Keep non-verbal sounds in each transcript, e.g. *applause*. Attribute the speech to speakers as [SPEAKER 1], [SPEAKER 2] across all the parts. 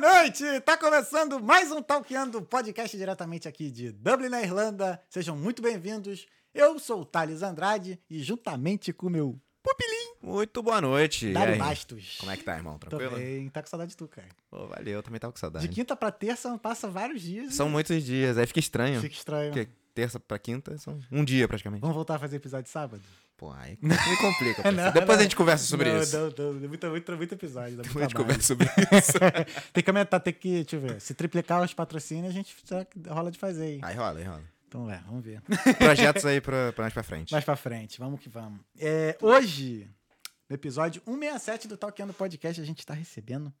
[SPEAKER 1] Boa noite! Tá começando mais um Talkando, podcast diretamente aqui de Dublin, na Irlanda. Sejam muito bem-vindos. Eu sou o Thales Andrade e juntamente com o meu pupilim,
[SPEAKER 2] Muito boa noite.
[SPEAKER 1] Dário? Bastos.
[SPEAKER 2] Como é que tá, irmão?
[SPEAKER 1] Tô
[SPEAKER 2] Tranquilo?
[SPEAKER 1] bem, tá com saudade de tu, cara.
[SPEAKER 2] Pô, valeu, também tava com
[SPEAKER 1] De
[SPEAKER 2] saudade.
[SPEAKER 1] quinta pra terça passa vários dias.
[SPEAKER 2] São muitos dias, aí fica estranho.
[SPEAKER 1] Fica estranho.
[SPEAKER 2] Porque terça pra quinta são um dia praticamente.
[SPEAKER 1] Vamos voltar a fazer episódio sábado?
[SPEAKER 2] Pô, aí me complica. *laughs*
[SPEAKER 1] Não,
[SPEAKER 2] Depois
[SPEAKER 1] não.
[SPEAKER 2] a gente conversa sobre
[SPEAKER 1] não,
[SPEAKER 2] isso.
[SPEAKER 1] Não, não. Muito, muito, muito episódio.
[SPEAKER 2] Depois a gente conversa sobre *laughs* isso.
[SPEAKER 1] tem que aumentar, tem que, deixa eu ver, se triplicar os patrocínios, a gente rola de fazer aí.
[SPEAKER 2] Aí rola, aí rola.
[SPEAKER 1] Então, é, vamos ver. *laughs*
[SPEAKER 2] Projetos aí pra, pra mais pra frente.
[SPEAKER 1] Mais pra frente, vamos que vamos. É, hoje, no episódio 167 do Talkando Podcast, a gente tá recebendo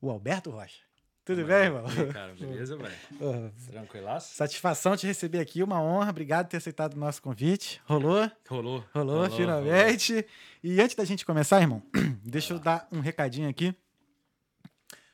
[SPEAKER 1] o Alberto Rocha. Tudo bem, irmão?
[SPEAKER 3] Aí, cara, beleza, velho? *laughs* Tranquilaço?
[SPEAKER 1] Satisfação te receber aqui, uma honra. Obrigado por ter aceitado o nosso convite. Rolou?
[SPEAKER 3] Rolou.
[SPEAKER 1] Rolou, finalmente. E antes da gente começar, irmão, *clears throat* deixa eu dar um recadinho aqui.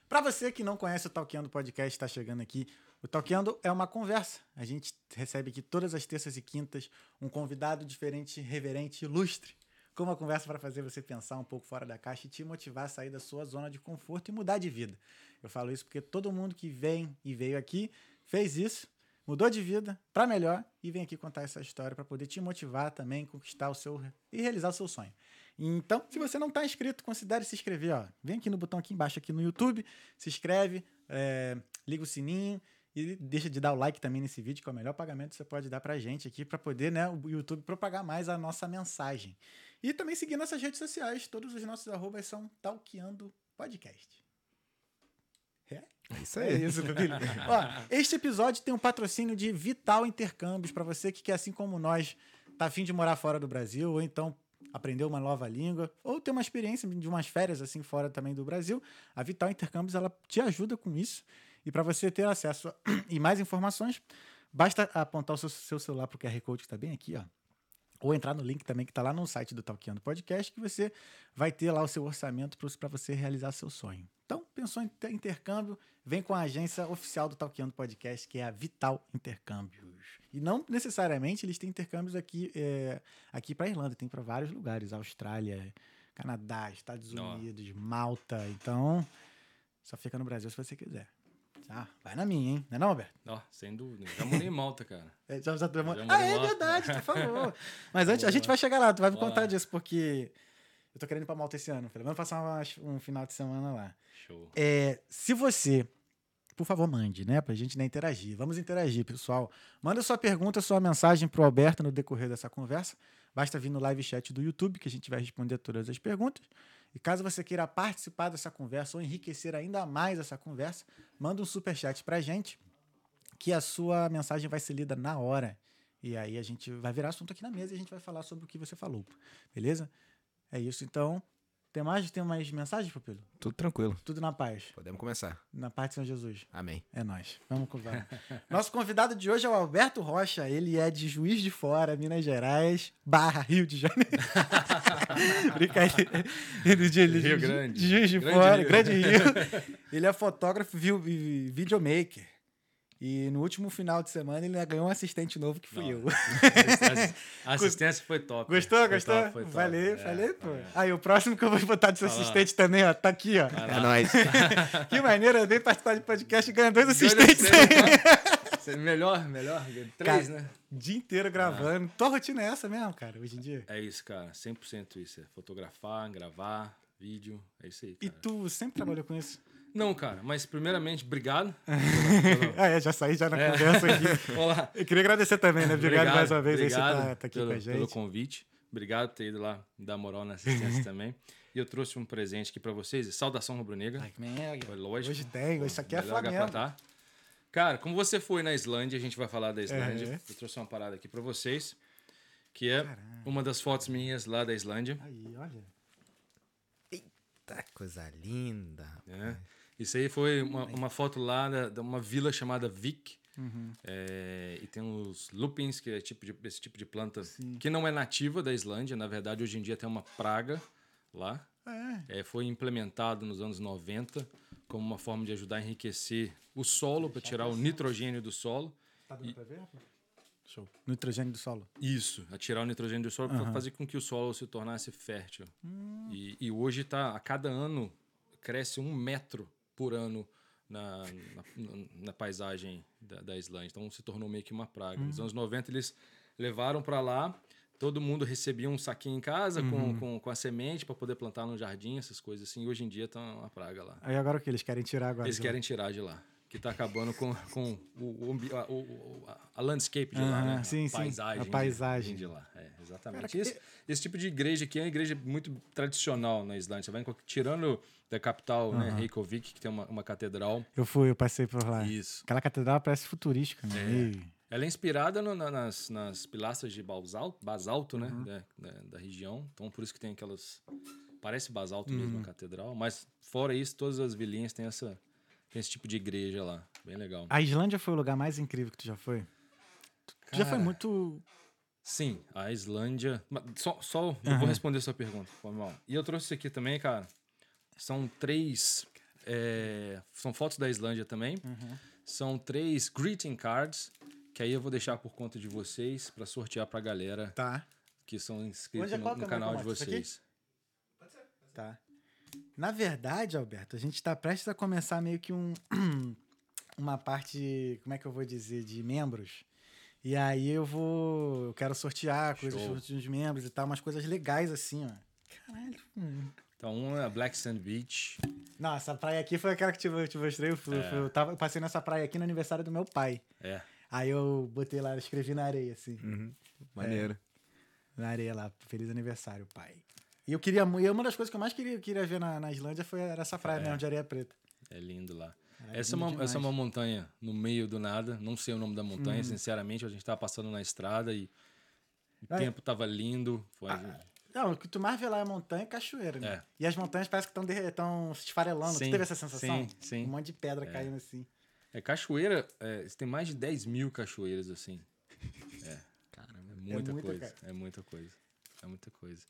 [SPEAKER 1] Pra você que não conhece o Talkando Podcast, está chegando aqui. O Talkando é uma conversa. A gente recebe aqui todas as terças e quintas um convidado diferente, reverente, ilustre. Com uma conversa para fazer você pensar um pouco fora da caixa e te motivar a sair da sua zona de conforto e mudar de vida. Eu falo isso porque todo mundo que vem e veio aqui fez isso, mudou de vida para melhor e vem aqui contar essa história para poder te motivar também, conquistar o seu e realizar o seu sonho. Então, se você não está inscrito, considere se inscrever. Ó. Vem aqui no botão aqui embaixo aqui no YouTube, se inscreve, é, liga o sininho e deixa de dar o like também nesse vídeo, que é o melhor pagamento que você pode dar pra gente aqui, para poder né, o YouTube propagar mais a nossa mensagem. E também seguir nossas redes sociais, todos os nossos arrobas são Talkeando Podcast. É?
[SPEAKER 2] É isso
[SPEAKER 1] É
[SPEAKER 2] aí.
[SPEAKER 1] isso, filho. *laughs* Ó, este episódio tem um patrocínio de Vital Intercâmbios para você que quer, assim como nós, tá afim de morar fora do Brasil, ou então aprender uma nova língua, ou ter uma experiência de umas férias assim fora também do Brasil. A Vital Intercâmbios ela te ajuda com isso. E para você ter acesso a, *clears throat* e mais informações, basta apontar o seu, seu celular para o QR Code que está bem aqui, ó. Ou entrar no link também que está lá no site do Talkeando Podcast, que você vai ter lá o seu orçamento para você realizar seu sonho. Então, pensou em ter intercâmbio, vem com a agência oficial do Talkeando Podcast, que é a Vital Intercâmbios. E não necessariamente eles têm intercâmbios aqui, é, aqui para Irlanda, tem para vários lugares, Austrália, Canadá, Estados. Unidos, Malta. Então, só fica no Brasil se você quiser. Ah, vai na minha, hein? Não é não, Alberto?
[SPEAKER 3] Ó, sem dúvida. Já morei em Malta, cara. *laughs*
[SPEAKER 1] É, já, já, já- ah, é
[SPEAKER 3] lá.
[SPEAKER 1] verdade, tu falou. *laughs* Mas antes, a
[SPEAKER 3] Boa.
[SPEAKER 1] gente vai chegar lá, tu vai me contar disso, porque eu tô querendo ir pra Malta esse ano. Pelo menos passar umas- um final de semana lá.
[SPEAKER 3] Show.
[SPEAKER 1] É, se você, por favor, mande, né? Pra gente né, interagir. Vamos interagir, pessoal. Manda sua pergunta, sua mensagem pro Alberto no decorrer dessa conversa. Basta vir no live chat do YouTube, que a gente vai responder todas as perguntas. E caso você queira participar dessa conversa ou enriquecer ainda mais essa conversa, manda um superchat pra gente, que a sua mensagem vai ser lida na hora. E aí a gente vai virar assunto aqui na mesa e a gente vai falar sobre o que você falou. Beleza? É isso. Então, tem mais, tem mais mensagens, Pupilo?
[SPEAKER 2] Tudo tranquilo.
[SPEAKER 1] Tudo na paz.
[SPEAKER 2] Podemos começar.
[SPEAKER 1] Na paz de São Jesus.
[SPEAKER 2] Amém.
[SPEAKER 1] É nós. Vamos vamos. *laughs* Nosso convidado de hoje é o Alberto Rocha. Ele é de Juiz de Fora, Minas Gerais, barra Rio de Janeiro. *laughs* Brincadeira. Ele de, ele de-
[SPEAKER 3] Rio Grande.
[SPEAKER 1] de Juiz de
[SPEAKER 3] Grande
[SPEAKER 1] Fora,
[SPEAKER 3] Rio.
[SPEAKER 1] Grande Rio. *laughs* Ele é fotógrafo e videomaker. E no último final de semana ele ganhou um assistente novo que fui
[SPEAKER 3] Não.
[SPEAKER 1] eu.
[SPEAKER 3] A *laughs* assistência foi top.
[SPEAKER 1] Gostou,
[SPEAKER 3] Foi
[SPEAKER 1] gostou?
[SPEAKER 3] top, foi top.
[SPEAKER 1] Falei,
[SPEAKER 3] É,
[SPEAKER 1] falei, pô.
[SPEAKER 3] é.
[SPEAKER 1] Aí o próximo que eu vou botar de assistente também, ó, tá aqui, ó.
[SPEAKER 2] É nóis. *laughs*
[SPEAKER 1] Que maneiro, eu dei participar de podcast e ganhar dois assistentes
[SPEAKER 3] tá? *laughs* Cê- Melhor, melhor. Três,
[SPEAKER 1] Cara,
[SPEAKER 3] né?
[SPEAKER 1] O dia inteiro gravando. Tua rotina é essa mesmo, cara, hoje em dia?
[SPEAKER 3] É isso, cara. 100% isso. É fotografar, gravar, vídeo. É isso aí,
[SPEAKER 1] E
[SPEAKER 3] cara.
[SPEAKER 1] tu sempre trabalhou com isso?
[SPEAKER 3] Não, cara. Mas primeiramente, obrigado. *laughs*
[SPEAKER 1] Ah, é, já saí já na
[SPEAKER 3] É.
[SPEAKER 1] conversa aqui. *laughs*
[SPEAKER 3] Olá.
[SPEAKER 1] Eu queria agradecer também, né? Obrigado, mais uma vez aí você
[SPEAKER 3] obrigado
[SPEAKER 1] tá, tá aqui
[SPEAKER 3] pelo,
[SPEAKER 1] com a
[SPEAKER 3] pelo
[SPEAKER 1] gente.
[SPEAKER 3] convite. Obrigado por ter ido lá dar moral na assistência *laughs* também. E eu trouxe um presente aqui pra vocês. Saudação rubro-negra.
[SPEAKER 1] Ai, que merda.
[SPEAKER 3] Foi lógico.
[SPEAKER 1] Hoje tem, isso aqui é Flamengo.
[SPEAKER 3] tá. Cara, como você foi na Islândia, a gente vai falar da Islândia.
[SPEAKER 1] É.
[SPEAKER 3] Eu trouxe uma parada aqui pra vocês, que é
[SPEAKER 1] Caralho.
[SPEAKER 3] uma das fotos minhas lá da Islândia.
[SPEAKER 1] Aí, olha.
[SPEAKER 2] Tá coisa linda.
[SPEAKER 3] né? Isso aí foi uma, uma foto lá da- de uma vila chamada Vik.
[SPEAKER 1] Uhum.
[SPEAKER 3] É, e tem os lupins, que é tipo de- esse tipo de planta
[SPEAKER 1] Sim.
[SPEAKER 3] que não é nativa da Islândia. Na verdade, hoje em dia tem uma praga lá.
[SPEAKER 1] É.
[SPEAKER 3] É, foi implementado nos anos 90 como uma forma de ajudar a enriquecer o solo, para tirar o nitrogênio do solo.
[SPEAKER 1] Tá dando pra ver? Show. Nitrogênio do solo.
[SPEAKER 3] Isso, a tirar o nitrogênio do solo para fazer com que o solo se tornasse fértil. E, e hoje tá, a cada ano cresce um metro por ano na, na, na paisagem da, da Islândia. Então se tornou meio que uma praga. Nos anos 90 eles levaram para lá, todo mundo recebia um saquinho em casa com, com, com a semente para poder plantar no jardim, essas coisas assim. E hoje em dia tá uma praga lá.
[SPEAKER 1] Aí agora o que? Eles querem tirar agora?
[SPEAKER 3] Eles querem tirar de lá. Que tá acabando com, com o, o, o- a landscape de lá,
[SPEAKER 1] Aham,
[SPEAKER 3] né?
[SPEAKER 1] sim,
[SPEAKER 3] a
[SPEAKER 1] sim,
[SPEAKER 3] paisagem.
[SPEAKER 1] a
[SPEAKER 3] de-
[SPEAKER 1] paisagem.
[SPEAKER 3] De, lá. É, exatamente.
[SPEAKER 1] Cara, que-
[SPEAKER 3] esse, esse tipo de igreja aqui é uma igreja muito tradicional na Islândia. Você vai tirando da capital, né, Reykjavik, que tem uma, uma catedral.
[SPEAKER 1] Eu fui, eu passei por lá.
[SPEAKER 3] Isso.
[SPEAKER 1] Aquela catedral parece futurística, né? E-
[SPEAKER 3] Ela é inspirada no- na- nas, nas pilastras de basalto, basalto né?
[SPEAKER 1] Uhum.
[SPEAKER 3] Da, da- da região. Então, por isso que tem aquelas. Parece basalto
[SPEAKER 1] Uhum.
[SPEAKER 3] mesmo a catedral. Mas, fora isso, todas as vilinhas têm, essa, tem esse tipo de igreja lá. Bem legal.
[SPEAKER 1] A Islândia foi o lugar mais incrível que tu já foi? Tu já foi muito.
[SPEAKER 3] Sim, a Islândia. Só, só eu
[SPEAKER 1] Aham.
[SPEAKER 3] vou responder sua pergunta, foi mal. E eu trouxe isso aqui também, cara. São três. é, são fotos da Islândia também.
[SPEAKER 1] Uhum.
[SPEAKER 3] São três greeting cards. Que aí eu vou deixar por conta de vocês para sortear pra galera
[SPEAKER 1] Tá,
[SPEAKER 3] que são inscritos
[SPEAKER 1] Onde é
[SPEAKER 3] no, no canal de
[SPEAKER 1] eu mostro? Isso aqui?
[SPEAKER 3] vocês.
[SPEAKER 1] tá. Na verdade, Alberto, a gente tá prestes a começar meio que um. *clears throat* Uma parte, como é que eu vou dizer, de membros. E aí eu vou. Eu quero sortear coisas dos membros e tal, umas coisas legais assim, ó. Caralho. hum.
[SPEAKER 3] Então, um é Black Sand Beach.
[SPEAKER 1] Não, essa praia aqui foi aquela que te, eu te mostrei. Eu, fui,
[SPEAKER 3] É.
[SPEAKER 1] eu, tava, eu passei nessa praia aqui no aniversário do meu pai.
[SPEAKER 3] É.
[SPEAKER 1] Aí eu botei lá, escrevi na areia, assim.
[SPEAKER 2] Uhum. Maneiro.
[SPEAKER 1] Na areia lá, feliz aniversário, pai. E eu queria. E uma das coisas que eu mais queria, queria ver na, na Islândia foi era essa praia
[SPEAKER 3] É.
[SPEAKER 1] mesmo de areia preta.
[SPEAKER 3] É lindo lá.
[SPEAKER 1] Caralho,
[SPEAKER 3] Essa é, uma, essa é uma montanha no meio do nada. Não sei o nome da montanha, sinceramente. A gente tava passando na estrada e o
[SPEAKER 1] Vai.
[SPEAKER 3] tempo tava lindo. Foi,
[SPEAKER 1] Não, o que tu mais vê lá é montanha e cachoeira, né?
[SPEAKER 3] É.
[SPEAKER 1] E as montanhas parece que estão se esfarelando.
[SPEAKER 3] Sim,
[SPEAKER 1] tu teve essa sensação?
[SPEAKER 3] sim, sim.
[SPEAKER 1] Um monte de pedra caindo assim.
[SPEAKER 3] É, cachoeira, é, tem mais de 10 mil cachoeiras assim. *laughs* É. É muita
[SPEAKER 1] muita,
[SPEAKER 3] coisa.
[SPEAKER 1] cara.
[SPEAKER 3] É muita coisa. É muita coisa.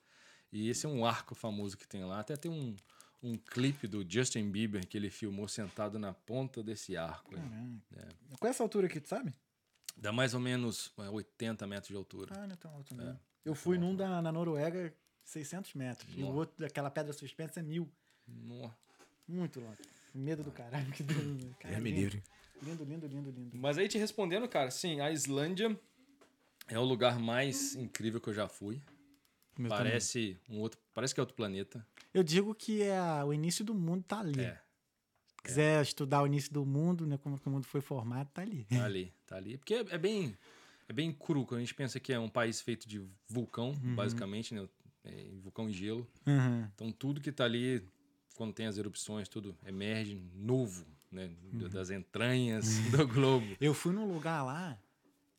[SPEAKER 3] E esse é um arco famoso que tem lá. Até tem um, um clipe do Justin Bieber que ele filmou sentado na ponta desse arco. aí.
[SPEAKER 1] Caraca. Qual é essa altura aqui, tu sabe?
[SPEAKER 3] Dá mais ou menos é, 80 metros de altura.
[SPEAKER 1] Ah, não é tão alto, não.
[SPEAKER 3] É.
[SPEAKER 1] Eu fui num da, na Noruega, 600 metros. E o
[SPEAKER 3] Nossa.
[SPEAKER 1] outro, aquela pedra suspensa, é mil.
[SPEAKER 3] Nó.
[SPEAKER 1] Muito longe. Medo do caralho que deu. Cara,
[SPEAKER 2] É me
[SPEAKER 1] lindo.
[SPEAKER 2] livre.
[SPEAKER 1] Lindo, lindo, lindo, lindo.
[SPEAKER 3] Mas aí te respondendo, cara, sim, a Islândia é o lugar mais incrível que eu já fui.
[SPEAKER 1] Meu
[SPEAKER 3] Parece um outro, parece que é outro planeta.
[SPEAKER 1] Eu digo que é a- o início do mundo tá ali.
[SPEAKER 3] É,
[SPEAKER 1] Se quiser estudar o início do mundo, né, como que o mundo foi formado, tá ali.
[SPEAKER 3] tá ali, tá ali. Porque é, é bem é bem cru, quando a gente pensa que é um país feito de vulcão, basicamente, né? É, vulcão e gelo.
[SPEAKER 1] Uhum.
[SPEAKER 3] Então tudo que tá ali, quando tem as erupções, tudo emerge novo, né? Das entranhas *laughs* do globo.
[SPEAKER 1] Eu fui num lugar lá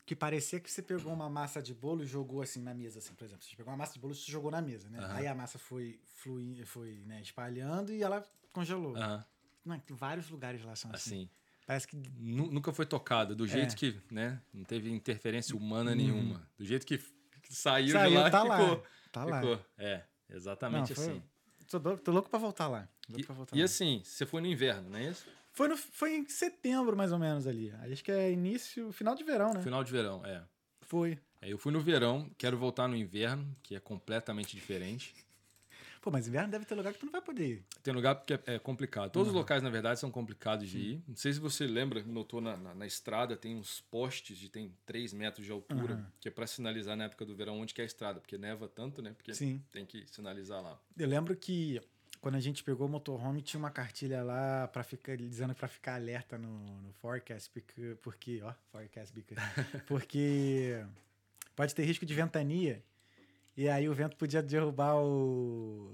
[SPEAKER 1] que parecia que você pegou uma massa de bolo e jogou assim na mesa, assim, por exemplo. Você pegou uma massa de bolo e você jogou na mesa, né?
[SPEAKER 3] Aham.
[SPEAKER 1] Aí a massa foi, flui, foi né, espalhando e ela congelou.
[SPEAKER 3] Aham,
[SPEAKER 1] Não, tem vários lugares lá são assim.
[SPEAKER 3] assim.
[SPEAKER 1] Parece que
[SPEAKER 3] Nu- Nunca foi tocada, do jeito
[SPEAKER 1] É.
[SPEAKER 3] que, né? Não teve interferência humana nenhuma. Do jeito que, que saiu,
[SPEAKER 1] Saiu,
[SPEAKER 3] de lá,
[SPEAKER 1] tá lá,
[SPEAKER 3] ficou.
[SPEAKER 1] tá lá.
[SPEAKER 3] ficou. É, exatamente
[SPEAKER 1] Não, foi-
[SPEAKER 3] assim.
[SPEAKER 1] Tô, louco pra voltar lá. Louco
[SPEAKER 3] E,
[SPEAKER 1] pra voltar
[SPEAKER 3] e
[SPEAKER 1] lá.
[SPEAKER 3] assim, você foi no inverno, não é isso?
[SPEAKER 1] Foi, no, foi em setembro, mais ou menos, ali. Acho que é início, final de verão, né?
[SPEAKER 3] Final de verão, é.
[SPEAKER 1] Foi.
[SPEAKER 3] É, Eu fui no verão, quero voltar no inverno, que é completamente diferente.
[SPEAKER 1] Pô, mas inverno deve ter lugar que tu não vai poder ir.
[SPEAKER 3] Tem lugar porque é, é complicado. Todos os
[SPEAKER 1] Uhum.
[SPEAKER 3] locais, na verdade, são complicados de ir. Não sei se você lembra, notou na, na, na estrada, tem uns postes de tem 3 metros de altura,
[SPEAKER 1] Uhum.
[SPEAKER 3] que é para sinalizar na época do verão onde que é a estrada, porque neva tanto, né? Porque
[SPEAKER 1] Sim.
[SPEAKER 3] tem que sinalizar lá.
[SPEAKER 1] Eu lembro que quando a gente pegou o motorhome, tinha uma cartilha lá para ficar dizendo para ficar alerta no, no forecast, porque, porque ó, forecast because, *laughs* porque pode ter risco de ventania. E aí o vento podia derrubar o,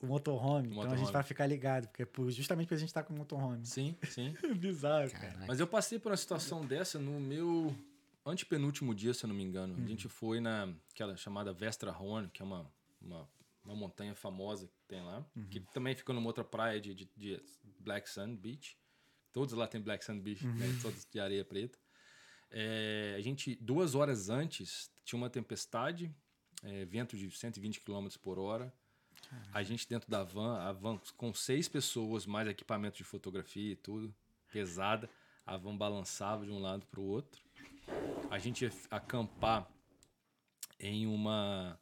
[SPEAKER 1] o motorhome. Então a gente vai ficar ligado, porque é justamente porque a gente tá com o motorhome.
[SPEAKER 3] Sim, sim. *laughs*
[SPEAKER 1] Bizarro, cara.
[SPEAKER 2] Caraca.
[SPEAKER 3] Mas eu passei por uma situação dessa no meu antepenúltimo dia, se eu não me engano.
[SPEAKER 1] Uhum.
[SPEAKER 3] A gente foi naquela chamada Vestra Horn, que é uma, uma, uma montanha famosa que tem lá,
[SPEAKER 1] Uhum.
[SPEAKER 3] que também fica numa outra praia de, de, de Black Sand Beach. Todos lá tem Black Sand Beach, né?
[SPEAKER 1] Uhum.
[SPEAKER 3] todos de areia preta. É, a gente, duas horas antes, tinha uma tempestade, é, vento de 120 km por hora. A gente dentro da van, a van com seis pessoas, mais equipamento de fotografia e tudo, pesada. A van balançava de um lado para o outro. A gente ia acampar em uma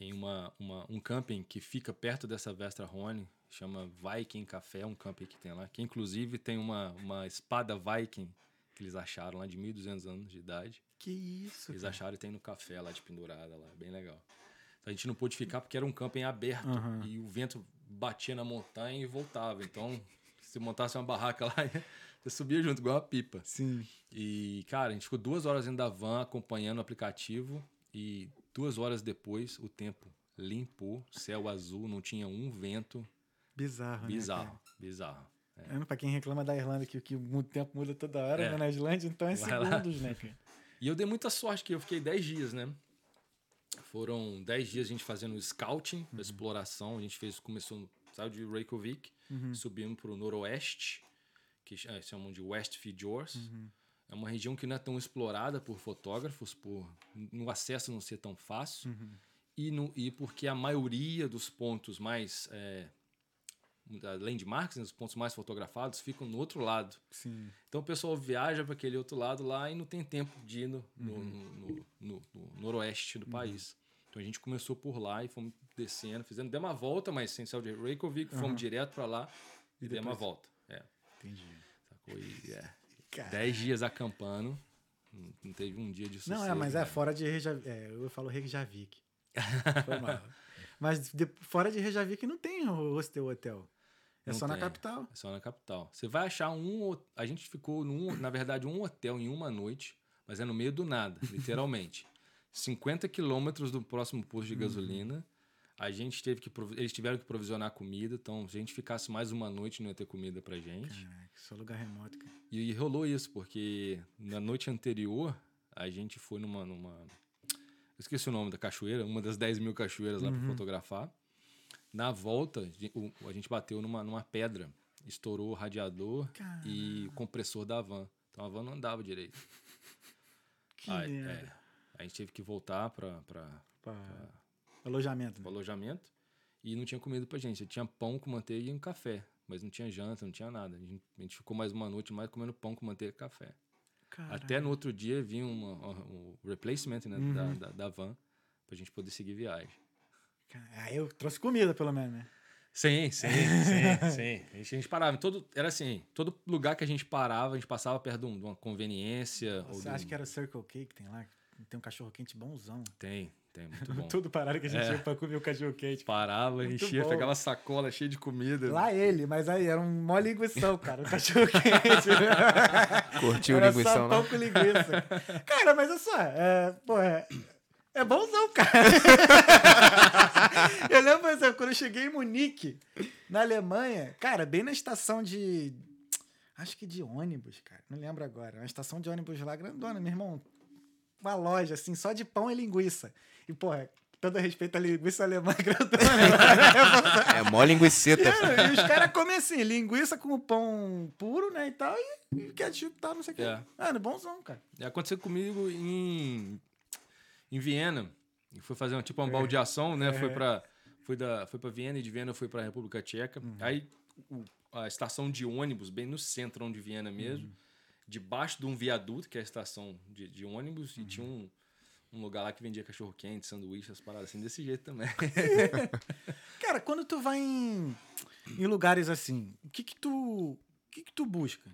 [SPEAKER 3] em uma, uma- um camping que fica perto dessa Vestra Rhone, chama Viking Café, um camping que tem lá, que inclusive tem uma, uma espada Viking que eles acharam lá de 1.200 anos de idade.
[SPEAKER 1] Que isso,
[SPEAKER 3] Eles
[SPEAKER 1] cara.
[SPEAKER 3] acharam e tem no café lá de pendurada lá, bem legal. A gente não pôde ficar porque era um camping aberto
[SPEAKER 1] Aham.
[SPEAKER 3] e o vento batia na montanha e voltava. Então, se montasse uma barraca lá, *laughs* você subia junto, igual uma pipa.
[SPEAKER 1] Sim.
[SPEAKER 3] E, cara, a gente ficou duas horas dentro da van acompanhando o aplicativo e duas horas depois o tempo limpou, céu azul, não tinha um vento.
[SPEAKER 1] Bizarro, né,
[SPEAKER 3] Bizarro, bizarro.
[SPEAKER 1] É, pra quem reclama da Irlanda que, que o tempo muda toda hora,
[SPEAKER 3] É.
[SPEAKER 1] né? Na Islândia, então é
[SPEAKER 3] Vai lá.
[SPEAKER 1] segundos, né, cara?
[SPEAKER 3] E eu dei muita sorte, que eu fiquei 10 dias, né? Foram 10 dias a gente fazendo scouting, exploração. A gente fez, começou, saiu de Reykjavik, subimos para o noroeste, que eh, chamam de West Fjords. É uma região que não é tão explorada por fotógrafos, por no acesso não ser tão fácil. E, no, e porque a maioria dos pontos mais... eh, da landmarks, né, os pontos mais fotografados, ficam no outro lado.
[SPEAKER 1] Sim.
[SPEAKER 3] Então o pessoal viaja para aquele outro lado lá e não tem tempo de ir no, no, no- no- no noroeste do país. Então a gente começou por lá e fomos descendo, fizendo, demos uma volta, mas sem sair de Reykjavik, fomos direto para lá e, demos uma volta. É,
[SPEAKER 1] Entendi.
[SPEAKER 3] sacou? E, é,
[SPEAKER 1] Cara.
[SPEAKER 3] dez dias acampando, não, teve um dia de sossego.
[SPEAKER 1] Não, é, mas é
[SPEAKER 3] né?
[SPEAKER 1] fora de Reykjavik. É, eu falo Reykjavik. Foi mal. Mas de- fora de Reykjavik não tem hostel hotel. É
[SPEAKER 3] Não
[SPEAKER 1] só na
[SPEAKER 3] tem.
[SPEAKER 1] capital.
[SPEAKER 3] É só na capital. Você vai achar um. A gente ficou num, na verdade, um hotel em uma noite, mas é no meio do nada, *laughs* literalmente. 50 quilômetros do próximo posto de gasolina. A gente teve que. Eles tiveram que provisionar comida, então se a gente ficasse mais uma noite, não ia ter comida pra gente.
[SPEAKER 1] Caraca, só lugar remoto, cara.
[SPEAKER 3] E, rolou isso, porque na noite anterior, a gente foi numa. numa eu esqueci o nome da cachoeira, uma das 10 mil cachoeiras lá pra fotografar. Na volta, a gente- bateu numa, numa pedra, estourou o radiador e o compressor da van. Então a van não andava direito.
[SPEAKER 1] Que
[SPEAKER 3] Aí, é, a gente teve que voltar para
[SPEAKER 1] Pra- Alojamento. Né?
[SPEAKER 3] alojamento e não tinha comida pra gente. Tinha pão com manteiga e um café, mas não tinha janta, não tinha nada. A gente, a gente ficou mais uma noite mais comendo pão com manteiga e café.
[SPEAKER 1] Caraca.
[SPEAKER 3] Até no outro dia vinha uma, o replacement né,
[SPEAKER 1] Uhum.
[SPEAKER 3] da, da, da van pra gente poder seguir viagem.
[SPEAKER 1] Aí eu trouxe comida, pelo menos, né?
[SPEAKER 3] Sim, sim, sim, *laughs* sim. A gente, a gente parava em todo. Era assim, todo lugar que a gente parava, a gente passava perto de, um- de uma conveniência.
[SPEAKER 1] Você acha
[SPEAKER 3] um-
[SPEAKER 1] que era o Circle K que tem lá? Tem um cachorro quente bonzão.
[SPEAKER 3] Tem, tem, muito bom. *laughs*
[SPEAKER 1] Tudo parado que a gente
[SPEAKER 3] É.
[SPEAKER 1] ia pra comer o cachorro quente.
[SPEAKER 3] Parava,
[SPEAKER 1] Muito
[SPEAKER 3] enchia,
[SPEAKER 1] bom.
[SPEAKER 3] pegava sacola cheia de comida.
[SPEAKER 1] Lá ele, mas aí era um mó linguição, cara. O cachorro *laughs* quente.
[SPEAKER 2] Curtiu o
[SPEAKER 1] Era
[SPEAKER 2] linguição,
[SPEAKER 1] só
[SPEAKER 2] não?
[SPEAKER 1] pão com linguiça. Cara, mas olha só, é, pô, é, é bonzão, cara. *laughs* eu lembro, por exemplo, quando eu cheguei em Munique, na Alemanha, cara, bem na estação de. Acho que de ônibus, cara. Não lembro agora. Uma estação de ônibus lá, grandona, meu irmão. Uma loja, assim, só de pão e linguiça. E, porra, todo respeito à linguiça alemã grandona.
[SPEAKER 2] É mó linguiceta.
[SPEAKER 1] Cara, e os caras comem assim, linguiça com pão puro, né, e tal, e, e ketchup e tal, não sei o que.
[SPEAKER 3] É.
[SPEAKER 1] Mano, bonzão, cara.
[SPEAKER 3] E Aconteceu comigo em, em Viena. E foi fazer uma, tipo uma baldeação, né? Foi para foi da foi para Viena e de Viena foi para a República Tcheca. Aí o- a estação de ônibus bem no centro de Viena mesmo, debaixo de um viaduto que é a estação de, de ônibus e tinha um um lugar lá que vendia cachorro quente, sanduíche, as paradas assim desse jeito também. *laughs*
[SPEAKER 1] Cara, quando tu vai em, em lugares assim, o que que tu, o que que tu busca?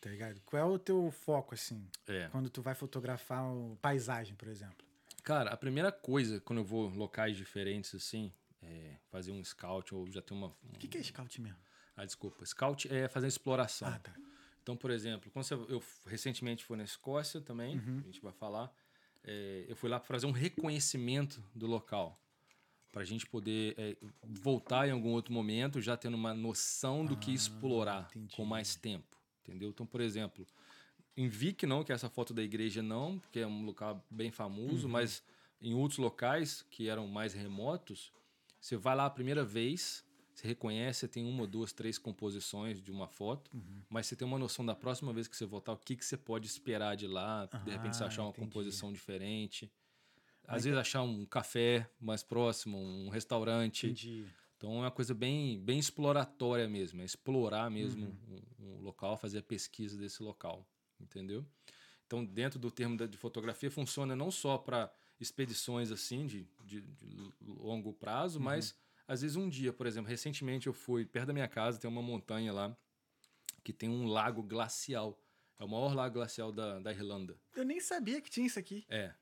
[SPEAKER 1] Tá ligado? Qual é o teu foco, assim,
[SPEAKER 3] É.
[SPEAKER 1] quando tu vai fotografar paisagem, por exemplo?
[SPEAKER 3] Cara, a primeira coisa quando eu vou em locais diferentes assim, é fazer um scout ou já ter uma
[SPEAKER 1] O que que é scout mesmo?
[SPEAKER 3] Ah, desculpa. Scout é fazer exploração.
[SPEAKER 1] Ah, tá.
[SPEAKER 3] Então, por exemplo, quando você- eu recentemente fui na Escócia também,
[SPEAKER 1] Uhum.
[SPEAKER 3] a gente vai falar. é, eu fui lá para fazer um reconhecimento do local. Para a gente poder é, voltar em algum outro momento, já tendo uma noção do que explorar
[SPEAKER 1] Ah, entendi.
[SPEAKER 3] com mais tempo. Entendeu? Então, por exemplo, em Vic não, que é essa foto da igreja não, porque é um local bem
[SPEAKER 1] Uhum.
[SPEAKER 3] famoso, mas em outros locais que eram mais remotos, você vai lá a primeira vez, você reconhece, tem uma ou duas, três composições de uma foto,
[SPEAKER 1] Uhum.
[SPEAKER 3] mas você tem uma noção da próxima vez que você voltar, o que, que você pode esperar de lá, de repente você
[SPEAKER 1] Ah,
[SPEAKER 3] achar uma
[SPEAKER 1] entendi.
[SPEAKER 3] composição diferente. Às vezes achar um café mais próximo, um restaurante.
[SPEAKER 1] Entendi.
[SPEAKER 3] Então é uma coisa bem, bem exploratória mesmo, é explorar mesmo
[SPEAKER 1] Uhum.
[SPEAKER 3] um, um local, fazer a pesquisa desse local, entendeu? Então dentro do termo de fotografia funciona não só para expedições assim de, de- de longo
[SPEAKER 1] Uhum.
[SPEAKER 3] prazo, mas às vezes um dia, por exemplo, recentemente eu fui perto da minha casa, tem uma montanha lá que tem um lago glacial. É o maior lago glacial da, da Irlanda.
[SPEAKER 1] Eu nem sabia que tinha isso aqui.
[SPEAKER 3] É.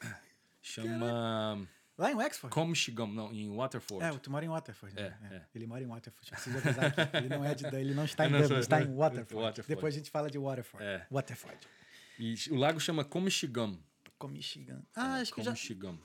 [SPEAKER 3] *laughs* Chama
[SPEAKER 1] Lá em Wexford?
[SPEAKER 3] Comishigam, não, em Waterford.
[SPEAKER 1] É, tu mora em Waterford. Né?
[SPEAKER 3] É, é.
[SPEAKER 1] Ele mora em Waterford. Preciso avisar aqui. Ele não, é de, ele não está *laughs* em Dublin,
[SPEAKER 3] sou-
[SPEAKER 1] está em Waterford.
[SPEAKER 3] Waterford.
[SPEAKER 1] Depois a gente fala de Waterford.
[SPEAKER 3] É.
[SPEAKER 1] Waterford.
[SPEAKER 3] E o lago chama Comishigam.
[SPEAKER 1] Com Michigan. Ah, acho que já,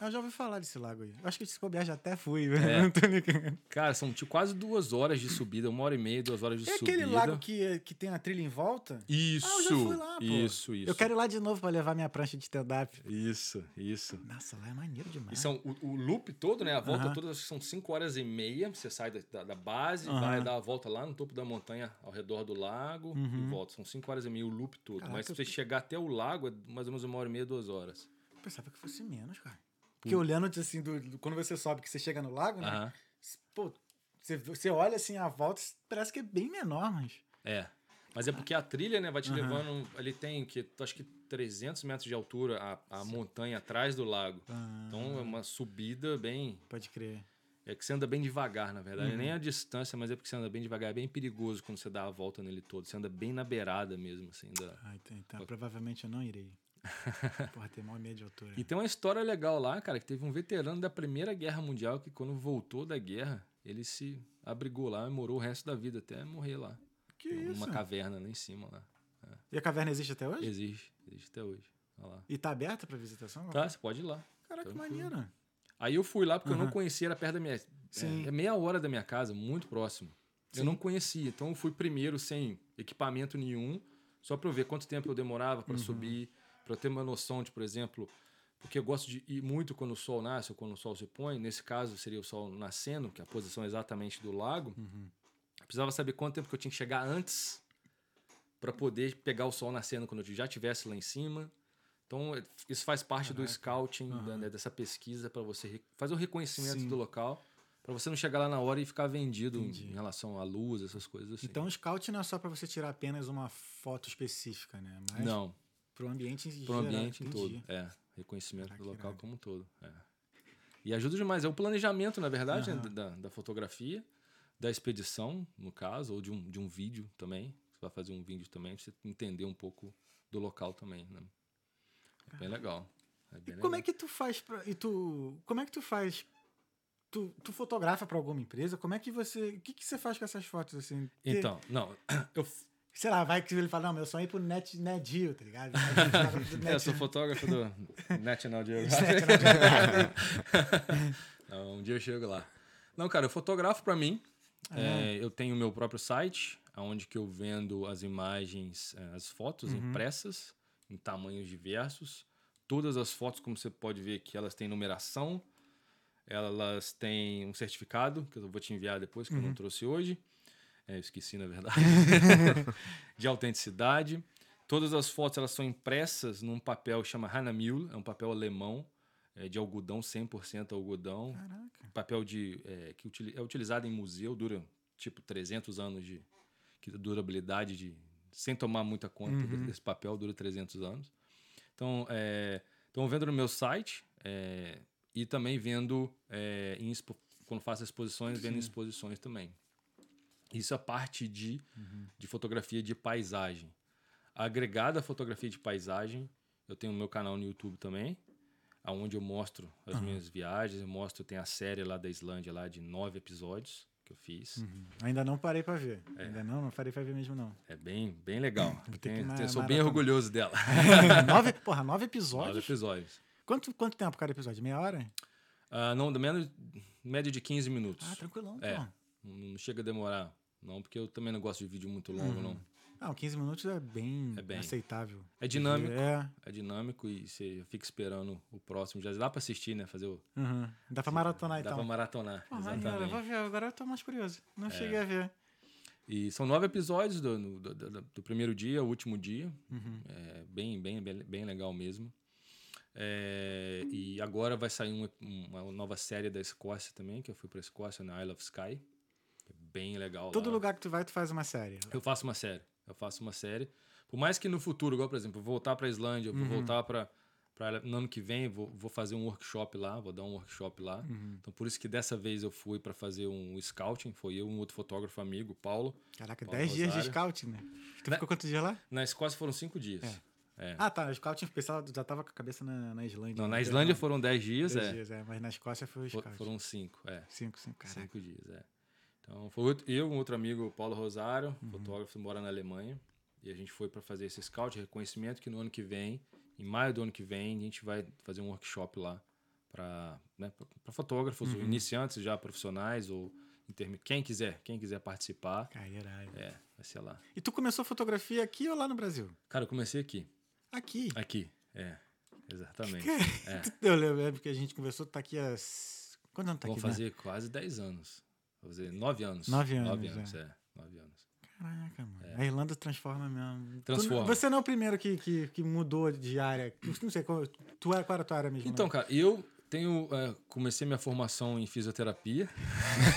[SPEAKER 1] eu já ouvi falar desse lago aí. Acho que esse bobear já até fui.
[SPEAKER 3] É. *laughs*
[SPEAKER 1] Não tô ligado.
[SPEAKER 3] Cara, são tipo, quase duas horas de subida, uma hora e meia, duas horas de
[SPEAKER 1] É
[SPEAKER 3] subida.
[SPEAKER 1] aquele lago que, que tem a trilha em volta?
[SPEAKER 3] Isso,
[SPEAKER 1] Ah, eu já fui lá, pô.
[SPEAKER 3] isso, isso.
[SPEAKER 1] Eu quero ir lá de novo pra levar minha prancha de stand-up.
[SPEAKER 3] Isso, isso.
[SPEAKER 1] Nossa, lá é maneiro
[SPEAKER 3] E
[SPEAKER 1] demais.
[SPEAKER 3] são o, o loop todo, né? A volta
[SPEAKER 1] Aham.
[SPEAKER 3] toda acho que são cinco horas e meia. Você sai da, da, da base,
[SPEAKER 1] Aham.
[SPEAKER 3] vai dar a volta lá no topo da montanha, ao redor do lago
[SPEAKER 1] Uhum.
[SPEAKER 3] e volta. São cinco horas e meia o loop todo.
[SPEAKER 1] Caraca,
[SPEAKER 3] Mas se
[SPEAKER 1] eu
[SPEAKER 3] você
[SPEAKER 1] tô-
[SPEAKER 3] chegar até o lago, é mais ou menos uma hora e meia, duas horas.
[SPEAKER 1] Eu pensava que fosse menos, cara. Porque olhando assim, do, do- quando você sobe, que você chega no lago, né? Pô, você, você olha assim a volta, parece que é bem menor, mas.
[SPEAKER 3] É. Mas é porque a trilha, né, vai te
[SPEAKER 1] Aham.
[SPEAKER 3] levando. Ele tem que, acho que 300 metros de altura a, a montanha atrás do lago.
[SPEAKER 1] Ah,
[SPEAKER 3] Então é uma subida bem.
[SPEAKER 1] Pode crer.
[SPEAKER 3] É que você anda bem devagar, na verdade.
[SPEAKER 1] Uhum.
[SPEAKER 3] Nem a distância, mas é porque você anda bem devagar. É bem perigoso quando você dá a volta nele todo. Você anda bem na beirada mesmo, assim. Da...
[SPEAKER 1] Ah, então, então provavelmente eu não irei. *laughs* Porra, tem maior medo de altura.
[SPEAKER 3] E tem uma história legal lá, cara, que teve um veterano da Primeira Guerra Mundial que, quando voltou da guerra, ele se abrigou lá e morou o resto da vida até morrer lá.
[SPEAKER 1] Que isso?
[SPEAKER 3] Numa caverna lá em cima lá.
[SPEAKER 1] E a caverna existe até hoje?
[SPEAKER 3] Existe, existe até hoje. Olha lá.
[SPEAKER 1] E tá aberta pra visitação?
[SPEAKER 3] Tá, você pode ir lá.
[SPEAKER 1] Caraca, que maneiro.
[SPEAKER 3] Aí eu fui lá porque eu não conhecia, era perto da minha.
[SPEAKER 1] Sim.
[SPEAKER 3] É, é meia hora da minha casa, muito próximo.
[SPEAKER 1] Sim.
[SPEAKER 3] Eu não conhecia, então eu fui primeiro sem equipamento nenhum, só para eu ver quanto tempo eu demorava
[SPEAKER 1] Uhum.
[SPEAKER 3] para subir, para ter uma noção de, por exemplo, porque eu gosto de ir muito quando o sol nasce ou quando o sol se põe. Nesse caso seria o sol nascendo, que é a posição exatamente do lago.
[SPEAKER 1] Uhum.
[SPEAKER 3] Eu precisava saber quanto tempo que eu tinha que chegar antes para poder pegar o sol nascendo quando eu já estivesse lá em cima. Então, é- isso faz parte do
[SPEAKER 1] Caraca.
[SPEAKER 3] scouting, da-
[SPEAKER 1] Aham.
[SPEAKER 3] né, dessa pesquisa para você fazer o reconhecimento
[SPEAKER 1] Sim.
[SPEAKER 3] do local, para você não chegar lá na hora e ficar vendido
[SPEAKER 1] Entendi.
[SPEAKER 3] em relação à luz, essas coisas assim.
[SPEAKER 1] Então o scout não é só pra você tirar apenas uma foto específica, né? Mas
[SPEAKER 3] não,
[SPEAKER 1] pro ambiente em
[SPEAKER 3] para o ambiente em todo. É, reconhecimento
[SPEAKER 1] Caraca,
[SPEAKER 3] do
[SPEAKER 1] que
[SPEAKER 3] local como um todo. é. E ajuda demais. É o planejamento, na verdade, né,
[SPEAKER 1] Aham.
[SPEAKER 3] da, da fotografia, da expedição, no caso, ou de um, de um vídeo também. Você vai fazer um vídeo também, você entender um pouco do local também. Né? É bem legal. É bem
[SPEAKER 1] E como é
[SPEAKER 3] legal.
[SPEAKER 1] que tu faz pra, e tu como é que tu faz tu, tu fotografa pra alguma empresa? Como é que você o que que você faz com essas fotos assim?
[SPEAKER 3] Então, não, *clears throat* eu,
[SPEAKER 1] sei lá, vai que ele fala, não, meu sonho é ir pro Net Net Geo, tá ligado? *laughs*
[SPEAKER 3] É, eu sou fotógrafo do *laughs* National Geographic. Não, um dia eu chego lá. Não, cara, eu fotografo pra mim. É, eu tenho o meu próprio site, onde que eu vendo as imagens, eh, as fotos impressas em tamanhos diversos. Todas as fotos, como você pode ver aqui, elas têm numeração. Elas têm um certificado, que eu vou te enviar depois, que eu não trouxe hoje. É, eu esqueci, na verdade. *laughs* de autenticidade. Todas as fotos elas são impressas num papel que chama Hanamühl, é um papel alemão, é, de algodão, 100% algodão.
[SPEAKER 1] Caraca.
[SPEAKER 3] Papel de, é, que é utilizado em museu, dura tipo 300 anos de durabilidade, de, sem tomar muita conta
[SPEAKER 1] Uhum.
[SPEAKER 3] desse papel, dura 300 anos. Então, é, eu vendo no meu site é, e também vendo é, em quando faço exposições, vendo em exposições também. Isso é a parte de, de fotografia de paisagem. Agregada à fotografia de paisagem, eu tenho o meu canal no YouTube também, aonde eu mostro as minhas viagens, eu mostro, tem a série lá da Islândia lá de nove episódios que eu fiz.
[SPEAKER 1] Uhum. Ainda não parei pra ver.
[SPEAKER 3] É.
[SPEAKER 1] Ainda não, não parei pra ver mesmo não.
[SPEAKER 3] É bem, bem legal. Tem- sou bem orgulhoso dela. *laughs*
[SPEAKER 1] nove, porra, nove
[SPEAKER 3] Nove
[SPEAKER 1] episódios?
[SPEAKER 3] episódios.
[SPEAKER 1] Quanto, quanto tempo cada episódio? Meia hora?
[SPEAKER 3] Ah, não, menos média de 15 minutos.
[SPEAKER 1] Ah, tranquilão,
[SPEAKER 3] É.
[SPEAKER 1] pô.
[SPEAKER 3] Não chega a demorar, não, porque eu também não gosto de vídeo muito longo,
[SPEAKER 1] Uhum.
[SPEAKER 3] não.
[SPEAKER 1] Não, 15 minutos é bem,
[SPEAKER 3] É bem.
[SPEAKER 1] aceitável.
[SPEAKER 3] É dinâmico.
[SPEAKER 1] É.
[SPEAKER 3] É dinâmico e você fica esperando o próximo. Já dá pra assistir, né? Fazer o.
[SPEAKER 1] Uhum. Dá pra maratonar
[SPEAKER 3] Dá
[SPEAKER 1] então.
[SPEAKER 3] pra maratonar.
[SPEAKER 1] Eu
[SPEAKER 3] exatamente.
[SPEAKER 1] vou ver, agora eu tô mais curioso. Não
[SPEAKER 3] É.
[SPEAKER 1] cheguei a ver.
[SPEAKER 3] E são nove episódios do, do, do- do primeiro dia, o último dia.
[SPEAKER 1] Uhum.
[SPEAKER 3] É bem, bem, bem, bem legal mesmo. É, e agora vai sair um- uma nova série da Escócia também, que eu fui pra Escócia, na Isle of Skye. É bem legal.
[SPEAKER 1] Todo
[SPEAKER 3] lá.
[SPEAKER 1] lugar que tu vai, tu faz uma série.
[SPEAKER 3] Eu faço uma série. Eu faço uma série. Por mais que no futuro, igual, por exemplo, eu vou voltar pra Islândia, eu vou
[SPEAKER 1] Uhum.
[SPEAKER 3] voltar pra Pra, no ano que vem vou, vou fazer um workshop lá, vou dar um workshop lá.
[SPEAKER 1] Uhum.
[SPEAKER 3] Então por isso que dessa vez eu fui para fazer um scouting, foi eu e um outro fotógrafo amigo, Paulo.
[SPEAKER 1] Caraca,
[SPEAKER 3] Paulo
[SPEAKER 1] 10 dias de
[SPEAKER 3] Rosário.
[SPEAKER 1] scout, né? Tu
[SPEAKER 3] Né?
[SPEAKER 1] ficou quantos dias lá?
[SPEAKER 3] Na Escócia foram cinco dias. É.
[SPEAKER 1] Ah, tá. O scouting, pessoal já tava com a cabeça na, na Islândia.
[SPEAKER 3] Não,
[SPEAKER 1] né?
[SPEAKER 3] na Islândia foram dez dias,
[SPEAKER 1] 10
[SPEAKER 3] é.
[SPEAKER 1] dias, é. Mas na Escócia foi o
[SPEAKER 3] For-
[SPEAKER 1] scout.
[SPEAKER 3] Foram cinco, é.
[SPEAKER 1] Cinco, cinco, caraca.
[SPEAKER 3] Cinco dias, é. Então, foi eu, um outro amigo, Paulo Rosário,
[SPEAKER 1] Uhum.
[SPEAKER 3] fotógrafo, mora na Alemanha. E a gente foi para fazer esse scout, reconhecimento, que no ano que vem, em maio do ano que vem, a gente vai fazer um workshop lá para né, pra fotógrafos,
[SPEAKER 1] Uhum.
[SPEAKER 3] iniciantes já profissionais, ou quem quiser, quem quiser participar.
[SPEAKER 1] Caralho.
[SPEAKER 3] É, vai ser lá.
[SPEAKER 1] E tu começou fotografia aqui ou lá no Brasil?
[SPEAKER 3] Cara, eu comecei aqui.
[SPEAKER 1] Aqui.
[SPEAKER 3] Aqui, é. Exatamente. *laughs* É.
[SPEAKER 1] Eu lembro que a gente conversou, tá aqui há... Quantos anos tá
[SPEAKER 3] Vou
[SPEAKER 1] aqui? né?
[SPEAKER 3] fazer quase 10 anos. Vou fazer 9 anos.
[SPEAKER 1] Nove anos,
[SPEAKER 3] Nove
[SPEAKER 1] é.
[SPEAKER 3] anos, é. 9 anos.
[SPEAKER 1] Caraca, mano. A Irlanda transforma mesmo. Tu-
[SPEAKER 3] Transforma.
[SPEAKER 1] você não é o primeiro que, que, que mudou de área. Não sei, qual, tu é, qual era a tua área mesmo?
[SPEAKER 3] Então, cara, eu tenho. é, comecei minha formação em fisioterapia.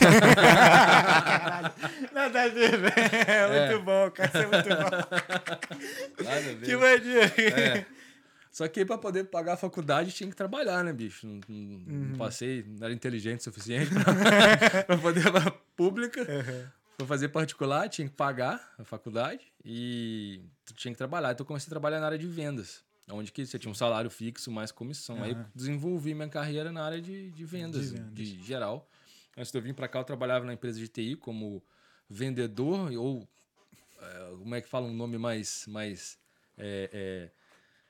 [SPEAKER 1] Caralho. *laughs* Nada a ver, velho. É muito bom, cara. Isso é muito bom. *laughs*
[SPEAKER 3] Nada a ver.
[SPEAKER 1] Que maneiro.
[SPEAKER 3] É. Só que para poder pagar a faculdade tinha que trabalhar, né, bicho? Não, não- não passei, não era inteligente o suficiente para *laughs* *laughs* poder pra pública. Para fazer particular, tinha que pagar a faculdade e tinha que trabalhar. Então eu comecei a trabalhar na área de vendas, onde que você tinha um salário fixo mais comissão. Aí eu
[SPEAKER 1] Aham.
[SPEAKER 3] desenvolvi minha carreira na área de, de vendas,
[SPEAKER 1] De
[SPEAKER 3] de,
[SPEAKER 1] vendas.
[SPEAKER 3] geral. Antes de eu vir para cá, eu trabalhava na empresa de TI como vendedor ou é, como é que fala um nome mais mais é, é,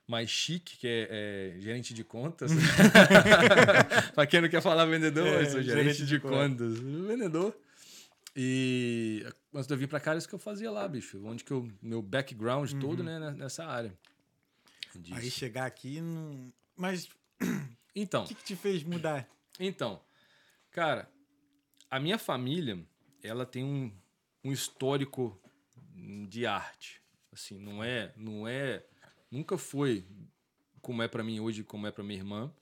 [SPEAKER 3] mais chique, que é, é gerente de contas. *laughs* *laughs* para quem não quer falar vendedor,
[SPEAKER 1] É,
[SPEAKER 3] eu sou gerente,
[SPEAKER 1] gerente
[SPEAKER 3] de,
[SPEAKER 1] de
[SPEAKER 3] contas. Vendedor. E antes de eu vir para cá, era isso que eu fazia lá, bicho. Onde que eu, meu background todo, né, nessa área. disso.
[SPEAKER 1] Aí chegar aqui. Não... Mas *clears throat*
[SPEAKER 3] Então,
[SPEAKER 1] o que, que te fez mudar?
[SPEAKER 3] então, cara, a minha família, ela tem um, um histórico de arte. Assim, não é, não é, nunca foi como é pra mim hoje, como é pra minha irmã.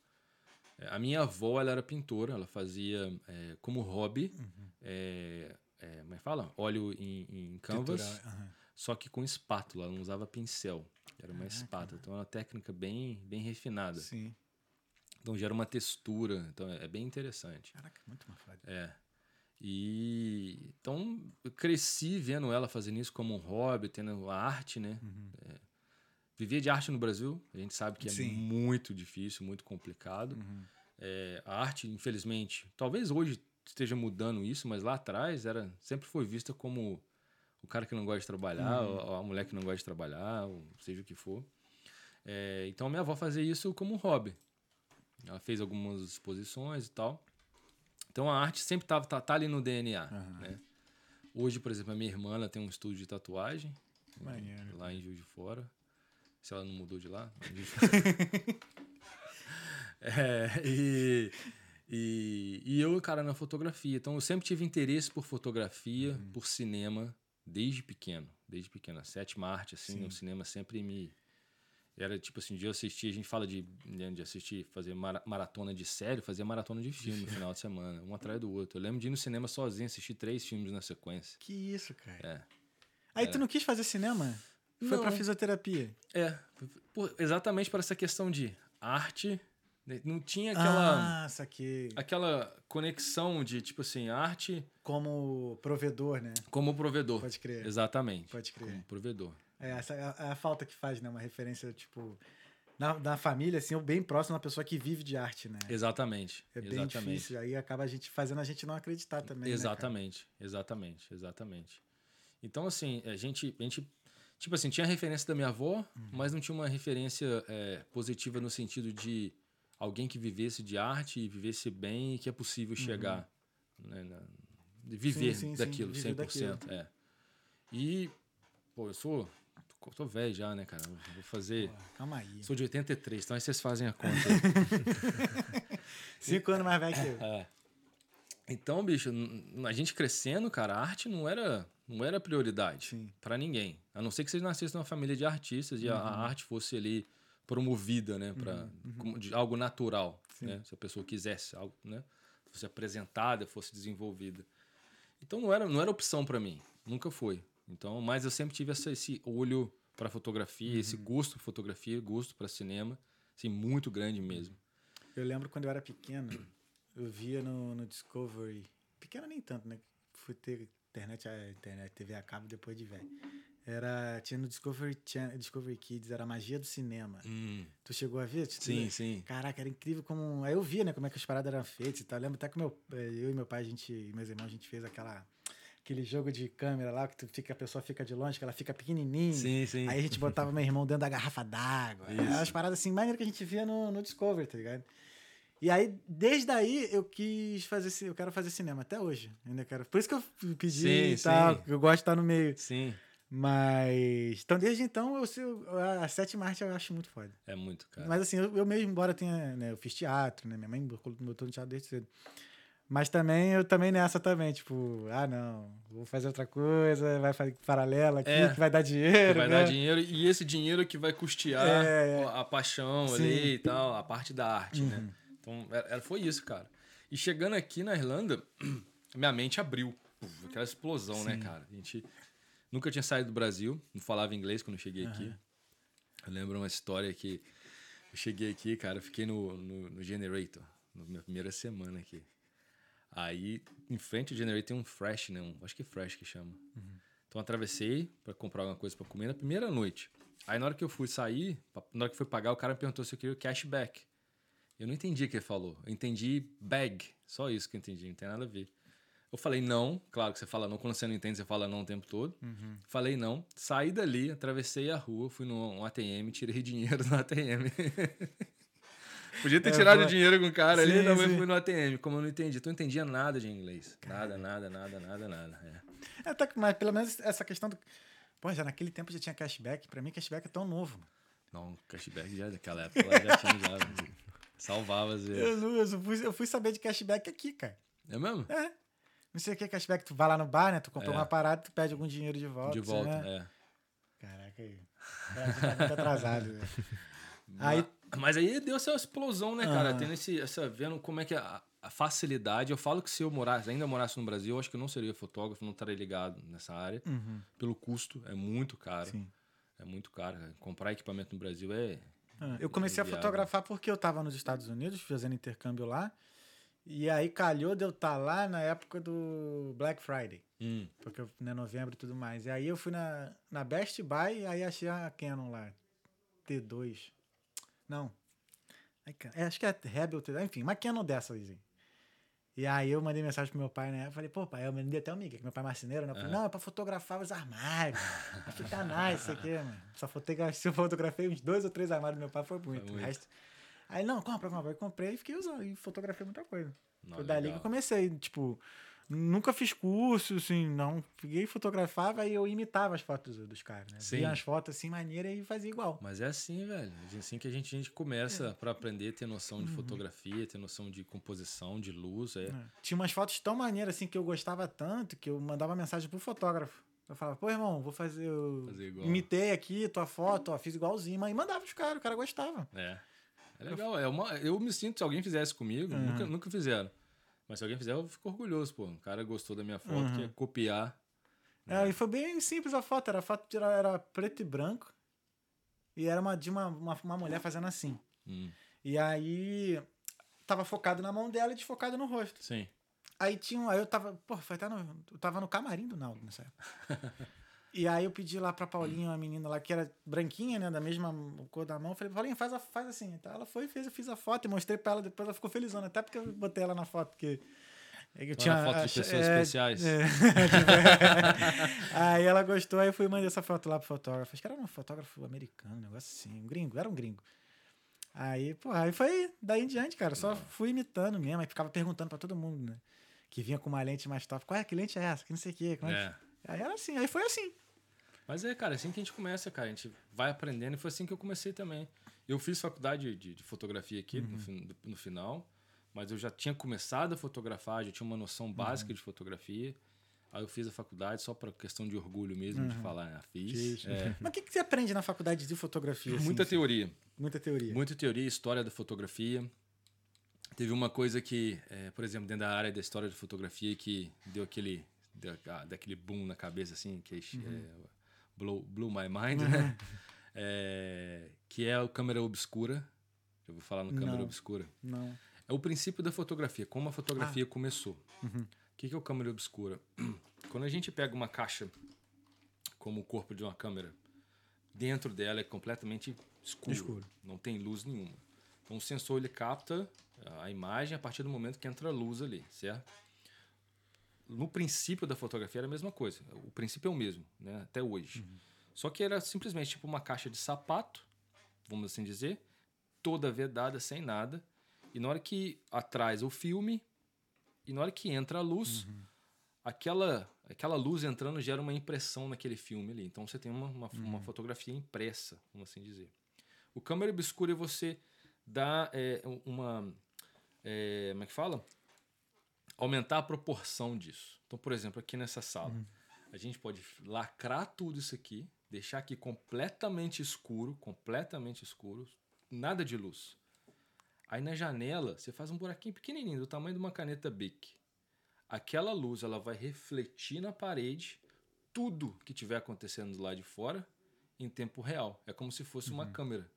[SPEAKER 3] É, A minha avó, ela era pintora, ela fazia é, como hobby, é, é, como é que fala? Óleo em, em canvas,
[SPEAKER 1] aham.
[SPEAKER 3] só que com espátula, ela não usava pincel, era uma espátula. Então é uma técnica bem, bem refinada.
[SPEAKER 1] Sim.
[SPEAKER 3] Então gera uma textura, então é, é bem interessante.
[SPEAKER 1] Caraca, muito mais foda.
[SPEAKER 3] É. E então eu cresci vendo ela fazendo isso como um hobby, tendo a arte, né? É, viver de arte no Brasil, a gente sabe que é
[SPEAKER 1] Sim.
[SPEAKER 3] muito difícil, muito complicado. É, a arte, infelizmente, talvez hoje esteja mudando isso, mas lá atrás era sempre foi vista como o cara que não gosta de trabalhar, ou a mulher que não gosta de trabalhar, ou seja o que for. É, então minha avó fazia isso como um hobby. Ela fez algumas exposições e tal. Então a arte sempre tava, tá, tá ali no DNA. Né? Hoje, por exemplo, a minha irmã ela tem um estúdio de tatuagem lá em Juiz de Fora. Se ela não mudou de lá. *laughs* É, e, e, e eu, cara, na fotografia. Então eu sempre tive interesse por fotografia, por cinema, desde pequeno. Desde pequeno. A sétima arte, assim, o cinema sempre me. Era tipo assim, de eu assistir, a gente fala de, né, de assistir, fazer mara- maratona de série, fazia maratona de filme no *laughs* final de semana, um atrás do outro. Eu lembro de ir no cinema sozinho, assistir três filmes na sequência.
[SPEAKER 1] Que isso, cara.
[SPEAKER 3] É.
[SPEAKER 1] Aí tu não quis fazer cinema? Foi pra fisioterapia.
[SPEAKER 3] É, por- exatamente para essa questão de arte, né, não tinha aquela,
[SPEAKER 1] Ah, saquei.
[SPEAKER 3] aquela conexão de, tipo assim, arte
[SPEAKER 1] Como provedor, né?
[SPEAKER 3] como provedor.
[SPEAKER 1] Pode crer.
[SPEAKER 3] Exatamente.
[SPEAKER 1] Pode crer.
[SPEAKER 3] Como provedor.
[SPEAKER 1] É, essa é a, é a falta que faz, né? Uma referência, tipo, na, na família, assim, ou bem próximo uma pessoa que vive de arte, né?
[SPEAKER 3] Exatamente.
[SPEAKER 1] É bem
[SPEAKER 3] exatamente.
[SPEAKER 1] difícil. Aí acaba a gente fazendo a gente não acreditar também. né, cara?
[SPEAKER 3] exatamente, exatamente, exatamente. Então, assim, a gente, a gente, tipo assim, tinha a referência da minha avó,
[SPEAKER 1] Uhum.
[SPEAKER 3] mas não tinha uma referência é, positiva no sentido de alguém que vivesse de arte e vivesse bem e que é possível chegar, né, na- de viver
[SPEAKER 1] Uhum. sim, sim,
[SPEAKER 3] daquilo,
[SPEAKER 1] viver
[SPEAKER 3] 100%. É. E, pô, eu sou, tô, tô velho já, né, cara? Eu Vou fazer...
[SPEAKER 1] Calma aí.
[SPEAKER 3] Sou de 83, então aí vocês fazem a conta. *laughs*
[SPEAKER 1] Cinco anos mais velho que eu.
[SPEAKER 3] É. Então, bicho, a gente crescendo, cara, a arte não era, não era prioridade pra ninguém. A não ser que você nascesse numa família de artistas e a,
[SPEAKER 1] Uhum.
[SPEAKER 3] a arte fosse ali promovida, né, para de algo natural,
[SPEAKER 1] Sim.
[SPEAKER 3] né? Se a pessoa quisesse algo, né, fosse apresentada, fosse desenvolvida. Então não era, não era opção pra mim, nunca foi. Então, mas eu sempre tive essa- esse olho pra fotografia, esse
[SPEAKER 1] Uhum.
[SPEAKER 3] gosto por fotografia, gosto pra cinema, Assim, muito grande mesmo.
[SPEAKER 1] Eu lembro quando eu era pequeno, eu via no, no Discovery. Pequeno nem tanto, né? Fui ter internet, a internet, TV a cabo depois de velho. Era, tinha no Discovery, Channel, Discovery Kids, era a magia do cinema. Tu chegou a ver? Tu-
[SPEAKER 3] Hum. Sim, sim.
[SPEAKER 1] Caraca, era incrível como. Aí eu via, né, como é que as paradas eram feitas e tal. Eu lembro até que meu, eh, eu e meu pai, a gente, e meus irmãos, a gente fez aquela. Aquele jogo de câmera lá, que tu fica, a pessoa fica de longe, que ela fica pequenininha.
[SPEAKER 3] Sim, sim.
[SPEAKER 1] Aí a gente botava meu irmão dentro da garrafa d'água. As paradas assim, maneiras que a gente via no, no Discovery, tá ligado? E aí, desde aí, eu quis fazer. Eu quero fazer cinema até hoje. Ainda quero. Por isso que eu pedi
[SPEAKER 3] Sim,
[SPEAKER 1] e tal,
[SPEAKER 3] sim.
[SPEAKER 1] eu gosto de estar no meio.
[SPEAKER 3] Sim.
[SPEAKER 1] Mas. Então, desde então, eu, sei- a sétima arte eu acho muito foda.
[SPEAKER 3] É muito, cara.
[SPEAKER 1] Mas assim, eu, eu mesmo, embora tenha. Né, eu fiz teatro, né? Minha mãe me botou no teatro desde cedo. Mas também, eu também nessa também, tipo, ah, não, vou fazer outra coisa, vai fazer paralela aqui,
[SPEAKER 3] É.
[SPEAKER 1] que vai dar dinheiro.
[SPEAKER 3] Vai
[SPEAKER 1] né?
[SPEAKER 3] dar dinheiro e esse dinheiro que vai custear
[SPEAKER 1] É, é.
[SPEAKER 3] a paixão
[SPEAKER 1] Sim.
[SPEAKER 3] ali e tal, a parte da arte, né?
[SPEAKER 1] Uhum.
[SPEAKER 3] Então, era, foi isso, cara. E chegando aqui na Irlanda, *clears throat* minha mente abriu. Puf, Aquela explosão, né,
[SPEAKER 1] Sim.
[SPEAKER 3] cara? A gente nunca tinha saído do Brasil, não falava inglês quando eu cheguei aqui. Eu lembro uma história que eu cheguei aqui, cara, eu fiquei no, no, no Generator, na minha primeira semana aqui. Aí, em frente ao Generator tem um Fresh, né? Um, acho que é Fresh que chama. Então, eu atravessei pra comprar alguma coisa pra comer na primeira noite. Aí, na hora que eu fui sair, na hora que fui pagar, o cara me perguntou se eu queria o cashback. Eu não entendi o que ele falou. Eu entendi bag. Só isso que eu entendi, não tem nada a ver. Eu falei não, claro que você fala não, quando você não entende, você fala não o tempo todo. Falei não, saí dali, atravessei a rua, fui no um ATM, tirei *laughs* dinheiro no ATM. Podia ter
[SPEAKER 1] É,
[SPEAKER 3] tirado
[SPEAKER 1] foi-
[SPEAKER 3] dinheiro com o cara ali,
[SPEAKER 1] Sim,
[SPEAKER 3] não, mas fui no ATM. Como eu não entendi, tu não entendia nada de inglês. Nada, nada, nada, nada, nada. É.
[SPEAKER 1] É, tá, mas pelo menos essa questão do. Pô, já naquele tempo já tinha cashback. Pra mim, cashback é tão novo.
[SPEAKER 3] Não, cashback já daquela época já tinha, já. *laughs* Salvava às
[SPEAKER 1] Eu,
[SPEAKER 3] vezes.
[SPEAKER 1] não- eu, fui, eu fui saber de cashback aqui, cara.
[SPEAKER 3] É mesmo?
[SPEAKER 1] É. Não sei o que é cashback. Tu vai lá no bar, né? Tu comprou
[SPEAKER 3] É.
[SPEAKER 1] uma parada, tu pede algum dinheiro de volta.
[SPEAKER 3] De
[SPEAKER 1] assim,
[SPEAKER 3] volta,
[SPEAKER 1] né?
[SPEAKER 3] é.
[SPEAKER 1] Caraca, aí. Tá muito atrasado. né? *laughs* Aí,
[SPEAKER 3] Mas aí deu essa explosão, né, cara?
[SPEAKER 1] Ah.
[SPEAKER 3] Tendo esse, essa, vendo como é que a, a facilidade. Eu falo que se eu morasse, ainda morasse no Brasil, eu acho que eu não seria fotógrafo, não estaria ligado nessa área.
[SPEAKER 1] Uhum,
[SPEAKER 3] Pelo custo, é muito caro.
[SPEAKER 1] sim.
[SPEAKER 3] É muito caro. cara. Comprar equipamento no Brasil é.
[SPEAKER 1] Ah, Eu comecei a fotografar porque eu tava nos Estados Unidos fazendo intercâmbio lá. E aí calhou de eu estar lá na época do Black Friday.
[SPEAKER 3] Hum,
[SPEAKER 1] Porque né, novembro e tudo mais. E aí eu fui na, na Best Buy e aí achei a Canon lá. T2. Não. É, acho que é Rebel T2. Enfim, uma Canon dessa aí. E aí eu mandei mensagem pro meu pai, né? Eu falei, pô, pai, eu mandei até o Miguel, que meu pai é marceneiro, né? Eu falei, não, é pra fotografar os armários. Vai ficar nice isso aqui, mano. Só fotogra- se *laughs* eu fotografei uns dois ou três armários do meu pai, foi muito.
[SPEAKER 3] Foi muito.
[SPEAKER 1] resto... Aí, não, compra, compra. Eu comprei e fiquei usando. E fotografei muita coisa.
[SPEAKER 3] não,
[SPEAKER 1] Foi dali que
[SPEAKER 3] legal.
[SPEAKER 1] eu comecei, tipo, nunca fiz curso, assim, não. Peguei, fotografava e eu imitava as fotos dos, caras, né?
[SPEAKER 3] Sim.
[SPEAKER 1] Via as fotos assim, maneiras e fazia igual.
[SPEAKER 3] Mas é assim, velho. É assim que a gente, a gente começa pra aprender, ter noção
[SPEAKER 1] Uhum.
[SPEAKER 3] de fotografia, ter noção de composição, de luz. É.
[SPEAKER 1] Tinha umas fotos tão maneiras, assim, que eu gostava tanto, que eu mandava mensagem pro fotógrafo. Eu falava, pô, irmão, vou fazer. Eu
[SPEAKER 3] Fazer igual.
[SPEAKER 1] imitei aqui tua foto, ó, fiz igualzinho, mas mandava os caras, o cara gostava.
[SPEAKER 3] É. É legal. É uma, eu me sinto, se alguém fizesse comigo,
[SPEAKER 1] Uhum.
[SPEAKER 3] nunca, nunca fizeram. Mas se alguém fizer, eu fico orgulhoso, pô. O cara gostou da minha foto,
[SPEAKER 1] Uhum.
[SPEAKER 3] quer copiar.
[SPEAKER 1] É, e foi bem simples a foto, era a foto era, era preto e branco. E era uma, de uma, uma, uma mulher fazendo assim.
[SPEAKER 3] Hum,
[SPEAKER 1] E aí tava focado na mão dela e desfocado no rosto.
[SPEAKER 3] sim.
[SPEAKER 1] Aí tinha um, aí eu tava, pô, foi até no, eu tava no camarim do Naldo nessa época. *laughs* e aí eu pedi lá pra Paulinha, uma menina lá que era branquinha, né, da mesma cor da mão, eu falei, Paulinha, faz, a, faz assim. Então ela foi, fez, eu fiz a foto e mostrei pra ela, depois ela ficou felizona, até porque eu botei ela na foto, porque eu
[SPEAKER 3] Então
[SPEAKER 1] tinha
[SPEAKER 3] foto de pessoas
[SPEAKER 1] é,
[SPEAKER 3] especiais. *laughs*
[SPEAKER 1] é. aí ela gostou, aí eu fui mandei essa foto lá pro fotógrafo. Acho que era um fotógrafo americano, um negócio assim, um gringo, era um gringo. Aí, pô, aí foi daí em diante, cara. Só fui imitando mesmo, aí ficava perguntando pra todo mundo, né? Que vinha com uma lente mais top. Qual é? Que lente é essa? Que não sei o quê. como é
[SPEAKER 3] É.
[SPEAKER 1] Aí era assim, aí foi assim.
[SPEAKER 3] Mas é, cara, assim que a gente começa, cara. A gente vai aprendendo e foi assim que eu comecei também. Eu fiz faculdade de, de fotografia aqui no, fin- no final, mas eu já tinha começado a fotografar, já tinha uma noção básica de fotografia. Aí eu fiz a faculdade só por questão de orgulho mesmo de falar, ah, fiz. É. *laughs*
[SPEAKER 1] Mas o que, que você aprende na faculdade de fotografia? assim?
[SPEAKER 3] Muita teoria.
[SPEAKER 1] Muita teoria.
[SPEAKER 3] Muita teoria, história da fotografia. Teve uma coisa que, é, por exemplo, dentro da área da história da fotografia que deu aquele, daquele boom na cabeça, assim, que é, blow, blew my mind, né? *laughs* É, que é a câmera obscura. Eu vou falar no câmera
[SPEAKER 1] Não.
[SPEAKER 3] obscura.
[SPEAKER 1] Não.
[SPEAKER 3] É o princípio da fotografia, como a fotografia
[SPEAKER 1] Ah.
[SPEAKER 3] começou.
[SPEAKER 1] Uhum.
[SPEAKER 3] O que que é o câmera obscura? *clears throat* Quando a gente pega uma caixa como o corpo de uma câmera, dentro dela é completamente escuro,
[SPEAKER 1] Escuro.
[SPEAKER 3] não tem luz nenhuma. Então o sensor ele capta a imagem a partir do momento que entra a luz ali, certo? No princípio da fotografia era a mesma coisa. O princípio é o mesmo, né? Até hoje. Só que era simplesmente tipo uma caixa de sapato, vamos assim dizer, toda vedada, sem nada. E na hora que atrás o filme, e na hora que entra a luz, aquela, aquela luz entrando gera uma impressão naquele filme ali. Então você tem uma, uma, uma fotografia impressa, vamos assim dizer. O câmera obscura é você dá é, uma. é, como é que fala? Aumentar a proporção disso. Então, por exemplo, aqui nessa sala, a gente pode lacrar tudo isso aqui, deixar aqui completamente escuro, completamente escuro, nada de luz. Aí na janela, você faz um buraquinho pequenininho, do tamanho de uma caneta Bic. Aquela luz, ela vai refletir na parede tudo que tiver acontecendo do lado de fora em tempo real. É como se fosse uma câmera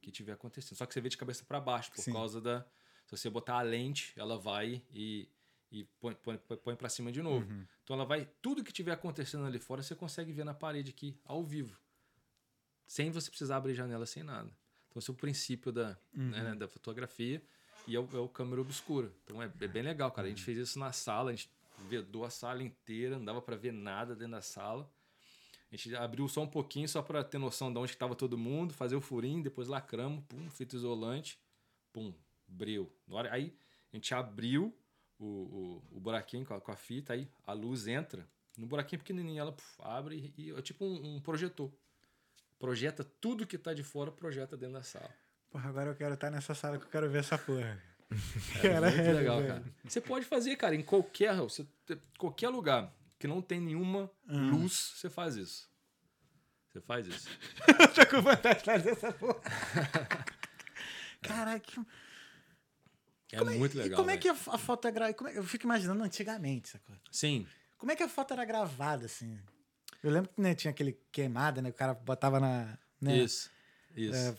[SPEAKER 3] que tiver acontecendo. Só que você vê de cabeça para baixo, por
[SPEAKER 1] Sim.
[SPEAKER 3] causa da... Se você botar a lente, ela vai e, e põe, põe, põe para cima de novo. Então ela vai... Tudo que tiver acontecendo ali fora, você consegue ver na parede aqui, ao vivo. Sem você precisar abrir janela, sem nada. Então esse é o princípio da, né, da fotografia e é o, é o câmera obscura. Então é, é bem legal, cara. A gente fez isso na sala, a gente vedou a sala inteira, não dava para ver nada dentro da sala. A gente abriu só um pouquinho, só para ter noção de onde estava todo mundo, fazer o furinho, depois lacramos, pum, fita isolante, pum, breu. Aí a gente abriu o, o, o buraquinho com a, com a fita, aí a luz entra no buraquinho pequenininho, ela puf, abre e, é tipo um, um projetor. Projeta tudo que tá de fora, projeta dentro da sala.
[SPEAKER 1] Porra, agora eu quero estar nessa sala que eu quero ver essa porra.
[SPEAKER 3] É *laughs* muito legal,
[SPEAKER 1] velho.
[SPEAKER 3] cara. Você pode fazer, cara, em qualquer, você, qualquer lugar que não tem nenhuma luz, você faz isso. Você faz isso. *laughs*
[SPEAKER 1] Eu tô com vontade de fazer essa porra. *laughs* Caraca,
[SPEAKER 3] É muito
[SPEAKER 1] e
[SPEAKER 3] legal.
[SPEAKER 1] como é
[SPEAKER 3] velho.
[SPEAKER 1] que a a foto é gravada? Eu fico imaginando antigamente, sacou?
[SPEAKER 3] Sim.
[SPEAKER 1] Como é que a foto era gravada, assim? Eu lembro que né, tinha aquele queimada, né? O cara botava na. Né,
[SPEAKER 3] Isso. Isso.
[SPEAKER 1] É,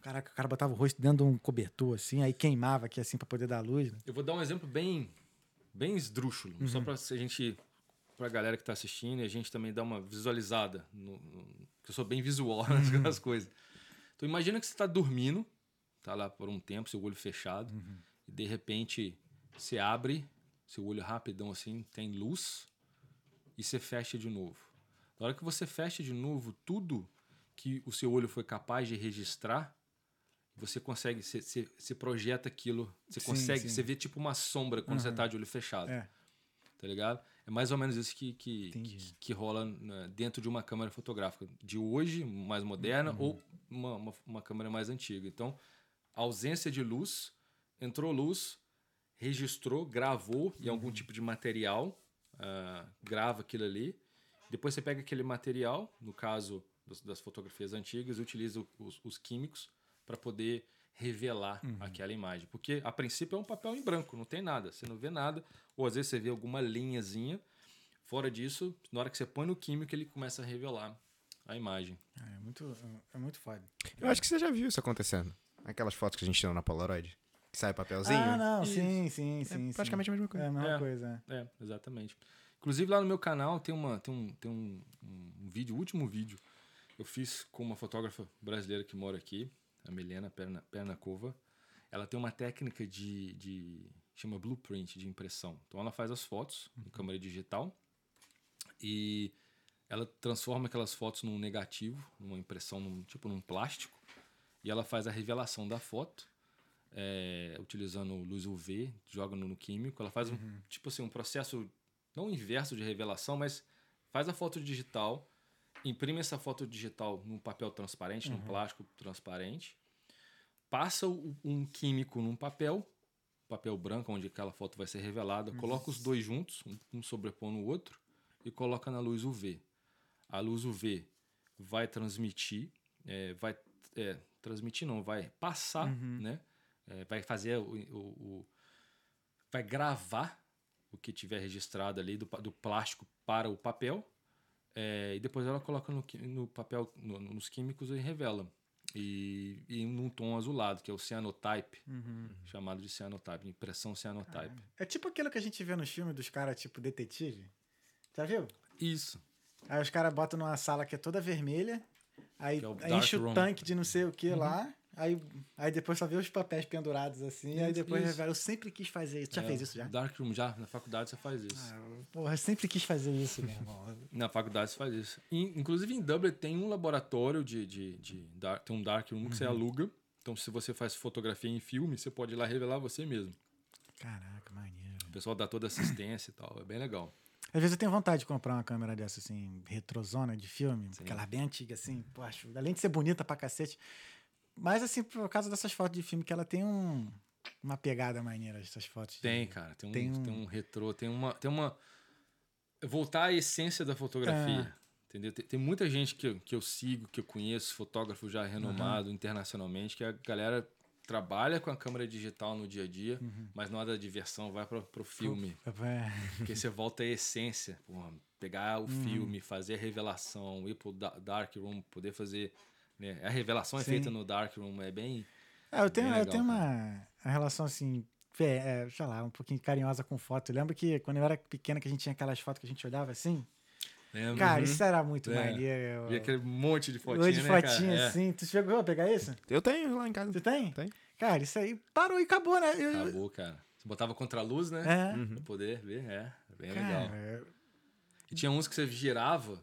[SPEAKER 1] Caraca, o cara botava o rosto dentro de um cobertor, assim, aí queimava aqui, assim, pra poder dar luz. Né?
[SPEAKER 3] Eu vou dar um exemplo bem, bem esdrúxulo,
[SPEAKER 1] Uhum.
[SPEAKER 3] só pra a gente, pra galera que tá assistindo e a gente também dar uma visualizada. No, no- que eu sou bem visual *laughs* nas,
[SPEAKER 1] Uhum.
[SPEAKER 3] nas coisas. Então imagina que você tá dormindo, tá lá por um tempo, seu olho fechado,
[SPEAKER 1] Uhum.
[SPEAKER 3] E de repente você abre, seu olho rapidão assim, tem luz, e você fecha de novo. Na hora que você fecha de novo, tudo que o seu olho foi capaz de registrar, você consegue, você, você, você projeta aquilo, você
[SPEAKER 1] Sim,
[SPEAKER 3] consegue,
[SPEAKER 1] sim.
[SPEAKER 3] você vê tipo uma sombra quando você tá de olho fechado,
[SPEAKER 1] É.
[SPEAKER 3] tá ligado? É mais ou menos isso que, que, que, que rola né, dentro de uma câmera fotográfica de hoje, mais moderna,
[SPEAKER 1] Uhum.
[SPEAKER 3] ou uma, uma, uma câmera mais antiga. Então, a ausência de luz, entrou luz, registrou, gravou em
[SPEAKER 1] Uhum.
[SPEAKER 3] algum tipo de material, ah, grava aquilo ali. Depois você pega aquele material, no caso das, das fotografias antigas, e utiliza os, os químicos para poder revelar
[SPEAKER 1] Uhum.
[SPEAKER 3] aquela imagem. Porque a princípio é um papel em branco, não tem nada, você não vê nada, ou às vezes você vê alguma linhazinha. Fora disso, na hora que você põe no químico, ele começa a revelar a imagem.
[SPEAKER 1] É muito, é muito foda.
[SPEAKER 2] Eu acho que você já viu isso acontecendo. Aquelas fotos que a gente tirou na Polaroid. Que sai papelzinho.
[SPEAKER 1] Ah, não,
[SPEAKER 3] Isso.
[SPEAKER 1] sim, sim, sim.
[SPEAKER 2] é
[SPEAKER 1] sim.
[SPEAKER 2] praticamente a mesma
[SPEAKER 1] É
[SPEAKER 2] coisa.
[SPEAKER 1] a mesma
[SPEAKER 3] É.
[SPEAKER 1] coisa. é.
[SPEAKER 3] É, exatamente. Inclusive lá no meu canal tem, uma, tem, um, tem um, um vídeo, o último vídeo, eu fiz com uma fotógrafa brasileira que mora aqui, a Milena Perna, Pernacova. Ela tem uma técnica de, de. chama blueprint de impressão. Então ela faz as fotos em câmera digital e ela transforma aquelas fotos num negativo, numa impressão, num, tipo num plástico, e ela faz a revelação da foto é, utilizando luz UV, joga no, no químico. Ela faz um, tipo assim, um processo não inverso de revelação, mas faz a foto digital, imprime essa foto digital num papel transparente, num plástico transparente, passa o- um químico num papel, papel branco, onde aquela foto vai ser revelada, coloca os dois juntos, um, um sobrepondo o outro, e coloca na luz UV. A luz UV vai transmitir, é, vai é, transmitir não, vai passar, né? É, vai fazer o, o- o- vai gravar o que tiver registrado ali do, do plástico para o papel é, e depois ela coloca no, no papel, no- nos químicos e revela. e, e num tom azulado, que é o cyanotype, chamado de cyanotype, impressão cyanotype.
[SPEAKER 1] É tipo aquilo que a gente vê nos filmes dos caras, tipo detetive. Já viu?
[SPEAKER 3] Isso.
[SPEAKER 1] Aí os caras botam numa sala que é toda vermelha, aí
[SPEAKER 3] é o
[SPEAKER 1] enche o
[SPEAKER 3] room. Uhum.
[SPEAKER 1] tanque de não sei o que lá, aí, aí depois só vê os papéis pendurados assim, aí depois
[SPEAKER 3] isso.
[SPEAKER 1] revela. Eu sempre quis fazer isso. Já
[SPEAKER 3] É,
[SPEAKER 1] fez isso já?
[SPEAKER 3] Darkroom, já. Na faculdade você faz isso.
[SPEAKER 1] Ah, porra, eu sempre quis fazer isso, meu irmão. *laughs*
[SPEAKER 3] Na faculdade você faz isso. In- inclusive em Dublin tem um laboratório de. de, de dar- tem um darkroom que você aluga. Então, se você faz fotografia em filme, você pode ir lá revelar você mesmo.
[SPEAKER 1] Caraca, maneiro.
[SPEAKER 3] O pessoal dá toda assistência e tal. É bem legal.
[SPEAKER 1] Às vezes eu tenho vontade de comprar uma câmera dessa, assim, retrozona de filme, aquela bem antiga, assim, pô, acho, além de ser bonita pra cacete. Mas, assim, por causa dessas fotos de filme, que ela tem um, uma pegada maneira, essas fotos. de-
[SPEAKER 3] Tem, cara. Tem um,
[SPEAKER 1] Tem
[SPEAKER 3] tem
[SPEAKER 1] um-
[SPEAKER 3] um... retrô, tem uma. Tem uma. Voltar à essência da fotografia. Entendeu? Tem, tem muita gente que eu, que eu sigo, que eu conheço, fotógrafo já renomado internacionalmente, que a galera trabalha com a câmera digital no dia a dia, mas na hora da diversão vai pro, pro filme.
[SPEAKER 1] É,
[SPEAKER 3] Porque você volta à essência. Porra, pegar o filme, fazer a revelação, ir pro da- dark room, poder fazer. Né? A revelação é
[SPEAKER 1] Sim.
[SPEAKER 3] feita no dark room, é bem.
[SPEAKER 1] É, eu tenho,
[SPEAKER 3] Bem
[SPEAKER 1] eu
[SPEAKER 3] legal,
[SPEAKER 1] tenho uma, uma relação assim, é, sei lá, um pouquinho carinhosa com foto. Eu lembro que quando eu era pequena, que a gente tinha aquelas fotos que a gente olhava assim.
[SPEAKER 3] Lembra?
[SPEAKER 1] Cara,
[SPEAKER 3] Uhum.
[SPEAKER 1] isso era muito
[SPEAKER 3] É.
[SPEAKER 1] maneiro.
[SPEAKER 3] E aquele monte de fotinha,
[SPEAKER 1] Hoje
[SPEAKER 3] né,
[SPEAKER 1] fotinha
[SPEAKER 3] cara? É.
[SPEAKER 1] assim. Tu chegou a pegar isso?
[SPEAKER 2] Eu tenho lá em casa.
[SPEAKER 1] Tu tem?
[SPEAKER 2] Tem.
[SPEAKER 1] Cara, isso aí parou e acabou, né? Eu-
[SPEAKER 3] Acabou, cara. Você botava contra a luz, né?
[SPEAKER 1] É.
[SPEAKER 3] Pra poder ver, é. é Bem
[SPEAKER 1] Cara,
[SPEAKER 3] legal. E tinha uns que você girava.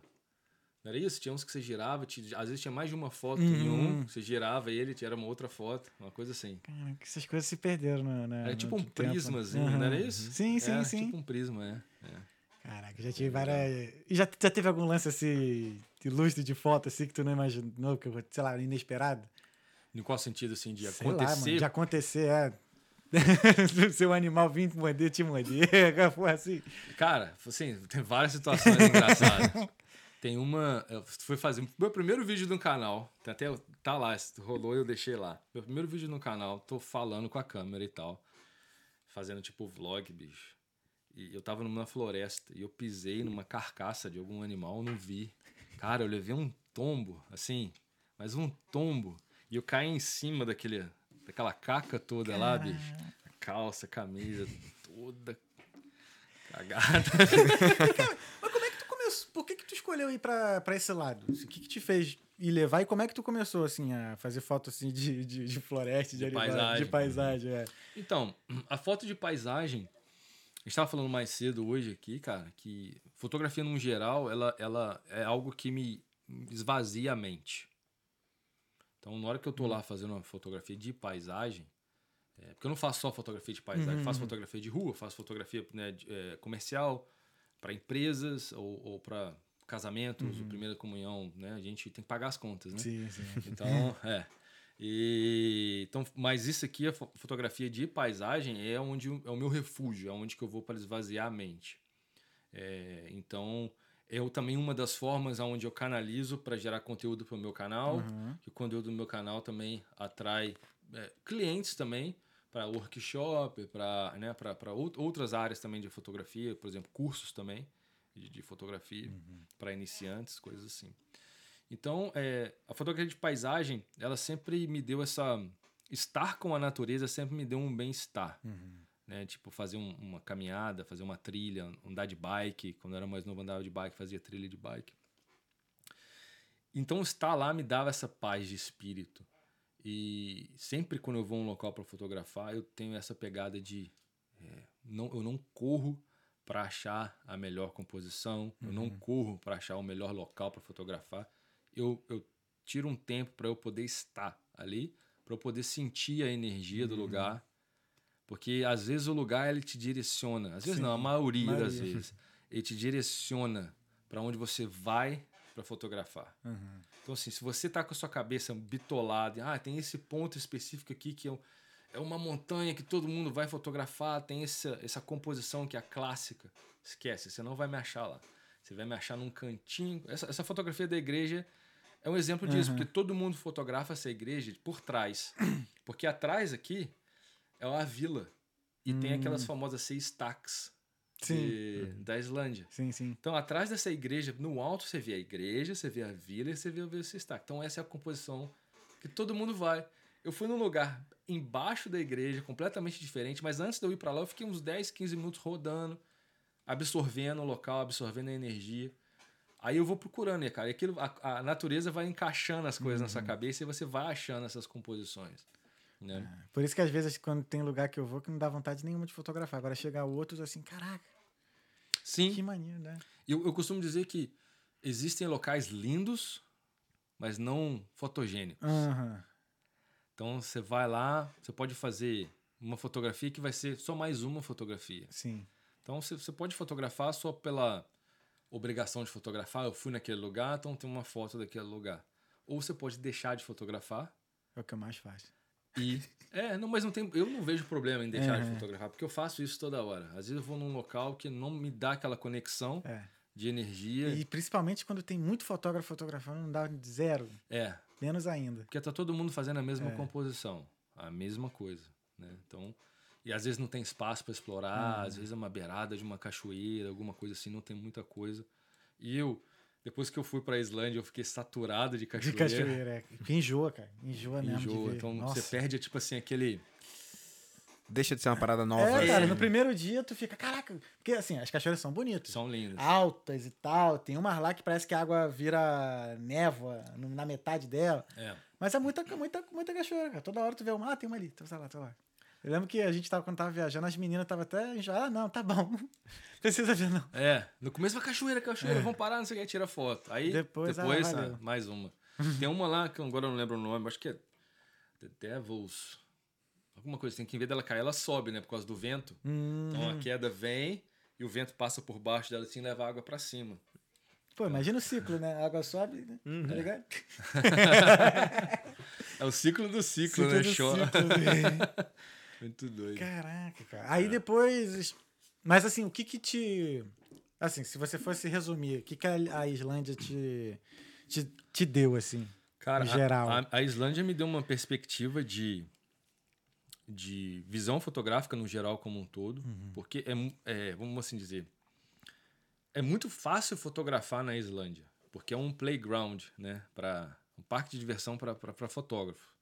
[SPEAKER 3] Não era isso? Tinha uns que você girava, tinha- às vezes tinha mais de uma foto em
[SPEAKER 1] Uhum.
[SPEAKER 3] um, você girava ele, era uma outra foto, uma coisa assim.
[SPEAKER 1] cara, essas coisas se perderam no, na,
[SPEAKER 3] Era
[SPEAKER 1] no
[SPEAKER 3] tipo um
[SPEAKER 1] tempo.
[SPEAKER 3] prismazinho,
[SPEAKER 1] Aham.
[SPEAKER 3] não era isso?
[SPEAKER 1] Sim, sim,
[SPEAKER 3] Era
[SPEAKER 1] sim.
[SPEAKER 3] tipo um prisma, é. é.
[SPEAKER 1] Caraca, já tive várias. E já, já teve algum lance assim, ilustre de foto, assim, que tu não imaginou, que, sei lá, inesperado?
[SPEAKER 3] Em qual sentido, assim, de
[SPEAKER 1] Sei lá,
[SPEAKER 3] acontecer?
[SPEAKER 1] mano, de acontecer, é. *laughs* Seu animal vir te morder, te morder, *laughs* foi assim.
[SPEAKER 3] Cara, assim, tem várias situações engraçadas. *laughs* Tem uma. Eu fui fazer. Meu primeiro vídeo no canal. Tem até. Tá lá, rolou e eu deixei lá. Meu primeiro vídeo no canal, tô falando com a câmera e tal. Fazendo tipo vlog, bicho. E eu tava numa floresta e eu pisei numa carcaça de algum animal, não vi. Cara, eu levei um tombo, assim, mas um tombo. E eu caí em cima daquele, daquela caca toda lá, bicho. A calça, a camisa, toda cagada. *laughs*
[SPEAKER 1] Por que, que tu escolheu ir pra esse lado? O que, que te fez ir levar e como é que tu começou, assim, a fazer foto assim, de, de, de floresta, de,
[SPEAKER 3] De
[SPEAKER 1] animal-
[SPEAKER 3] paisagem.
[SPEAKER 1] de paisagem? É.
[SPEAKER 3] Então, a foto de paisagem, a gente tava falando mais cedo hoje aqui, cara, que fotografia no geral, ela, ela é algo que me esvazia a mente. Então, na hora que eu tô lá fazendo uma fotografia de paisagem, é, porque eu não faço só fotografia de paisagem, eu faço fotografia de rua, faço fotografia né, de- é, comercial para empresas ou, ou para casamentos, ou primeira comunhão, né? A gente tem que pagar as contas, né?
[SPEAKER 1] Sim, sim.
[SPEAKER 3] Então, *laughs* é. E, então, mas isso aqui, a fo- fotografia de paisagem, é onde é o meu refúgio, é onde que eu vou para esvaziar a mente. É, então, é também uma das formas onde eu canalizo para gerar conteúdo para o meu canal,
[SPEAKER 1] Uhum.
[SPEAKER 3] que o conteúdo do meu canal também atrai é, clientes também para workshop, para né, pra- pra out- outras áreas também de fotografia, por exemplo, cursos também de, de fotografia para iniciantes, coisas assim. Então, é, a fotografia de paisagem, ela sempre me deu essa. Estar com a natureza sempre me deu um bem-estar. Né? Tipo, fazer um- uma caminhada, fazer uma trilha, andar de bike. Quando eu era mais novo, andava de bike, fazia trilha de bike. Então, estar lá me dava essa paz de espírito. E sempre quando eu vou a um local para fotografar, eu tenho essa pegada de. é, não, eu não corro para achar a melhor composição, eu não corro para achar o melhor local para fotografar. Eu, eu tiro um tempo para eu poder estar ali, para eu poder sentir a energia do lugar. Porque às vezes o lugar ele te direciona, às vezes
[SPEAKER 1] Sim,
[SPEAKER 3] não, a maioria,
[SPEAKER 1] maioria.
[SPEAKER 3] das vezes, ele te direciona para onde você vai para fotografar.
[SPEAKER 1] Uhum.
[SPEAKER 3] Então, assim, se você tá com a sua cabeça bitolada, ah, tem esse ponto específico aqui que é, um- é uma montanha que todo mundo vai fotografar, tem essa, essa composição que é a clássica, esquece, você não vai me achar lá. Você vai me achar num cantinho. Essa, essa fotografia da igreja é um exemplo disso,
[SPEAKER 1] Uhum.
[SPEAKER 3] porque todo mundo fotografa essa igreja por trás. Porque atrás aqui é a vila. E tem aquelas famosas seis
[SPEAKER 1] Hum. Sim.
[SPEAKER 3] De- da Islândia.
[SPEAKER 1] Sim, sim.
[SPEAKER 3] Então, atrás dessa igreja, no alto, você vê a igreja, você vê a vila e você vê o Vila Então, essa é a composição que todo mundo vai. Eu fui num lugar embaixo da igreja, completamente diferente, mas antes de eu ir pra lá, eu fiquei uns 10, 15 minutos rodando, absorvendo o local, absorvendo a energia. Aí eu vou procurando, né, cara? E aquilo, a, a natureza vai encaixando as coisas na sua cabeça e você vai achando essas composições. Né?
[SPEAKER 1] Por isso que às vezes, quando tem lugar que eu vou, que não dá vontade nenhuma de fotografar. Agora chega outros assim, caraca,
[SPEAKER 3] Sim.
[SPEAKER 1] que maneiro, né?
[SPEAKER 3] Eu, eu costumo dizer que existem locais lindos, mas não fotogênicos.
[SPEAKER 1] Aham.
[SPEAKER 3] Então você vai lá, você pode fazer uma fotografia que vai ser só mais uma fotografia.
[SPEAKER 1] Sim.
[SPEAKER 3] Então você, você pode fotografar só pela obrigação de fotografar. Eu fui naquele lugar, então tem uma foto daquele lugar. Ou você pode deixar de fotografar
[SPEAKER 1] É o que eu mais faço.
[SPEAKER 3] E. É, não, mas não tem, eu não vejo problema em deixar de
[SPEAKER 1] Uhum.
[SPEAKER 3] fotografar, porque eu faço isso toda hora. Às vezes eu vou num local que não me dá aquela conexão
[SPEAKER 1] É.
[SPEAKER 3] de energia.
[SPEAKER 1] E principalmente quando tem muito fotógrafo fotografando, não dá zero.
[SPEAKER 3] É,
[SPEAKER 1] Menos ainda.
[SPEAKER 3] Porque tá todo mundo fazendo a mesma
[SPEAKER 1] É.
[SPEAKER 3] composição, a mesma coisa, né? Então, e às vezes não tem espaço para explorar, às vezes é uma beirada de uma cachoeira, alguma coisa assim, não tem muita coisa. E eu, depois que eu fui para Islândia, eu fiquei saturado de
[SPEAKER 1] De
[SPEAKER 3] cachoeira.
[SPEAKER 1] cachoeira, é. Enjoa, cara. Enjoa mesmo. de
[SPEAKER 3] Enjoa.
[SPEAKER 1] ver.
[SPEAKER 3] Então
[SPEAKER 1] Nossa.
[SPEAKER 3] você perde tipo assim aquele
[SPEAKER 2] Deixa de ser uma parada nova.
[SPEAKER 1] É, cara,
[SPEAKER 2] assim.
[SPEAKER 1] no primeiro dia tu fica, caraca, porque assim, as cachoeiras são bonitas.
[SPEAKER 3] são lindos.
[SPEAKER 1] Altas e tal. Tem umas lá que parece que a água vira névoa na metade dela.
[SPEAKER 3] É.
[SPEAKER 1] Mas é muita, muita, muita cachoeira, cara. Toda hora tu vê uma, ah, tem uma ali, então sei lá, sei lá. Eu lembro que a gente tava, quando tava viajando, as meninas estavam até. Ah, não, tá bom. *laughs* Precisa ver, não.
[SPEAKER 3] É, no começo vai cachoeira, cachoeira, vamos parar, não sei o que, tira foto. Aí
[SPEAKER 1] Depois,
[SPEAKER 3] depois,
[SPEAKER 1] ah,
[SPEAKER 3] ah, mais uma. *laughs* Tem uma lá que eu agora não lembro o nome, acho que é The Devils. Alguma coisa, tem que em vez dela cair, ela sobe, né, por causa do vento.
[SPEAKER 1] Hum,
[SPEAKER 3] Então a queda vem e o vento passa por baixo dela assim e leva a água pra cima.
[SPEAKER 1] pô, imagina o ciclo, né? A água sobe, né?
[SPEAKER 3] Uhum.
[SPEAKER 1] Tá ligado? *laughs*
[SPEAKER 3] É o ciclo do ciclo,
[SPEAKER 1] Ciclo
[SPEAKER 3] né?
[SPEAKER 1] do
[SPEAKER 3] Show.
[SPEAKER 1] ciclo.
[SPEAKER 3] Muito doido.
[SPEAKER 1] Caraca, cara.
[SPEAKER 3] É.
[SPEAKER 1] Aí depois. Mas assim, o que que te. Assim, se você fosse resumir, o que que a Islândia te, te, te deu, assim?
[SPEAKER 3] Cara,
[SPEAKER 1] no
[SPEAKER 3] a-
[SPEAKER 1] geral.
[SPEAKER 3] A, a Islândia me deu uma perspectiva de, de visão fotográfica no geral como um todo,
[SPEAKER 1] Uhum.
[SPEAKER 3] porque é, é, vamos assim dizer, é muito fácil fotografar na Islândia, porque é um playground, né, para um parque de diversão para fotógrafo.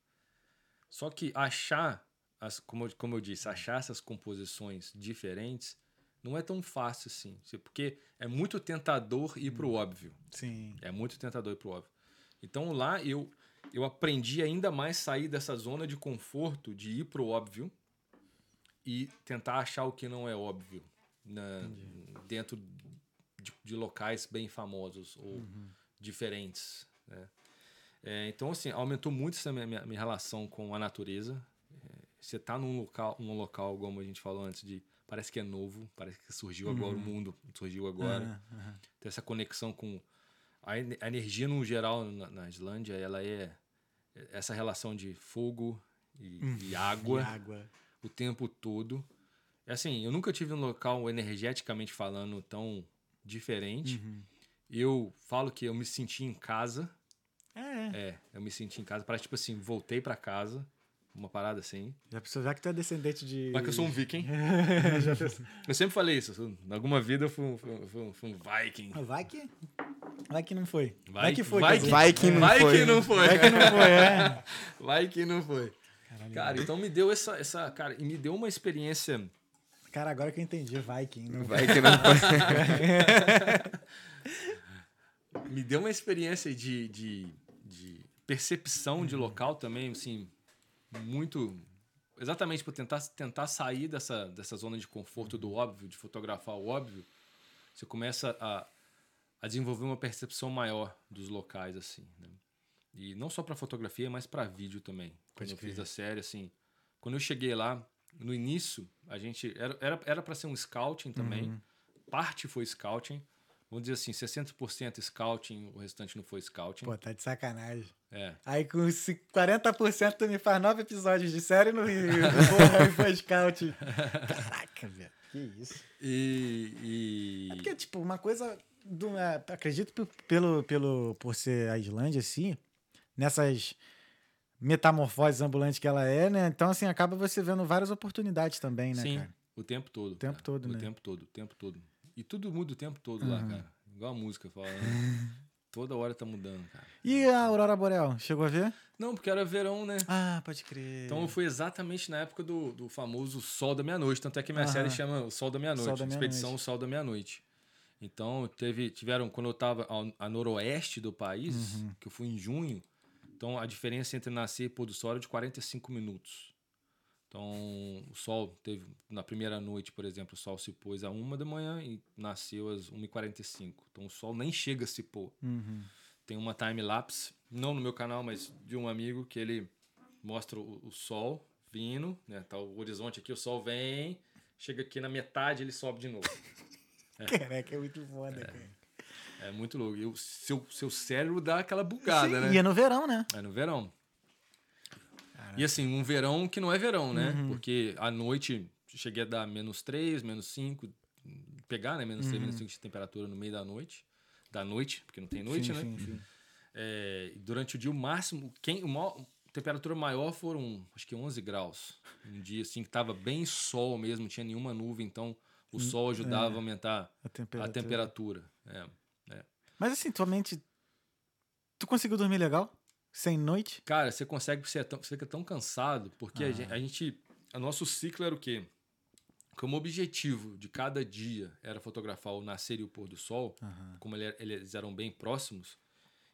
[SPEAKER 3] Só que achar, as, como, eu- como eu disse, achar essas composições diferentes não é tão fácil assim, porque é muito tentador ir para o óbvio.
[SPEAKER 1] Sim.
[SPEAKER 3] É muito tentador ir pro óbvio. Então lá eu, eu aprendi ainda mais sair dessa zona de conforto de ir pro óbvio e tentar achar o que não é óbvio na- dentro de, de locais bem famosos ou diferentes. né? É, então, assim, aumentou muito essa minha, minha- minha relação com a natureza. É, você tá num local, num local, como a gente falou antes, de parece que é novo, parece que surgiu agora, o mundo surgiu agora
[SPEAKER 1] aham.
[SPEAKER 3] ter essa conexão com a, a energia no geral na, na Islândia ela é essa relação de fogo e, e água
[SPEAKER 1] E água.
[SPEAKER 3] o tempo todo é assim eu nunca tive um local energeticamente falando tão diferente
[SPEAKER 1] Uhum.
[SPEAKER 3] eu falo que eu me senti em casa
[SPEAKER 1] É, é.
[SPEAKER 3] é eu me senti em casa parece tipo assim voltei pra casa uma parada assim
[SPEAKER 1] Já, pensou, já que tu é descendente de.
[SPEAKER 3] mas que eu sou um viking *laughs* eu sempre falei isso sou- em alguma vida eu fui, um- fui, um- fui um- fui um viking
[SPEAKER 1] Ah, Vai que. Vai que não foi. Vai,
[SPEAKER 3] Vai-
[SPEAKER 1] que foi.
[SPEAKER 3] vai que-.
[SPEAKER 2] Vai que não
[SPEAKER 3] vai
[SPEAKER 2] foi.
[SPEAKER 3] que não foi
[SPEAKER 1] Vai que não foi, é. *laughs*
[SPEAKER 3] Vai que não foi.
[SPEAKER 1] Caralho.
[SPEAKER 3] Cara, então me deu essa, essa. Cara, e me deu uma experiência.
[SPEAKER 1] Cara, agora que eu entendi, Viking. Não
[SPEAKER 2] Vai que não foi. *laughs*
[SPEAKER 3] Me deu uma experiência de, de, de percepção de local também, assim, muito. Exatamente por tentar, tentar sair dessa, dessa zona de conforto do óbvio, de fotografar o óbvio, você começa a, a desenvolver uma percepção maior dos locais, assim. Né? E não só para fotografia, mas para vídeo também. Quando
[SPEAKER 1] Pode
[SPEAKER 3] eu fiz
[SPEAKER 1] crer.
[SPEAKER 3] a série, assim, quando eu cheguei lá, no início, a gente era era era para ser um scouting também. Parte foi scouting. Vamos dizer assim, 60% scouting, o restante não foi scouting.
[SPEAKER 1] Pô, tá de sacanagem.
[SPEAKER 3] É.
[SPEAKER 1] Aí com esse 40% tu me faz nove episódios de série no Rio. Porra, aí foi scout. Caraca, velho. Que isso.
[SPEAKER 3] E, e-
[SPEAKER 1] É porque, tipo, uma coisa. Do, é, acredito pe- pelo, pelo, por ser a Islândia, assim, nessas metamorfoses ambulantes que ela é, né? Então, assim, acaba você vendo várias oportunidades também, né,
[SPEAKER 3] Sim,
[SPEAKER 1] cara?
[SPEAKER 3] o tempo todo. O
[SPEAKER 1] tempo todo,
[SPEAKER 3] o
[SPEAKER 1] né?
[SPEAKER 3] tempo todo, o tempo todo. E tudo muda o tempo todo lá,
[SPEAKER 1] Uhum.
[SPEAKER 3] cara. Igual a música fala. né? *laughs* Toda hora tá mudando, cara.
[SPEAKER 1] E a Aurora Boreal? Chegou a ver?
[SPEAKER 3] Não, porque era verão, né?
[SPEAKER 1] Ah, pode crer.
[SPEAKER 3] Então foi exatamente na época do, do famoso Sol da Meia-Noite. Tanto é que minha
[SPEAKER 1] Aham.
[SPEAKER 3] série chama O Sol da Meia-Noite.
[SPEAKER 1] Da
[SPEAKER 3] Expedição. Sol da Meia-Noite. Então teve, tiveram, quando eu estava a noroeste do país,
[SPEAKER 1] Uhum.
[SPEAKER 3] que eu fui em junho, então a diferença entre nascer e pôr do sol era de 45 minutos. Então o sol teve, na primeira noite, por exemplo, o sol se pôs a uma da manhã e nasceu às 1h45. Então o sol nem chega a se pôr
[SPEAKER 1] Uhum.
[SPEAKER 3] tem uma time lapse, não no meu canal, mas de um amigo que ele mostra o, o sol vindo, né? Tá o horizonte aqui, o sol vem, chega aqui na metade, ele sobe de novo. *laughs*
[SPEAKER 1] Caraca, é muito foda, cara.
[SPEAKER 3] É muito louco. E o seu, seu cérebro dá aquela bugada,
[SPEAKER 1] Sim,
[SPEAKER 3] né?
[SPEAKER 1] E é no verão, né?
[SPEAKER 3] É no verão. E assim, um verão que não é verão, né?
[SPEAKER 1] Uhum.
[SPEAKER 3] Porque à noite cheguei a dar menos 3, menos 5, pegar, né? Menos 3, menos 5 de temperatura no meio da noite. Da noite, porque não tem noite,
[SPEAKER 1] Uhum. sim,
[SPEAKER 3] né?
[SPEAKER 1] Sim, sim.
[SPEAKER 3] É, durante o dia, o máximo, quem, o maior, a temperatura maior foram, acho que 11 graus. Um dia, assim, que tava bem sol mesmo, não tinha nenhuma nuvem, então o sol ajudava a aumentar
[SPEAKER 1] A temperatura.
[SPEAKER 3] a temperatura. É.
[SPEAKER 1] Mas assim, tua mente. Tu conseguiu dormir legal? Sem noite?
[SPEAKER 3] Cara, você consegue, você, é tão, você fica tão cansado, porque
[SPEAKER 1] Ah.
[SPEAKER 3] a, gente, a gente, a nosso ciclo era o quê? Como objetivo de cada dia era fotografar o nascer e o pôr do sol,
[SPEAKER 1] Aham.
[SPEAKER 3] como ele- eles eram bem próximos,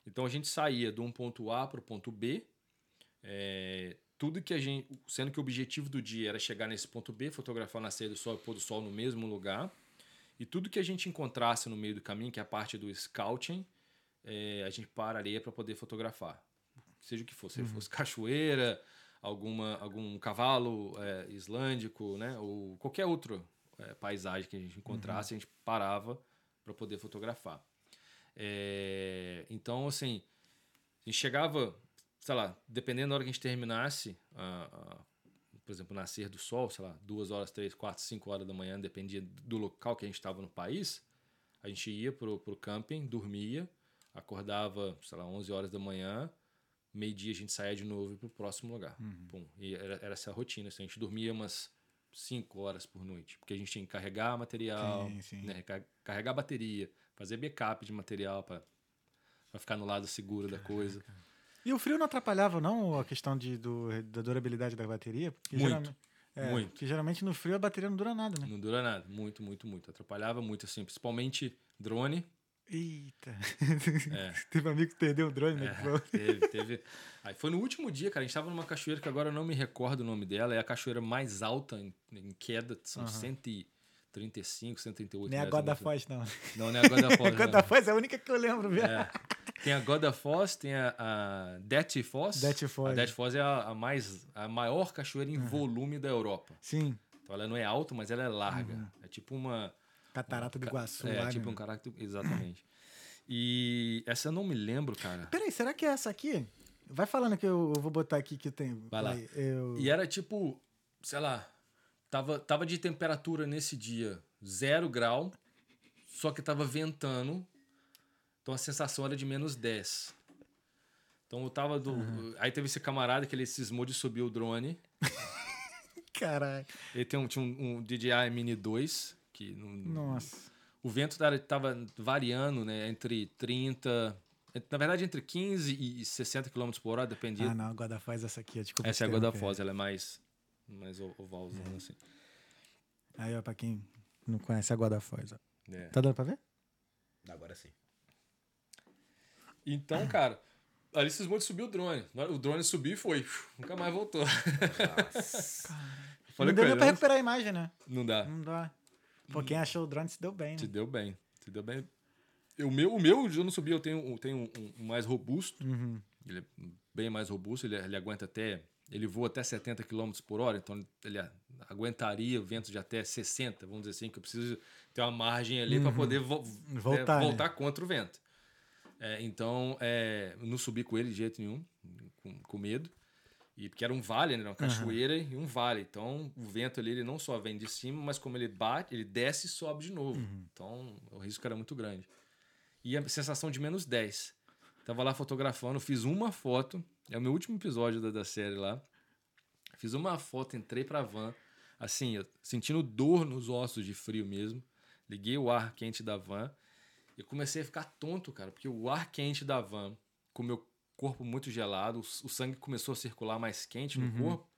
[SPEAKER 3] então a gente saía de um ponto A para o ponto B, é, tudo que a gente, sendo que o objetivo do dia era chegar nesse ponto B, fotografar o nascer do sol e o pôr do sol no mesmo lugar, e tudo que a gente encontrasse no meio do caminho, que é a parte do scouting, é, a gente pararia para poder fotografar. Seja o que fosse, se *laughs* fosse cachoeira, alguma, algum cavalo é, islândico, né? ou qualquer outra é, paisagem que a gente encontrasse, a gente parava para poder fotografar. É, então, assim, a gente chegava, sei lá, dependendo da hora que a gente terminasse, a- a- por exemplo, o nascer do sol, sei lá, duas horas, três, quatro, cinco horas da manhã, dependia do local que a gente estava no país, a gente ia pro, pro camping, dormia, acordava, sei lá, 11 horas da manhã, meio-dia a gente saía de novo e pro próximo lugar. Pum. E era, era essa a rotina, assim, a gente dormia umas 5 horas por noite, porque a gente tinha que carregar material,
[SPEAKER 1] Sim, sim.
[SPEAKER 3] né, car- carregar bateria, fazer backup de material para ficar no lado seguro da coisa.
[SPEAKER 1] E o frio não atrapalhava, não, a questão de, do, da durabilidade da bateria? Porque
[SPEAKER 3] Muito,
[SPEAKER 1] geralmente- é,
[SPEAKER 3] muito.
[SPEAKER 1] Porque geralmente no frio a bateria não dura nada, né?
[SPEAKER 3] Não dura nada, muito, muito, muito. Atrapalhava muito, assim, principalmente drone.
[SPEAKER 1] Eita.
[SPEAKER 3] É. *laughs*
[SPEAKER 1] Teve um amigo que perdeu um drone, né?
[SPEAKER 3] É, *laughs* teve, teve. Aí foi no último dia, cara. A gente tava numa cachoeira que agora eu não me recordo o nome dela. É a cachoeira mais alta em, em queda. São
[SPEAKER 1] Aham.
[SPEAKER 3] 135, 138
[SPEAKER 1] Nem a
[SPEAKER 3] metros.
[SPEAKER 1] Goda
[SPEAKER 3] né?
[SPEAKER 1] Foz, não.
[SPEAKER 3] Não, *laughs* não é a Godafoz.
[SPEAKER 1] A é a única que eu lembro, viu?
[SPEAKER 3] É. Tem a Godafoz, tem a, a Det Foz.
[SPEAKER 1] Det Foz.
[SPEAKER 3] A Det Foz é a, a mais, a maior cachoeira em volume da Europa.
[SPEAKER 1] Sim,
[SPEAKER 3] Então ela não é alta, mas ela é larga. É tipo uma...
[SPEAKER 1] Catarata do Iguaçu
[SPEAKER 3] É,
[SPEAKER 1] lá,
[SPEAKER 3] tipo
[SPEAKER 1] né?
[SPEAKER 3] um caráter... Exatamente. E essa eu não me lembro, cara.
[SPEAKER 1] Peraí, será que é essa aqui? Vai falando que eu, eu vou botar aqui que tem.
[SPEAKER 3] Vai lá.
[SPEAKER 1] Eu...
[SPEAKER 3] E era tipo, sei lá, tava, tava de temperatura nesse dia zero grau, só que tava ventando, então a sensação era de menos 10. Então eu tava do. Aí teve esse camarada que ele cismou de subir o drone. *laughs*
[SPEAKER 1] Caralho.
[SPEAKER 3] Ele tem um, tinha um, um DJI Mini 2, que não,
[SPEAKER 1] Nossa.
[SPEAKER 3] o vento tava, tava variando, né, entre 30. Na verdade, entre 15 e 60 km por hora, dependia
[SPEAKER 1] Ah, não, a Goda Foz é essa aqui. Desculpa.
[SPEAKER 3] Essa é a
[SPEAKER 1] te
[SPEAKER 3] Goda
[SPEAKER 1] interromper.
[SPEAKER 3] Foz, ela é mais, mais o- ovalzona, assim.
[SPEAKER 1] Aí, ó, pra quem não conhece a Goda Foz, ó.
[SPEAKER 3] É.
[SPEAKER 1] Tá dando pra ver?
[SPEAKER 2] Agora sim.
[SPEAKER 3] Então, cara, ali cismou de subir o drone. O drone subiu e foi. Nunca mais voltou. *laughs* Falei
[SPEAKER 1] não deu pra
[SPEAKER 3] não,
[SPEAKER 1] recuperar a imagem, né?
[SPEAKER 3] não dá.
[SPEAKER 1] Não dá. Pô, quem achou o drone se deu bem, né?
[SPEAKER 3] deu bem. Te deu bem. O meu, o meu eu não subi, eu tenho, eu tenho um, um mais robusto.
[SPEAKER 1] Uhum.
[SPEAKER 3] Ele é bem mais robusto, ele, ele aguenta até. Ele voa até 70 km por hora, então ele aguentaria ventos de até 60, vamos dizer assim, que eu preciso ter uma margem ali para poder vo- né,
[SPEAKER 1] Voltar, né?
[SPEAKER 3] voltar contra o vento. É, então, é, não subi com ele de jeito nenhum, com, com medo. E porque era um vale, né? Uma cachoeira e um vale. Então, o vento ali, ele não só vem de cima, mas como ele bate, ele desce e sobe de novo. Então, o risco era muito grande. E a sensação de menos 10. Tava lá fotografando, fiz uma foto. É o meu último episódio da, da série lá. Fiz uma foto, entrei pra van. Assim, eu sentindo dor nos ossos de frio mesmo. Liguei o ar quente da van. E comecei a ficar tonto, cara, porque o ar quente da van, com o meu corpo muito gelado, o sangue começou a circular mais quente no corpo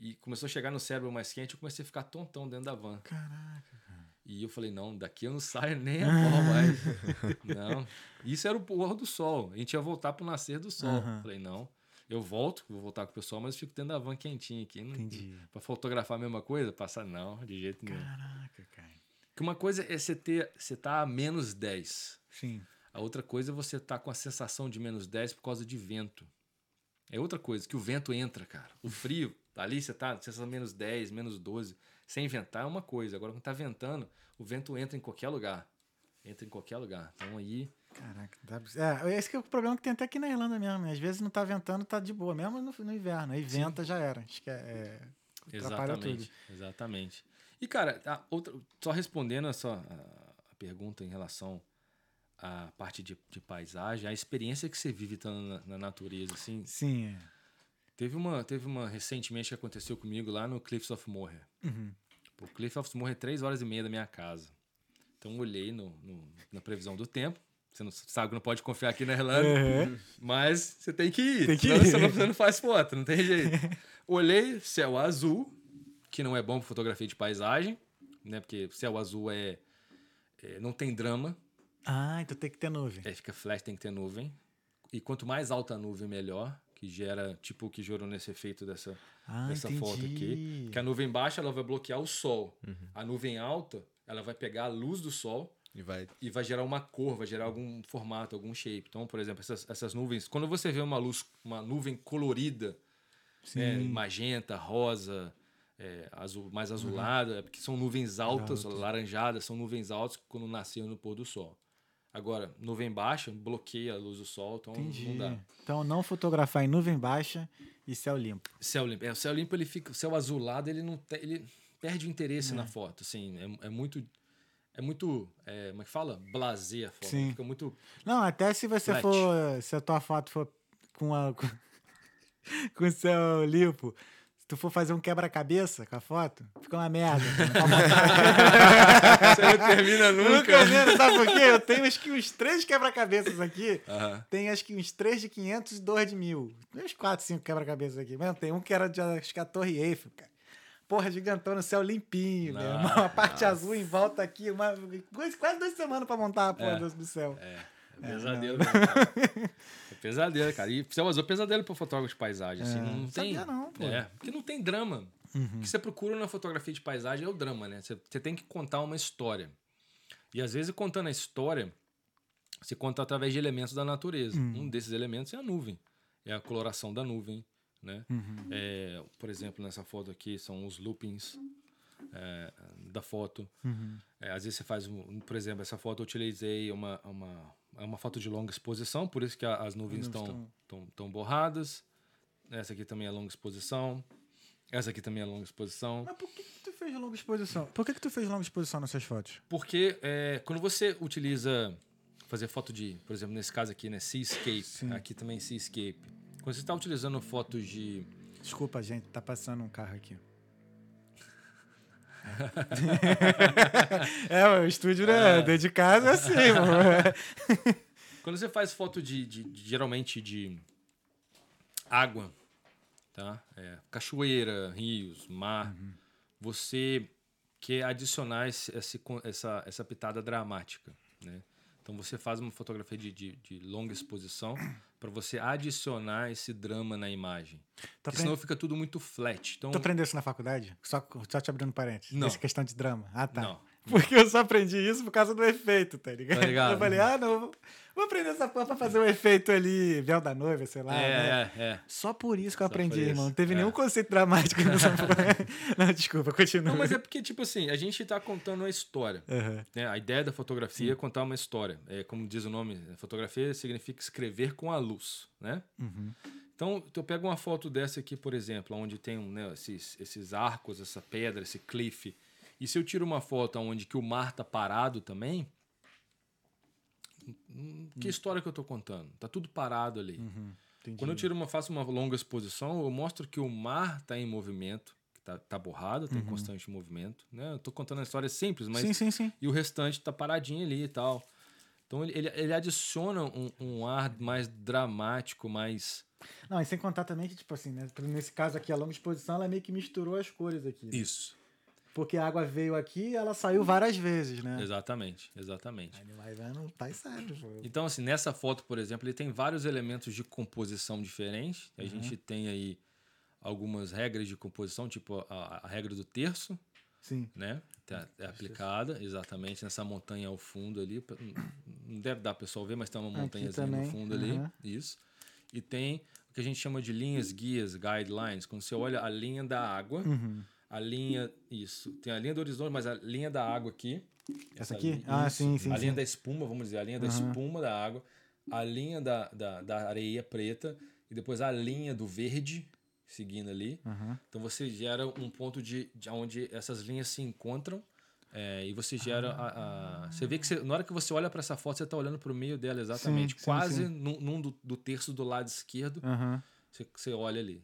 [SPEAKER 3] e começou a chegar no cérebro mais quente, eu comecei a ficar tontão dentro da van.
[SPEAKER 1] Caraca, cara.
[SPEAKER 3] E eu falei, não, daqui eu não saio nem a pau mais. *laughs* não. Isso era o pôr do sol. A gente ia voltar pro nascer do sol.
[SPEAKER 1] Aham.
[SPEAKER 3] Falei, não, eu volto, vou voltar com o pessoal, mas eu fico dentro da van quentinha aqui. Não,
[SPEAKER 1] Entendi.
[SPEAKER 3] Pra fotografar a mesma coisa? Passar, não, de jeito nenhum.
[SPEAKER 1] Caraca, cara.
[SPEAKER 3] Porque uma coisa é você ter. Você tá a menos 10.
[SPEAKER 1] Sim.
[SPEAKER 3] A outra coisa é você tá com a sensação de menos 10 por causa de vento. É outra coisa, que o vento entra, cara. O frio, ali você tá, sensação menos 10, menos 12. Sem ventar é uma coisa. Agora, quando tá ventando, o vento entra em qualquer lugar. Entra em qualquer lugar. Então aí.
[SPEAKER 1] Caraca, dá- é, esse que é o problema que tem até aqui na Irlanda mesmo. né? Às vezes não tá ventando, tá de boa, mesmo no, no inverno. Aí venta, já era. Acho que é, é, atrapalha
[SPEAKER 3] Exatamente. Exatamente. E, cara, outra, só respondendo a, a pergunta em relação à parte de, de paisagem, a experiência que você vive estando na, na natureza, assim.
[SPEAKER 1] Sim, é.
[SPEAKER 3] Teve uma, teve uma recentemente que aconteceu comigo lá no Cliffs of Moher.
[SPEAKER 1] Uhum.
[SPEAKER 3] O Cliffs of Moher é três horas e meia da minha casa. Então olhei no, no- na previsão do tempo. Você não sabe que não pode confiar aqui na Irlanda,
[SPEAKER 1] Uhum.
[SPEAKER 3] mas você tem que ir.
[SPEAKER 1] Tem que
[SPEAKER 3] senão
[SPEAKER 1] ir.
[SPEAKER 3] Você, não, você não faz foto, não tem *laughs* jeito. Olhei céu azul, que não é bom para fotografia de paisagem, né? Porque céu azul é, é- não tem drama,
[SPEAKER 1] Ah, então tem que ter nuvem.
[SPEAKER 3] é, fica flash, tem que ter nuvem. E quanto mais alta a nuvem, melhor. Que gera, tipo o que gerou nesse efeito dessa,
[SPEAKER 1] Ah,
[SPEAKER 3] dessa
[SPEAKER 1] entendi.
[SPEAKER 3] foto aqui. Que a nuvem baixa ela vai bloquear o sol. A nuvem alta ela vai pegar a luz do sol
[SPEAKER 2] E vai.
[SPEAKER 3] e vai gerar uma cor, vai gerar algum formato, algum shape. Então, por exemplo, essas, essas nuvens, quando você vê uma luz, uma nuvem colorida, é, magenta, rosa, é, azul, mais azulada, é porque são nuvens altas,
[SPEAKER 1] Altas.
[SPEAKER 3] laranjadas, são nuvens altas quando nasceram no pôr do sol. Agora, nuvem baixa bloqueia a luz do sol, então
[SPEAKER 1] Entendi.
[SPEAKER 3] não dá.
[SPEAKER 1] Então não fotografar em nuvem baixa e céu limpo.
[SPEAKER 3] Céu limpo. É, o céu limpo, ele fica. O céu azulado, ele não te- ele perde o interesse na foto. Assim, é, é muito. É muito. é, como é que fala? Blazer a foto.
[SPEAKER 1] Sim.
[SPEAKER 3] Fica muito.
[SPEAKER 1] Não, até se você
[SPEAKER 3] Flat.
[SPEAKER 1] for. Se a tua foto for com a. Com, *laughs* com o céu limpo. Se tu for fazer um quebra-cabeça com a foto, fica uma merda. *laughs*
[SPEAKER 3] Você não termina *laughs* nunca.
[SPEAKER 1] Nunca vi, sabe por quê? Eu tenho acho que uns três quebra-cabeças aqui.
[SPEAKER 3] Aham.
[SPEAKER 1] Tem acho que uns três de 500 e dois de mil. Tem uns quatro, cinco quebra-cabeças aqui. Mas tem um que era de acho que a Torre Eiffel, cara. Porra, gigantão no céu limpinho, meu irmão. Uma parte azul em volta aqui. Uma, quase duas semanas pra montar a porra
[SPEAKER 3] É.
[SPEAKER 1] do, céu.
[SPEAKER 3] É. É pesadelo, mesmo, cara. É *laughs* pesadelo, cara. E céu azul é pesadelo pro fotógrafo de paisagem. Assim,
[SPEAKER 1] É,
[SPEAKER 3] não
[SPEAKER 1] não
[SPEAKER 3] tem.
[SPEAKER 1] sabia não, pô.
[SPEAKER 3] É, porque não tem drama.
[SPEAKER 1] Uhum.
[SPEAKER 3] O que você procura na fotografia de paisagem é o drama, né? Você, você tem que contar uma história. E às vezes, contando a história, você conta através de elementos da natureza.
[SPEAKER 1] Uhum.
[SPEAKER 3] Um desses elementos é a nuvem. É a coloração da nuvem, né?
[SPEAKER 1] Uhum.
[SPEAKER 3] É, por exemplo, nessa foto aqui são os loopings é, da foto.
[SPEAKER 1] Uhum.
[SPEAKER 3] É, às vezes você faz, um, por exemplo, essa foto eu utilizei uma, uma, é uma foto de longa exposição, por isso que a- as nuvens estão- tão, tão borradas. Essa aqui também é longa exposição. Essa aqui também é longa exposição.
[SPEAKER 1] Mas por que, que tu fez longa exposição? Por que, que tu fez longa exposição nessas fotos?
[SPEAKER 3] Porque é, quando você utiliza fazer foto de, por exemplo, nesse caso aqui, né, seascape,
[SPEAKER 1] Sim.
[SPEAKER 3] aqui também seascape. Quando você está utilizando fotos de
[SPEAKER 1] Desculpa, gente, tá passando um carro aqui. *laughs* é, o estúdio, né? Dentro de casa é assim, *laughs* mano.
[SPEAKER 3] Quando você faz foto de, de- de- geralmente de água, tá? É, cachoeira, rios, mar, você quer adicionar esse- essa, essa pitada dramática, né? Então você faz uma fotografia de, de- de longa exposição *clears throat* para você adicionar esse drama na imagem.
[SPEAKER 1] Tu,
[SPEAKER 3] Porque senão fica tudo muito flat. Então,
[SPEAKER 1] tu aprendeu isso na faculdade? Só, só te abrindo parênteses.
[SPEAKER 3] Não.
[SPEAKER 1] Essa questão de drama. Ah, tá.
[SPEAKER 3] Não.
[SPEAKER 1] Porque eu só aprendi isso por causa do efeito, tá ligado?
[SPEAKER 3] Tá ligado.
[SPEAKER 1] Eu falei, ah, não, vou- aprender essa porra pra fazer um efeito ali, véu da noiva, sei lá. né?
[SPEAKER 3] é, é, é.
[SPEAKER 1] Só por isso que eu
[SPEAKER 3] Só
[SPEAKER 1] aprendi, irmão. Não teve
[SPEAKER 3] é.
[SPEAKER 1] nenhum conceito dramático nessa *laughs* porra. Não, desculpa, continua.
[SPEAKER 3] Não, mas é porque, tipo assim, a gente tá contando uma história.
[SPEAKER 1] Aham.
[SPEAKER 3] né? A ideia da fotografia é contar uma história. É, como diz o nome, fotografia significa escrever com a luz, né?
[SPEAKER 1] Uhum.
[SPEAKER 3] Então, eu pego uma foto dessa aqui, por exemplo, onde tem um, né, esses, esses arcos, essa pedra, esse cliff. E se eu tiro uma foto onde que o mar tá parado também, que história que eu tô contando? Tá tudo parado ali.
[SPEAKER 1] Entendi.
[SPEAKER 3] Quando eu tiro uma, faço uma longa exposição, eu mostro que o mar está em movimento, que tá, tá borrado, tem constante movimento. Né? Eu tô contando a história simples, mas
[SPEAKER 1] Sim, sim, sim.
[SPEAKER 3] e o restante tá paradinho ali e tal. Então ele, ele, ele adiciona um, um ar mais dramático, mais.
[SPEAKER 1] Não, e sem contar também que, tipo assim, né? Nesse caso aqui, a longa exposição, ela meio que misturou as cores aqui. né?
[SPEAKER 3] Isso.
[SPEAKER 1] Porque a água veio aqui e ela saiu várias vezes, né?
[SPEAKER 3] Exatamente, exatamente.
[SPEAKER 1] Aí vai vendo, tá.
[SPEAKER 3] Então, assim, nessa foto, por exemplo, ele tem vários elementos de composição diferentes. A gente tem aí algumas regras de composição, tipo a, a regra do terço,
[SPEAKER 1] Sim.
[SPEAKER 3] né? Tá, é aplicada exatamente nessa montanha ao fundo ali. Não deve dar para o pessoal ver, mas tem uma montanhazinha no fundo ali.
[SPEAKER 1] aham.
[SPEAKER 3] Isso. E tem o que a gente chama de linhas guias, guidelines. Quando você olha a linha da água,
[SPEAKER 1] Uhum.
[SPEAKER 3] A linha. Isso. Tem a linha do horizonte, mas a linha da água aqui.
[SPEAKER 1] Essa aqui?
[SPEAKER 3] li-
[SPEAKER 1] Ah,
[SPEAKER 3] isso.
[SPEAKER 1] sim, sim,
[SPEAKER 3] A linha
[SPEAKER 1] sim.
[SPEAKER 3] da espuma, vamos dizer, a linha da
[SPEAKER 1] Aham.
[SPEAKER 3] espuma da água, a linha da, da, da areia preta e depois a linha do verde seguindo ali.
[SPEAKER 1] Aham.
[SPEAKER 3] Então você gera um ponto de, de onde essas linhas se encontram é, e você gera a, a- Você vê que você- na hora que você olha para essa foto, você está olhando para o meio dela exatamente.
[SPEAKER 1] Sim, sim,
[SPEAKER 3] quase
[SPEAKER 1] sim.
[SPEAKER 3] num, num do, do terço do lado esquerdo,
[SPEAKER 1] Aham.
[SPEAKER 3] você, você olha ali.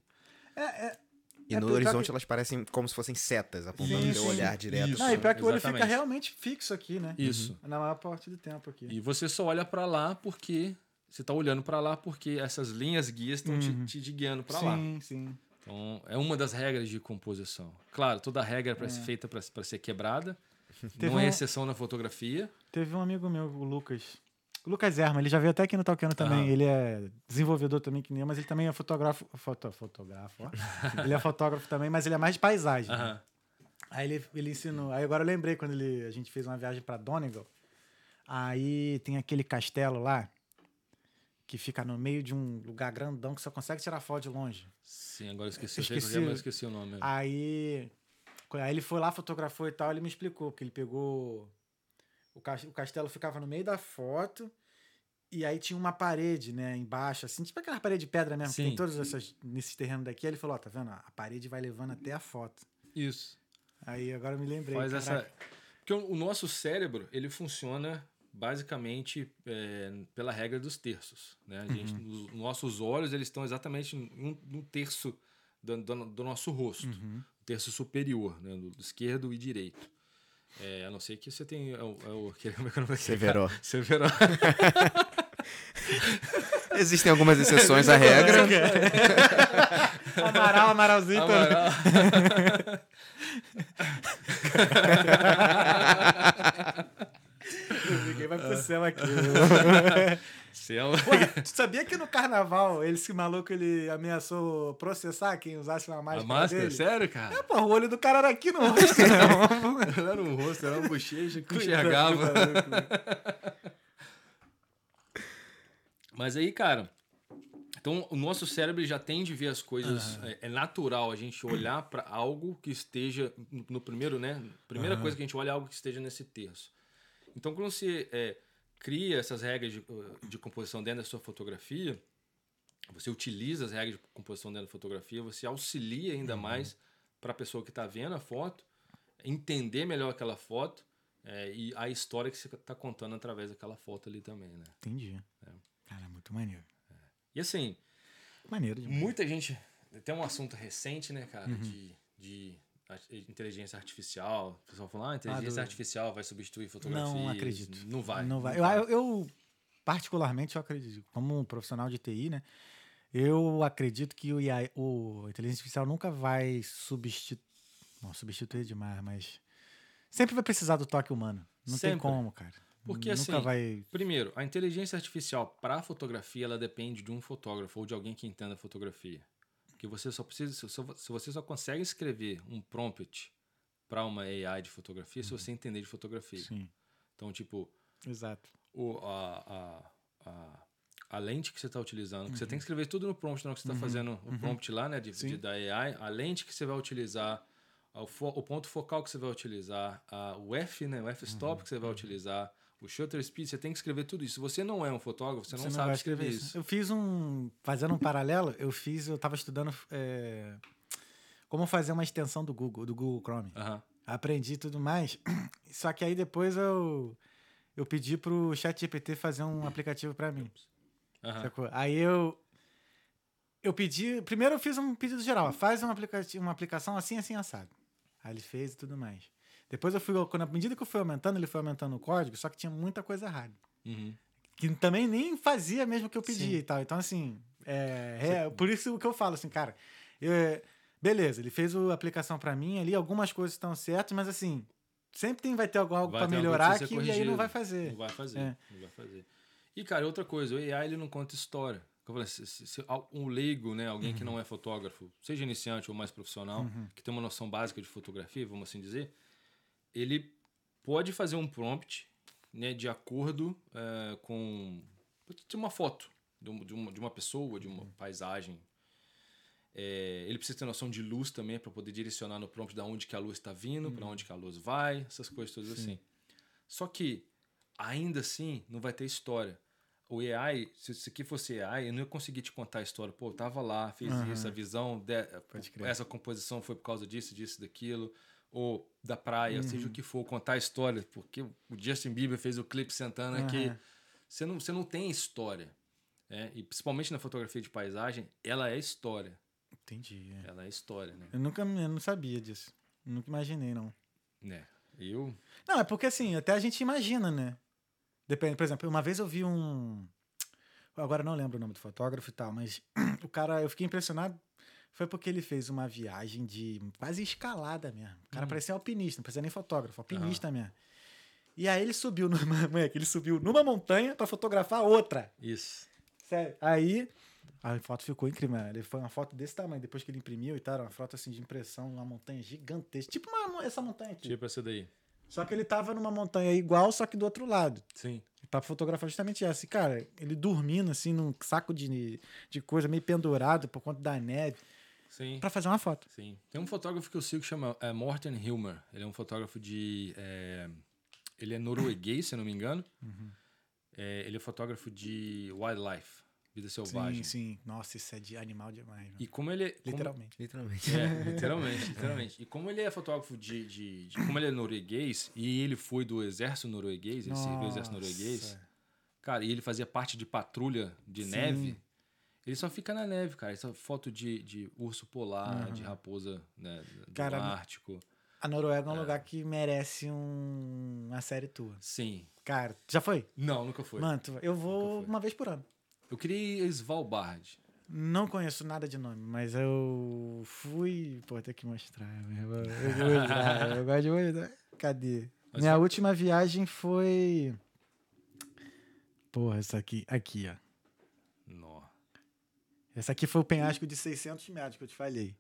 [SPEAKER 2] E
[SPEAKER 1] É,
[SPEAKER 2] no horizonte
[SPEAKER 1] que-
[SPEAKER 2] elas parecem como se fossem setas, apontando
[SPEAKER 1] Sim,
[SPEAKER 2] teu olhar direto.
[SPEAKER 3] Isso.
[SPEAKER 1] Não, e pior que o olho fica realmente fixo aqui, né?
[SPEAKER 3] Isso.
[SPEAKER 1] Na maior parte do tempo aqui.
[SPEAKER 3] E você só olha para lá porque. Você está olhando para lá porque essas linhas guias estão
[SPEAKER 1] Uhum.
[SPEAKER 3] te, te guiando para lá.
[SPEAKER 1] sim, sim.
[SPEAKER 3] Então, é uma das regras de composição. Claro, toda regra é ser feita para ser quebrada. *laughs*
[SPEAKER 1] Teve
[SPEAKER 3] não é
[SPEAKER 1] um-
[SPEAKER 3] exceção na fotografia.
[SPEAKER 1] Teve um amigo meu, o Lucas. Lucas Erma, ele já veio até aqui no Talkando também.
[SPEAKER 3] Aham.
[SPEAKER 1] Ele é desenvolvedor também que nem eu, mas ele também é fotógrafo. Foto, fotógrafo, ó. *laughs* ele é fotógrafo também, mas ele é mais de paisagem. né? Aí ele, ele ensinou. Aí agora eu lembrei quando ele, a gente fez uma viagem pra Donegal. Aí tem aquele castelo lá que fica no meio de um lugar grandão que só consegue tirar foto de longe.
[SPEAKER 3] Sim, agora eu esqueci,
[SPEAKER 1] esqueci.
[SPEAKER 3] é, eu esqueci o nome.
[SPEAKER 1] Aí, aí ele foi lá, fotografou e tal, ele me explicou, porque ele pegou. O, cas- o castelo ficava no meio da foto, e aí tinha uma parede, né, embaixo, assim, tipo aquela parede de pedra mesmo, que tem
[SPEAKER 3] Sim.
[SPEAKER 1] todos essas, nesses terrenos daqui. Ele falou: Ó, tá vendo? A parede vai levando até a foto.
[SPEAKER 3] Isso.
[SPEAKER 1] Aí agora eu me lembrei.
[SPEAKER 3] Faz essa. Porque o, nosso cérebro, ele funciona basicamente é, pela regra dos terços. Né? A gente,
[SPEAKER 1] Uhum.
[SPEAKER 3] os nossos olhos eles estão exatamente num terço do, do- do nosso rosto.
[SPEAKER 1] Uhum.
[SPEAKER 3] Terço superior, né? do, do esquerdo e direito. É, a não ser que você tenha. É o, é o, *laughs* como é que é o nome
[SPEAKER 2] Severo.
[SPEAKER 3] Severo. *laughs*
[SPEAKER 2] Existem algumas exceções à regra. *laughs*
[SPEAKER 1] Amaral, Amaralzito.
[SPEAKER 3] Amaral.
[SPEAKER 1] Ninguém vai pro céu aqui. *laughs*
[SPEAKER 3] Céu.
[SPEAKER 1] Pô, tu sabia que no carnaval, ele, esse maluco, ele ameaçou processar quem usasse uma
[SPEAKER 3] A
[SPEAKER 1] máscara
[SPEAKER 3] máscara?
[SPEAKER 1] dele?
[SPEAKER 3] Sério, cara?
[SPEAKER 1] Pô, o olho do cara era aqui no rosto, *laughs* não. *laughs*
[SPEAKER 3] Era um rosto, era uma bochecha que enxergava.
[SPEAKER 1] maluco.
[SPEAKER 3] Mas aí, cara, então o nosso cérebro já tende a ver as coisas. É, é natural a gente olhar para algo que esteja no, primeiro, né? Primeira coisa que a gente olha é algo que esteja nesse terço. Então, quando você é, cria essas regras de, uh, de composição dentro da sua fotografia, você utiliza as regras de composição dentro da fotografia, você auxilia ainda mais para a pessoa que está vendo a foto entender melhor aquela foto é, e a história que você está contando através daquela foto ali também, né?
[SPEAKER 1] Entendi. Cara, muito maneiro.
[SPEAKER 3] E assim,
[SPEAKER 1] Maneiro demais.
[SPEAKER 3] muita gente. Tem um assunto recente, né, cara,
[SPEAKER 1] Uhum.
[SPEAKER 3] de, de inteligência artificial. O pessoal fala, ah, inteligência
[SPEAKER 1] do-
[SPEAKER 3] artificial vai substituir fotografia.
[SPEAKER 1] Não acredito.
[SPEAKER 3] Não vai.
[SPEAKER 1] Não vai. Eu, eu, eu, particularmente, eu acredito, como um profissional de TI, né? Eu acredito que o, IA, o inteligência artificial nunca vai substituir. Não, substituir demais, mas. Sempre vai precisar do toque humano. Não tem
[SPEAKER 3] Sempre.
[SPEAKER 1] como, cara.
[SPEAKER 3] Porque,
[SPEAKER 1] nunca
[SPEAKER 3] assim,
[SPEAKER 1] vai.
[SPEAKER 3] Primeiro, a inteligência artificial para fotografia, ela depende de um fotógrafo ou de alguém que entenda fotografia. Porque você só precisa, se você só consegue escrever um prompt para uma AI de fotografia se você entender de fotografia.
[SPEAKER 1] Uhum. Sim,
[SPEAKER 3] Então, tipo,
[SPEAKER 1] exato.
[SPEAKER 3] o, a, a, a, a lente que você está utilizando, que você
[SPEAKER 1] Uhum.
[SPEAKER 3] tem que escrever tudo no prompt na hora que você está fazendo o prompt lá, né, de, de- da AI, a lente que você vai utilizar, o, fo- o ponto focal que você vai utilizar, a, o F, né, o
[SPEAKER 1] Uhum.
[SPEAKER 3] f-stop que você vai utilizar, o shutter speed, você tem que escrever tudo isso. Você não é um fotógrafo, você não,
[SPEAKER 1] Você
[SPEAKER 3] sabe escrever isso.
[SPEAKER 1] Eu fiz um. Fazendo um paralelo, eu fiz. Eu tava estudando é, como fazer uma extensão do Google, do Google Chrome.
[SPEAKER 3] Aham.
[SPEAKER 1] Aprendi tudo mais. *clears throat* Só que aí depois eu. Eu pedi pro ChatGPT fazer um aplicativo para mim. sacou? Aí eu. Eu pedi. Primeiro eu fiz um pedido geral. Faz um aplicativo, uma aplicação assim, assim, assado. Aí ele fez e tudo mais. Depois eu fui. Quando, à medida que eu fui aumentando, ele foi aumentando o código, só que tinha muita coisa errada.
[SPEAKER 3] Uhum.
[SPEAKER 1] que também nem fazia mesmo o que eu pedia
[SPEAKER 3] Sim.
[SPEAKER 1] e tal. Então, assim, é, é por isso que eu falo assim, cara, eu- é, beleza, ele fez a aplicação pra mim ali, algumas coisas estão certas, mas assim, sempre tem, vai ter algo, algo melhorar
[SPEAKER 3] que
[SPEAKER 1] e aí não vai fazer.
[SPEAKER 3] Não vai fazer.
[SPEAKER 1] É.
[SPEAKER 3] Não vai fazer. E, cara, outra coisa, o AI ele não conta história. Eu falei, se, se- se um leigo, né, alguém que não
[SPEAKER 1] Uhum.
[SPEAKER 3] é fotógrafo, seja iniciante ou mais profissional, que tem uma noção básica de fotografia, vamos assim dizer, ele pode fazer um prompt né, de acordo eh, com uma foto de um- uma, de uma pessoa, de uma paisagem. É, ele precisa ter noção de luz também para poder direcionar no prompt da onde que a luz está vindo, para onde que a luz vai, essas coisas todas assim. Só que ainda assim não vai ter história. O AI, se isso aqui fosse AI, eu não ia conseguir te contar a história. Pô, eu tava lá, fiz
[SPEAKER 1] Aham.
[SPEAKER 3] isso, a visão, de- essa composição foi por causa disso, disso, daquilo. Ou da praia, seja o que for, contar a história. Porque o Justin Bieber fez o clipe sentando aqui.
[SPEAKER 1] Aham.
[SPEAKER 3] Você não, você não tem história. né? E principalmente na fotografia de paisagem, ela é história.
[SPEAKER 1] Entendi. é.
[SPEAKER 3] Ela é história, né?
[SPEAKER 1] Eu nunca eu não sabia disso. Nunca imaginei, não.
[SPEAKER 3] né? Eu.
[SPEAKER 1] Não, é porque assim, até a gente imagina, né? Depende, por exemplo, uma vez eu vi um. Agora eu não lembro o nome do fotógrafo e tal, mas *clears throat* o cara, eu fiquei impressionado. Foi porque ele fez uma viagem de quase escalada mesmo. O cara parecia alpinista, não parecia nem fotógrafo, alpinista mesmo. E aí ele subiu numa, *laughs* moleque, ele subiu numa montanha pra fotografar outra.
[SPEAKER 3] Isso.
[SPEAKER 1] Sério. Aí a foto ficou incrível. mano. Ele foi uma foto desse tamanho, depois que ele imprimiu e tal, uma foto assim de impressão, uma montanha gigantesca, tipo uma, essa montanha aqui.
[SPEAKER 3] Tipo essa daí.
[SPEAKER 1] Só que ele tava numa montanha igual, só que do outro lado.
[SPEAKER 3] Sim.
[SPEAKER 1] Pra fotografar justamente essa. E, cara, ele dormindo, assim, num saco de, de coisa, meio pendurado por conta da neve,
[SPEAKER 3] Sim.
[SPEAKER 1] pra fazer uma foto.
[SPEAKER 3] Sim. Tem um fotógrafo que eu sigo que chama é, Morten Hilmer. Ele é um fotógrafo de. é, ele é norueguês, se eu não me engano. É, ele é fotógrafo de wildlife, vida selvagem.
[SPEAKER 1] Sim, sim. Nossa, isso é de animal demais. mano.
[SPEAKER 3] E como ele é. como-
[SPEAKER 1] Literalmente.
[SPEAKER 2] Literalmente.
[SPEAKER 3] É, *laughs* literalmente, literalmente. E como ele é fotógrafo de, de, de- Como ele é norueguês, e ele foi do exército norueguês, ele serviu o exército norueguês. Cara, e ele fazia parte de patrulha de
[SPEAKER 1] Sim.
[SPEAKER 3] neve. Ele só fica na neve, cara. Essa foto de, de urso polar, de raposa né, do
[SPEAKER 1] Cara,
[SPEAKER 3] Ártico.
[SPEAKER 1] A Noruega é um lugar que merece um- uma série tua.
[SPEAKER 3] Sim.
[SPEAKER 1] Cara, já foi?
[SPEAKER 3] Não, nunca foi.
[SPEAKER 1] Mano, eu vou uma vez por ano.
[SPEAKER 3] Eu queria ir a Svalbard.
[SPEAKER 1] Não conheço nada de nome, mas eu fui. Pô, tem que mostrar. Eu, eu mostrar, eu gosto de mostrar. *laughs* Cadê?
[SPEAKER 3] Mas
[SPEAKER 1] Minha
[SPEAKER 3] foi-
[SPEAKER 1] última viagem foi. Porra, essa aqui. Aqui, ó.
[SPEAKER 3] Nó.
[SPEAKER 1] Essa aqui foi o penhasco de 600 metros que eu te falei.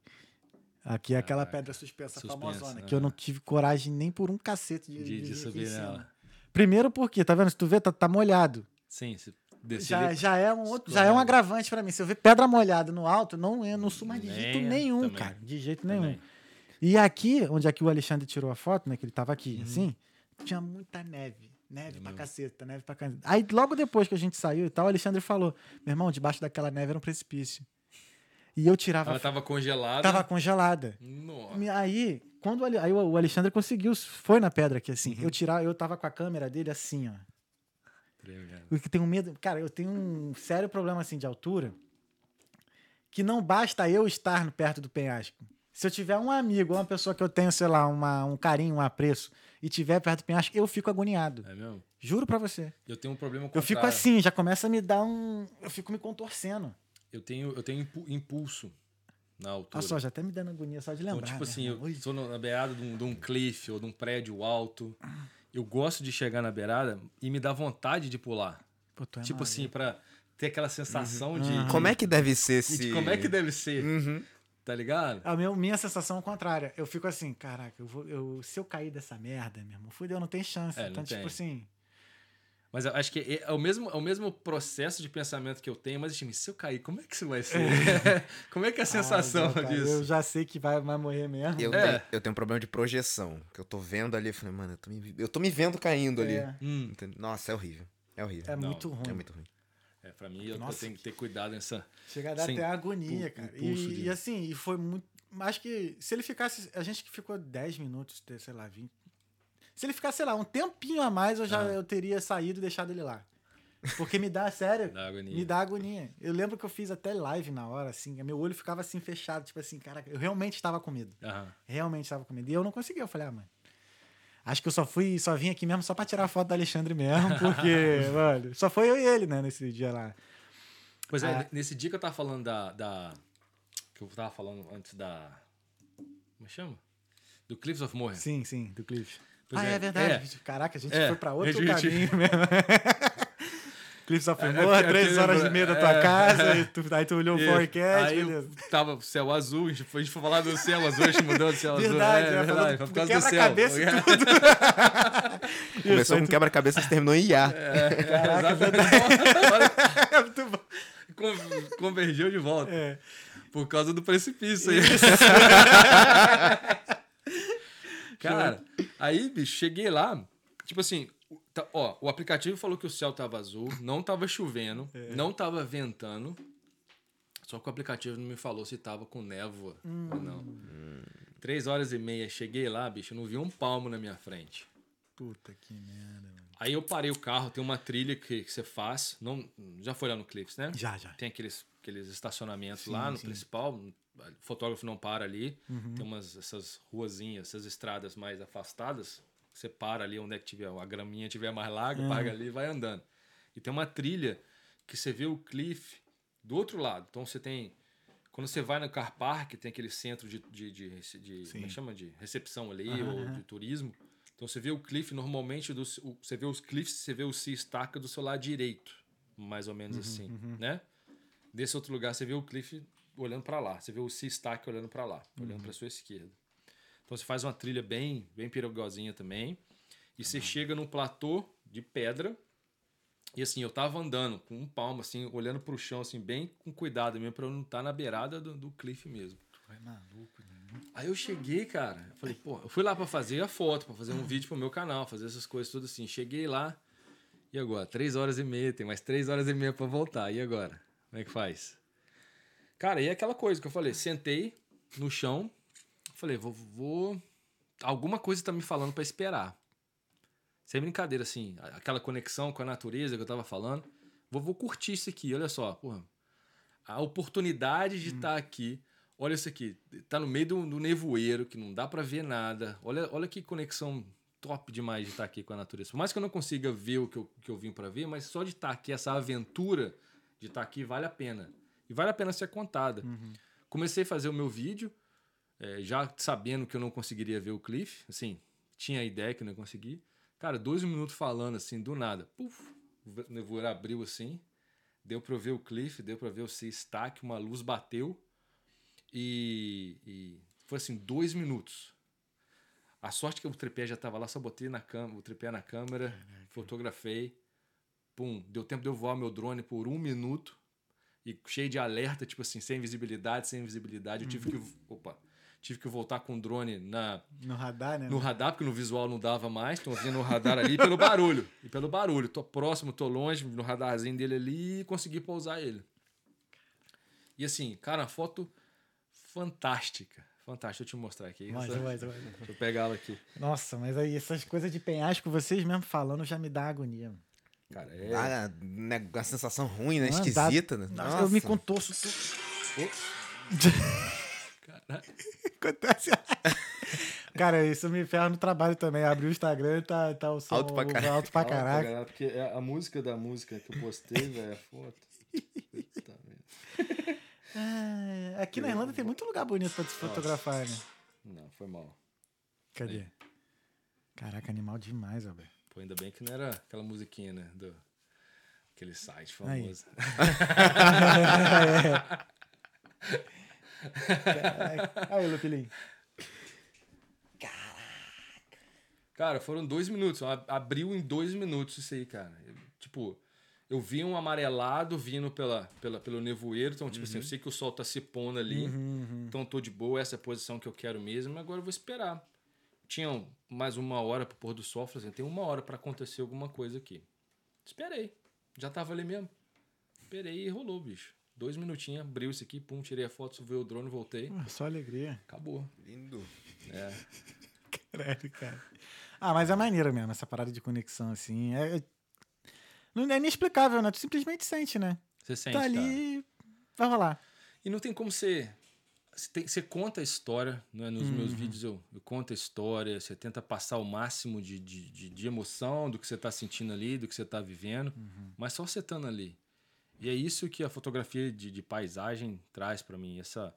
[SPEAKER 1] Aqui é aquela
[SPEAKER 3] Caraca.
[SPEAKER 1] pedra suspensa,
[SPEAKER 3] Suspensa,
[SPEAKER 1] famosona,
[SPEAKER 3] né?
[SPEAKER 1] que eu não tive coragem nem por um cacete de,
[SPEAKER 3] De,
[SPEAKER 1] de,
[SPEAKER 3] de
[SPEAKER 1] ir
[SPEAKER 3] subir nela.
[SPEAKER 1] Primeiro porque, tá vendo? Se tu vê, tá, tá molhado.
[SPEAKER 3] Sim, se descer
[SPEAKER 1] Já,
[SPEAKER 3] ali-
[SPEAKER 1] já, é um outro, já é um agravante pra mim. Se eu ver pedra molhada no alto, não, eu não mais de jeito nenhum,
[SPEAKER 3] também.
[SPEAKER 1] cara. De jeito nenhum.
[SPEAKER 3] também.
[SPEAKER 1] E aqui, onde aqui o Alexandre tirou a foto, né? Que ele tava
[SPEAKER 3] Uhum.
[SPEAKER 1] aqui, assim, tinha muita neve. Neve
[SPEAKER 3] É
[SPEAKER 1] pra
[SPEAKER 3] mesmo.
[SPEAKER 1] caceta, neve pra caceta. Aí, logo depois que a gente saiu e tal, o Alexandre falou: Meu irmão, debaixo daquela neve era um precipício. E eu tirava.
[SPEAKER 3] Ela tava congelada.
[SPEAKER 1] Tava congelada. E Aí, quando aí o Alexandre conseguiu, foi na pedra aqui, assim.
[SPEAKER 3] Uhum.
[SPEAKER 1] Eu tirar, eu tava com a câmera dele assim, ó. Porque tenho medo. Cara, eu tenho um sério problema assim de altura. Que não basta eu estar perto do penhasco. Se eu tiver um amigo uma pessoa que eu tenho, sei lá, uma, um carinho, um apreço, e tiver perto do penhasco, eu fico agoniado.
[SPEAKER 3] É mesmo?
[SPEAKER 1] Juro pra você.
[SPEAKER 3] Eu tenho um problema
[SPEAKER 1] Eu fico assim, já começa a me dar um. Eu fico me contorcendo.
[SPEAKER 3] Eu tenho, eu tenho impu- impulso na altura.
[SPEAKER 1] Olha só, já até me dando agonia só de
[SPEAKER 3] Então,
[SPEAKER 1] lembrar.
[SPEAKER 3] tipo
[SPEAKER 1] né,
[SPEAKER 3] assim, eu sou na beirada de um, de um cliff ou de um prédio alto. Eu gosto de chegar na beirada e me dá vontade de pular.
[SPEAKER 1] Pô, tu é
[SPEAKER 3] tipo
[SPEAKER 1] maluco.
[SPEAKER 3] assim, pra ter aquela sensação de,
[SPEAKER 1] Uhum.
[SPEAKER 3] de-
[SPEAKER 2] Como é que deve ser
[SPEAKER 3] de
[SPEAKER 2] se.
[SPEAKER 3] como é que deve ser,
[SPEAKER 2] Uhum.
[SPEAKER 3] Tá ligado?
[SPEAKER 1] A meu, minha sensação é contrária. Eu fico assim, caraca, eu vou, eu, se eu cair dessa merda, meu irmão, fudeu, não tem chance.
[SPEAKER 3] É, não
[SPEAKER 1] então, tipo
[SPEAKER 3] tem.
[SPEAKER 1] assim.
[SPEAKER 3] Mas eu acho que é, é o mesmo, é o mesmo processo de pensamento que eu tenho, mas assim, se eu cair, como é que isso vai ser? *laughs* como é que é a sensação
[SPEAKER 1] ah, cara,
[SPEAKER 3] disso?
[SPEAKER 1] Eu já sei que vai, vai morrer mesmo.
[SPEAKER 2] Eu,
[SPEAKER 3] É.
[SPEAKER 2] tenho, eu tenho um problema de projeção. Que eu tô vendo ali, eu falei, mano, eu tô me, eu tô me vendo caindo ali.
[SPEAKER 1] É,
[SPEAKER 3] Hum,
[SPEAKER 2] Entende? Nossa, é horrível. É horrível.
[SPEAKER 1] é
[SPEAKER 3] Não,
[SPEAKER 1] muito ruim.
[SPEAKER 2] É muito ruim.
[SPEAKER 3] Pra mim, eu, eu tenho que ter cuidado nessa.
[SPEAKER 1] Chega a dar até agonia, cara. E, e assim, e foi muito. Acho que se ele ficasse. A gente que ficou 10 minutos, sei lá, 20. Se ele ficasse, sei lá, um tempinho a mais, eu já
[SPEAKER 3] Ah.
[SPEAKER 1] eu teria saído e deixado ele lá. Porque me dá, *laughs* sério,
[SPEAKER 3] agonia.
[SPEAKER 1] me dá agonia. Eu lembro que eu fiz até live na hora, assim, meu olho ficava assim fechado, tipo assim, cara, eu realmente estava com medo.
[SPEAKER 3] Aham.
[SPEAKER 1] Realmente estava com medo. E eu não conseguia. Eu falei, ah, mano. Acho que eu só fui, só vim aqui mesmo só pra tirar foto do Alexandre mesmo, porque, *laughs* mano, só foi eu e ele, né, nesse dia lá.
[SPEAKER 3] Pois é,
[SPEAKER 1] Ah.
[SPEAKER 3] nesse dia que eu tava falando da, da. Que eu tava falando antes da. Como chama? Do Cliffs of Moher.
[SPEAKER 1] Sim, sim, do Cliff.
[SPEAKER 3] Pois
[SPEAKER 1] ah, é,
[SPEAKER 3] é,
[SPEAKER 1] verdade. Caraca, a gente
[SPEAKER 3] É,
[SPEAKER 1] foi pra outro
[SPEAKER 3] a gente-
[SPEAKER 1] caminho *laughs* mesmo. Cliff só foi
[SPEAKER 3] É,
[SPEAKER 1] morra,
[SPEAKER 3] é,
[SPEAKER 1] três
[SPEAKER 3] é,
[SPEAKER 1] horas e meia da tua
[SPEAKER 3] é.
[SPEAKER 1] casa, e tu- aí tu olhou o forecast,
[SPEAKER 3] aí
[SPEAKER 1] beleza.
[SPEAKER 3] tava o céu azul, a gente foi, a gente foi falar do céu azul, a gente mudou do céu
[SPEAKER 1] Verdade,
[SPEAKER 3] azul.
[SPEAKER 1] né?
[SPEAKER 3] É,
[SPEAKER 1] Falando
[SPEAKER 3] verdade, foi por causa
[SPEAKER 1] do
[SPEAKER 3] céu.
[SPEAKER 1] quebra-cabeça e *laughs* tudo.
[SPEAKER 2] Começou com quebra-cabeça e terminou em IA.
[SPEAKER 3] É,
[SPEAKER 1] Caraca,
[SPEAKER 3] exatamente. *laughs*
[SPEAKER 1] É muito bom.
[SPEAKER 3] Con- Convergeu de volta.
[SPEAKER 1] É.
[SPEAKER 3] Por causa do precipício aí. *laughs* Cara, aí, bicho, cheguei lá. Tipo assim, tá- ó, o aplicativo falou que o céu tava azul, não tava chovendo,
[SPEAKER 1] É.
[SPEAKER 3] não tava ventando. Só que o aplicativo não me falou se tava com névoa ou não. Três horas e meia, cheguei lá, bicho, não vi um palmo na minha frente.
[SPEAKER 1] Puta que merda, mano.
[SPEAKER 3] Aí eu parei o carro, tem uma trilha que, que você faz. Não, já foi lá no Clips, né?
[SPEAKER 1] Já, já.
[SPEAKER 3] Tem aqueles, aqueles estacionamentos
[SPEAKER 1] Sim,
[SPEAKER 3] lá no
[SPEAKER 1] sim.
[SPEAKER 3] principal. O fotógrafo não para ali.
[SPEAKER 1] Uhum.
[SPEAKER 3] Tem umas essas ruazinhas, essas estradas mais afastadas. Você para ali onde é que tiver, a graminha tiver mais larga,
[SPEAKER 1] Uhum.
[SPEAKER 3] paga ali e vai andando. E tem uma trilha que você vê o cliff do outro lado. Então você tem. Quando você vai no car park, tem aquele centro de. de, de, de como é chama? De recepção ali,
[SPEAKER 1] Aham,
[SPEAKER 3] ou de turismo. Então você vê o cliff, normalmente, do, o- você vê os cliffs, você vê o sea estaca do seu lado direito. Mais ou
[SPEAKER 1] Uhum,
[SPEAKER 3] menos assim, né? Desse outro lugar, você vê o cliff olhando para lá. Você vê o sea estaca olhando para lá,
[SPEAKER 1] Uhum.
[SPEAKER 3] olhando para sua esquerda. Então você faz uma trilha bem, bem perigosinha também. E você chega num platô de pedra. E assim, eu tava andando com um palmo, assim, olhando pro chão, assim, bem com cuidado mesmo, pra eu não estar na beirada do, do cliff mesmo.
[SPEAKER 1] Tu é maluco, né?
[SPEAKER 3] Aí eu cheguei, cara, eu falei, pô, eu fui lá pra fazer a foto, pra fazer um vídeo pro meu canal, fazer essas coisas tudo assim. Cheguei lá, e agora? Três horas e meia, tem mais três horas e meia pra voltar. E agora? Como é que faz? Cara, e é aquela coisa que eu falei, sentei no chão, falei, vou, vou... Alguma coisa tá me falando pra esperar. Sem brincadeira, assim, aquela conexão com a natureza que eu tava falando. Vou, vou curtir isso aqui, olha só, porra. A oportunidade de estar aqui. Olha isso aqui, tá no meio do, do nevoeiro, que não dá pra ver nada. Olha, olha que conexão top demais de estar aqui com a natureza. Por mais que eu não consiga ver o que eu, que eu vim pra ver, mas só de estar aqui, essa aventura de estar aqui vale a pena. E vale a pena ser contada. Comecei a fazer o meu vídeo, eh, já sabendo que eu não conseguiria ver o Cliff, assim, tinha a ideia que eu não ia conseguir. Cara, dois minutos falando assim, do nada. Puf, o nevoeiro abriu assim, deu pra eu ver o Cliff, deu pra ver o Sea Stack, uma luz bateu e, e foi assim, dois minutos. A sorte que o tripé já tava lá, só botei na o tripé na câmera, fotografei. Pum, deu tempo de eu voar meu drone por um minuto e cheio de alerta, tipo assim, sem visibilidade, sem visibilidade. Eu tive que. Opa! Tive que voltar com o drone na,
[SPEAKER 1] No radar, né?
[SPEAKER 3] no radar, porque no visual não dava mais. Tô vendo no radar ali pelo barulho. E pelo barulho. Tô próximo, tô longe, no radarzinho dele ali e consegui pousar ele. E assim, cara, uma foto fantástica. Fantástica. Deixa eu te mostrar aqui. Essa-
[SPEAKER 1] mas, *laughs* mas.
[SPEAKER 3] Deixa eu pegar ela aqui.
[SPEAKER 1] Nossa, mas aí essas coisas de penhasco, vocês mesmo falando, já me dá agonia.
[SPEAKER 3] Cara, é.
[SPEAKER 2] Dá né, uma sensação ruim, né?
[SPEAKER 1] Mano,
[SPEAKER 2] Esquisita, né?
[SPEAKER 1] Nossa, eu me contorço. tudo. *laughs* *laughs* Acontece. Cara, isso me ferra no trabalho também. Abri o Instagram e tá, tá o som
[SPEAKER 2] Alto pra caralho.
[SPEAKER 1] alto pra caraca.
[SPEAKER 3] Porque é a música da música que eu postei, velho, a foto. Puta merda.
[SPEAKER 1] É, aqui na Irlanda tem muito lugar bonito pra se fotografar, né?
[SPEAKER 3] Não, foi mal.
[SPEAKER 1] Cadê? Caraca, animal demais, Alberto.
[SPEAKER 3] Pô, ainda bem que não era aquela musiquinha, né? Do... Aquele site
[SPEAKER 1] Aí.
[SPEAKER 3] famoso. *laughs* *laughs*
[SPEAKER 1] Caraca. *laughs* Aí, Lupilinho.
[SPEAKER 3] Cara, foram dois minutos. Abriu em dois minutos isso aí, cara. Eu, tipo, eu vi um amarelado vindo pela, pela, pelo nevoeiro. Então, tipo assim, eu sei que o sol tá se pondo ali. Então, tô de boa. Essa é a posição que eu quero mesmo. Agora eu vou esperar. Tinha um- mais uma hora pro pôr do sol. Falei assim, tem uma hora pra acontecer alguma coisa aqui. Esperei. Já tava ali mesmo. Esperei e rolou, bicho. Dois minutinhos, abriu isso aqui, pum, tirei a foto, subi o drone, voltei.
[SPEAKER 1] Ah, Só alegria.
[SPEAKER 3] Acabou.
[SPEAKER 2] Lindo.
[SPEAKER 3] É. *laughs*
[SPEAKER 1] Caralho, cara. Ah, mas é maneiro mesmo, essa parada de conexão, assim. É, é- não é inexplicável, né? Tu simplesmente sente, né?
[SPEAKER 3] Você sente,
[SPEAKER 1] tá
[SPEAKER 3] cara.
[SPEAKER 1] ali, vai rolar.
[SPEAKER 3] E não tem como ser. você, conta a história, né? Nos meus vídeos eu, eu conto a história, você tenta passar o máximo de, de, de, de emoção do que você está sentindo ali, do que você está vivendo, mas só você estando ali. E é isso que a fotografia de, de paisagem traz para mim, essa,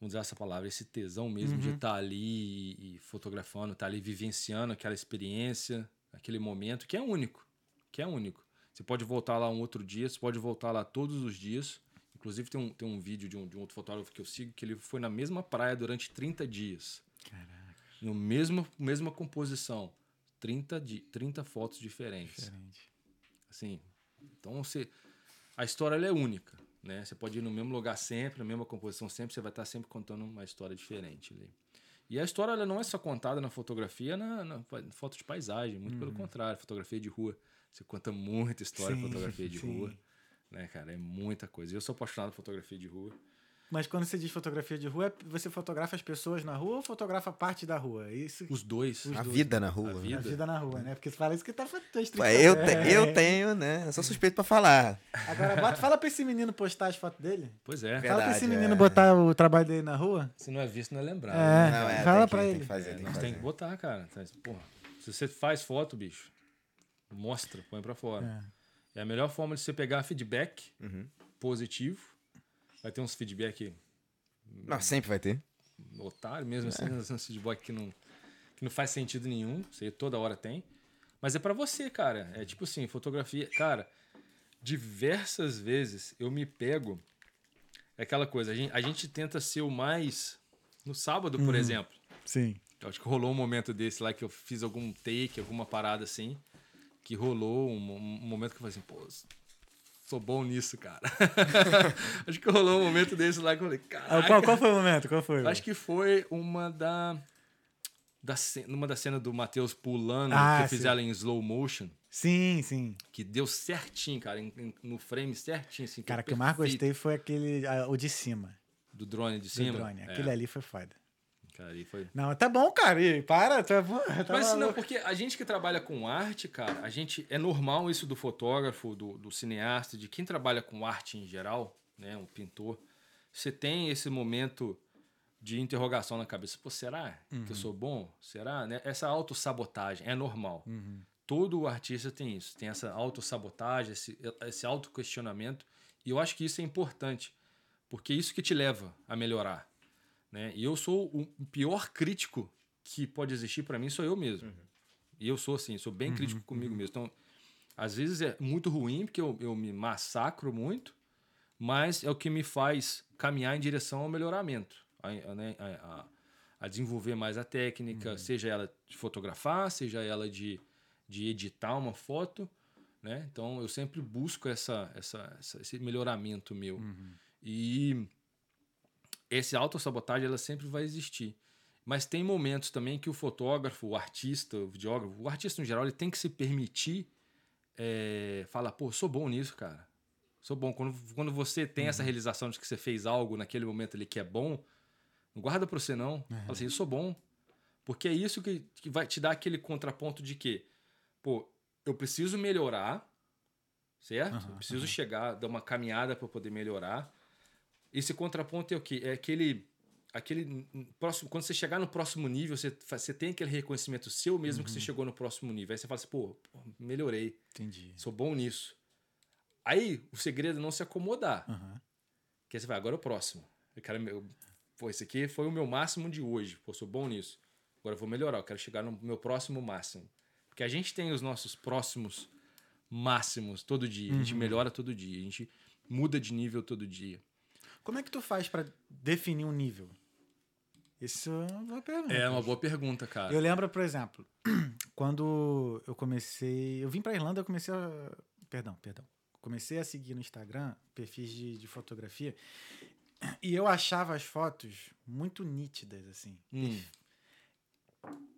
[SPEAKER 3] vamos usar essa palavra, esse tesão mesmo de estar ali e, fotografando, estar ali vivenciando aquela experiência, aquele momento que é único, que é único. Você pode voltar lá um outro dia, você pode voltar lá todos os dias. Inclusive tem um, tem um vídeo de um, de um outro fotógrafo que eu sigo que ele foi na mesma praia durante 30 dias.
[SPEAKER 1] Caraca,
[SPEAKER 3] No mesmo, mesma composição. 30, di, 30 fotos diferentes.
[SPEAKER 1] diferente.
[SPEAKER 3] Assim, então você, a história ela é única, né? Você pode ir no mesmo lugar sempre, na mesma composição sempre, você vai estar sempre contando uma história diferente ali. E a história ela não é só contada na fotografia, na, na foto de paisagem, muito pelo contrário, fotografia de rua. Você conta muita história
[SPEAKER 1] Sim,
[SPEAKER 3] fotografia de
[SPEAKER 1] sim.
[SPEAKER 3] rua, né, cara? É muita coisa. Eu sou apaixonado por fotografia de rua.
[SPEAKER 1] Mas quando você diz fotografia de rua, é- você fotografa as pessoas na rua ou fotografa parte da rua? Isso
[SPEAKER 3] Os dois.
[SPEAKER 2] A vida na rua.
[SPEAKER 3] A vida.
[SPEAKER 1] a vida na rua, né? Porque parece que tá.
[SPEAKER 2] Ué, eu, te- eu *laughs* tenho, né? Eu sou suspeito pra falar.
[SPEAKER 1] Agora, bota, fala pra esse menino postar as fotos dele.
[SPEAKER 3] Pois é.
[SPEAKER 2] Verdade,
[SPEAKER 1] fala pra esse menino
[SPEAKER 2] é.
[SPEAKER 1] botar o trabalho dele na rua.
[SPEAKER 3] Se não é visto, não é lembrado.
[SPEAKER 1] É.
[SPEAKER 3] né?
[SPEAKER 2] Não, é,
[SPEAKER 1] fala
[SPEAKER 2] tem que-
[SPEAKER 1] pra
[SPEAKER 2] tem
[SPEAKER 1] ele.
[SPEAKER 2] que fazer,
[SPEAKER 3] É,
[SPEAKER 2] tem que
[SPEAKER 3] nós
[SPEAKER 2] fazer.
[SPEAKER 3] tem que botar, cara. Tá, Porra, se você faz foto, bicho, mostra, põe pra fora. É, a melhor forma de você pegar feedback
[SPEAKER 2] Uhum.
[SPEAKER 3] positivo. Vai ter uns feedback
[SPEAKER 2] Não, sempre vai ter.
[SPEAKER 3] otário mesmo, assim, uns feedback que não, que não faz sentido nenhum. Você toda hora tem. Mas é pra você, cara. É tipo assim, fotografia. Cara, diversas vezes eu me pego. É aquela coisa, a gente, a gente tenta ser o mais. No sábado, por exemplo.
[SPEAKER 1] Sim.
[SPEAKER 3] Eu acho que rolou um momento desse lá que eu fiz algum take, alguma parada assim. Que rolou um, um momento que eu falei assim, pô, sou bom nisso, cara. *laughs* acho que rolou um momento desse lá que eu falei,
[SPEAKER 1] Ah,
[SPEAKER 3] cara.
[SPEAKER 1] qual, qual foi o momento? Qual foi?
[SPEAKER 3] Acho que foi uma da. da numa da cena do Matheus pulando,
[SPEAKER 1] Ah,
[SPEAKER 3] que
[SPEAKER 1] sim.
[SPEAKER 3] ela em slow motion,
[SPEAKER 1] Sim, sim.
[SPEAKER 3] que deu certinho, cara, em- em- no frame certinho, assim.
[SPEAKER 1] Cara, o que eu mais gostei foi aquele. ah, o de cima.
[SPEAKER 3] Do drone de
[SPEAKER 1] Do
[SPEAKER 3] cima.
[SPEAKER 1] drone.
[SPEAKER 3] É,
[SPEAKER 1] Aquele ali foi foda.
[SPEAKER 3] Cara, aí foi.
[SPEAKER 1] Não, tá bom, cara. Ih, para, tá bom. Tá
[SPEAKER 3] Mas não,
[SPEAKER 1] maluco.
[SPEAKER 3] porque a gente que trabalha com arte, cara, a gente é normal isso do fotógrafo, do, do cineasta, de quem trabalha com arte em geral, né, um pintor. Você tem esse momento de interrogação na cabeça. Pô, será que eu sou bom? Será? Né? Essa autossabotagem é normal. Todo artista tem isso, tem essa autossabotagem, esse, esse autoquestionamento. E eu acho que isso é importante, porque é isso que te leva a melhorar. Né? E eu sou o pior crítico que pode existir para mim, sou eu mesmo. E eu sou assim, sou bem crítico comigo mesmo. Então, às vezes é muito ruim, porque eu, eu me massacro muito, mas é o que me faz caminhar em direção ao melhoramento, a, a, né, a- a- a desenvolver mais a técnica, seja ela de fotografar, seja ela de, de editar uma foto. Né? Então, eu sempre busco essa, essa, essa- esse melhoramento meu. E esse autossabotagem ela sempre vai existir. Mas tem momentos também que o fotógrafo, o artista, o videógrafo, o artista no geral, ele tem que se permitir é, falar, pô, sou bom nisso, cara. Sou bom. Quando, quando você tem essa realização de que você fez algo naquele momento ali que é bom, não guarda pra você não. Fala assim, eu sou bom. Porque é isso que, que vai te dar aquele contraponto de que, pô, eu preciso melhorar, certo?
[SPEAKER 1] Aham,
[SPEAKER 3] eu preciso chegar, dar uma caminhada para poder melhorar. Esse contraponto é o quê? É aquele aquele próximo quando você chegar no próximo nível, você, você tem aquele reconhecimento seu mesmo que você chegou no próximo nível. Aí você fala assim, pô, melhorei,
[SPEAKER 1] Entendi.
[SPEAKER 3] sou bom nisso. Aí o segredo é não se acomodar.
[SPEAKER 1] Aham.
[SPEAKER 3] Que você vai, agora é o próximo. Eu quero, meu, pô, esse aqui foi o meu máximo de hoje. Pô, sou bom nisso. Agora eu vou melhorar, eu quero chegar no meu próximo máximo. Porque a gente tem os nossos próximos máximos todo dia. A gente melhora todo dia. A gente muda de nível todo dia.
[SPEAKER 1] Como é que tu faz pra definir um nível? Isso é uma boa pergunta.
[SPEAKER 3] É uma boa pergunta, cara.
[SPEAKER 1] Eu lembro, por exemplo, *clears throat* quando eu comecei. Eu vim pra Irlanda, eu comecei a. Perdão, perdão. Comecei a seguir no Instagram perfis de, de fotografia e eu achava as fotos muito nítidas, assim.
[SPEAKER 3] Hum,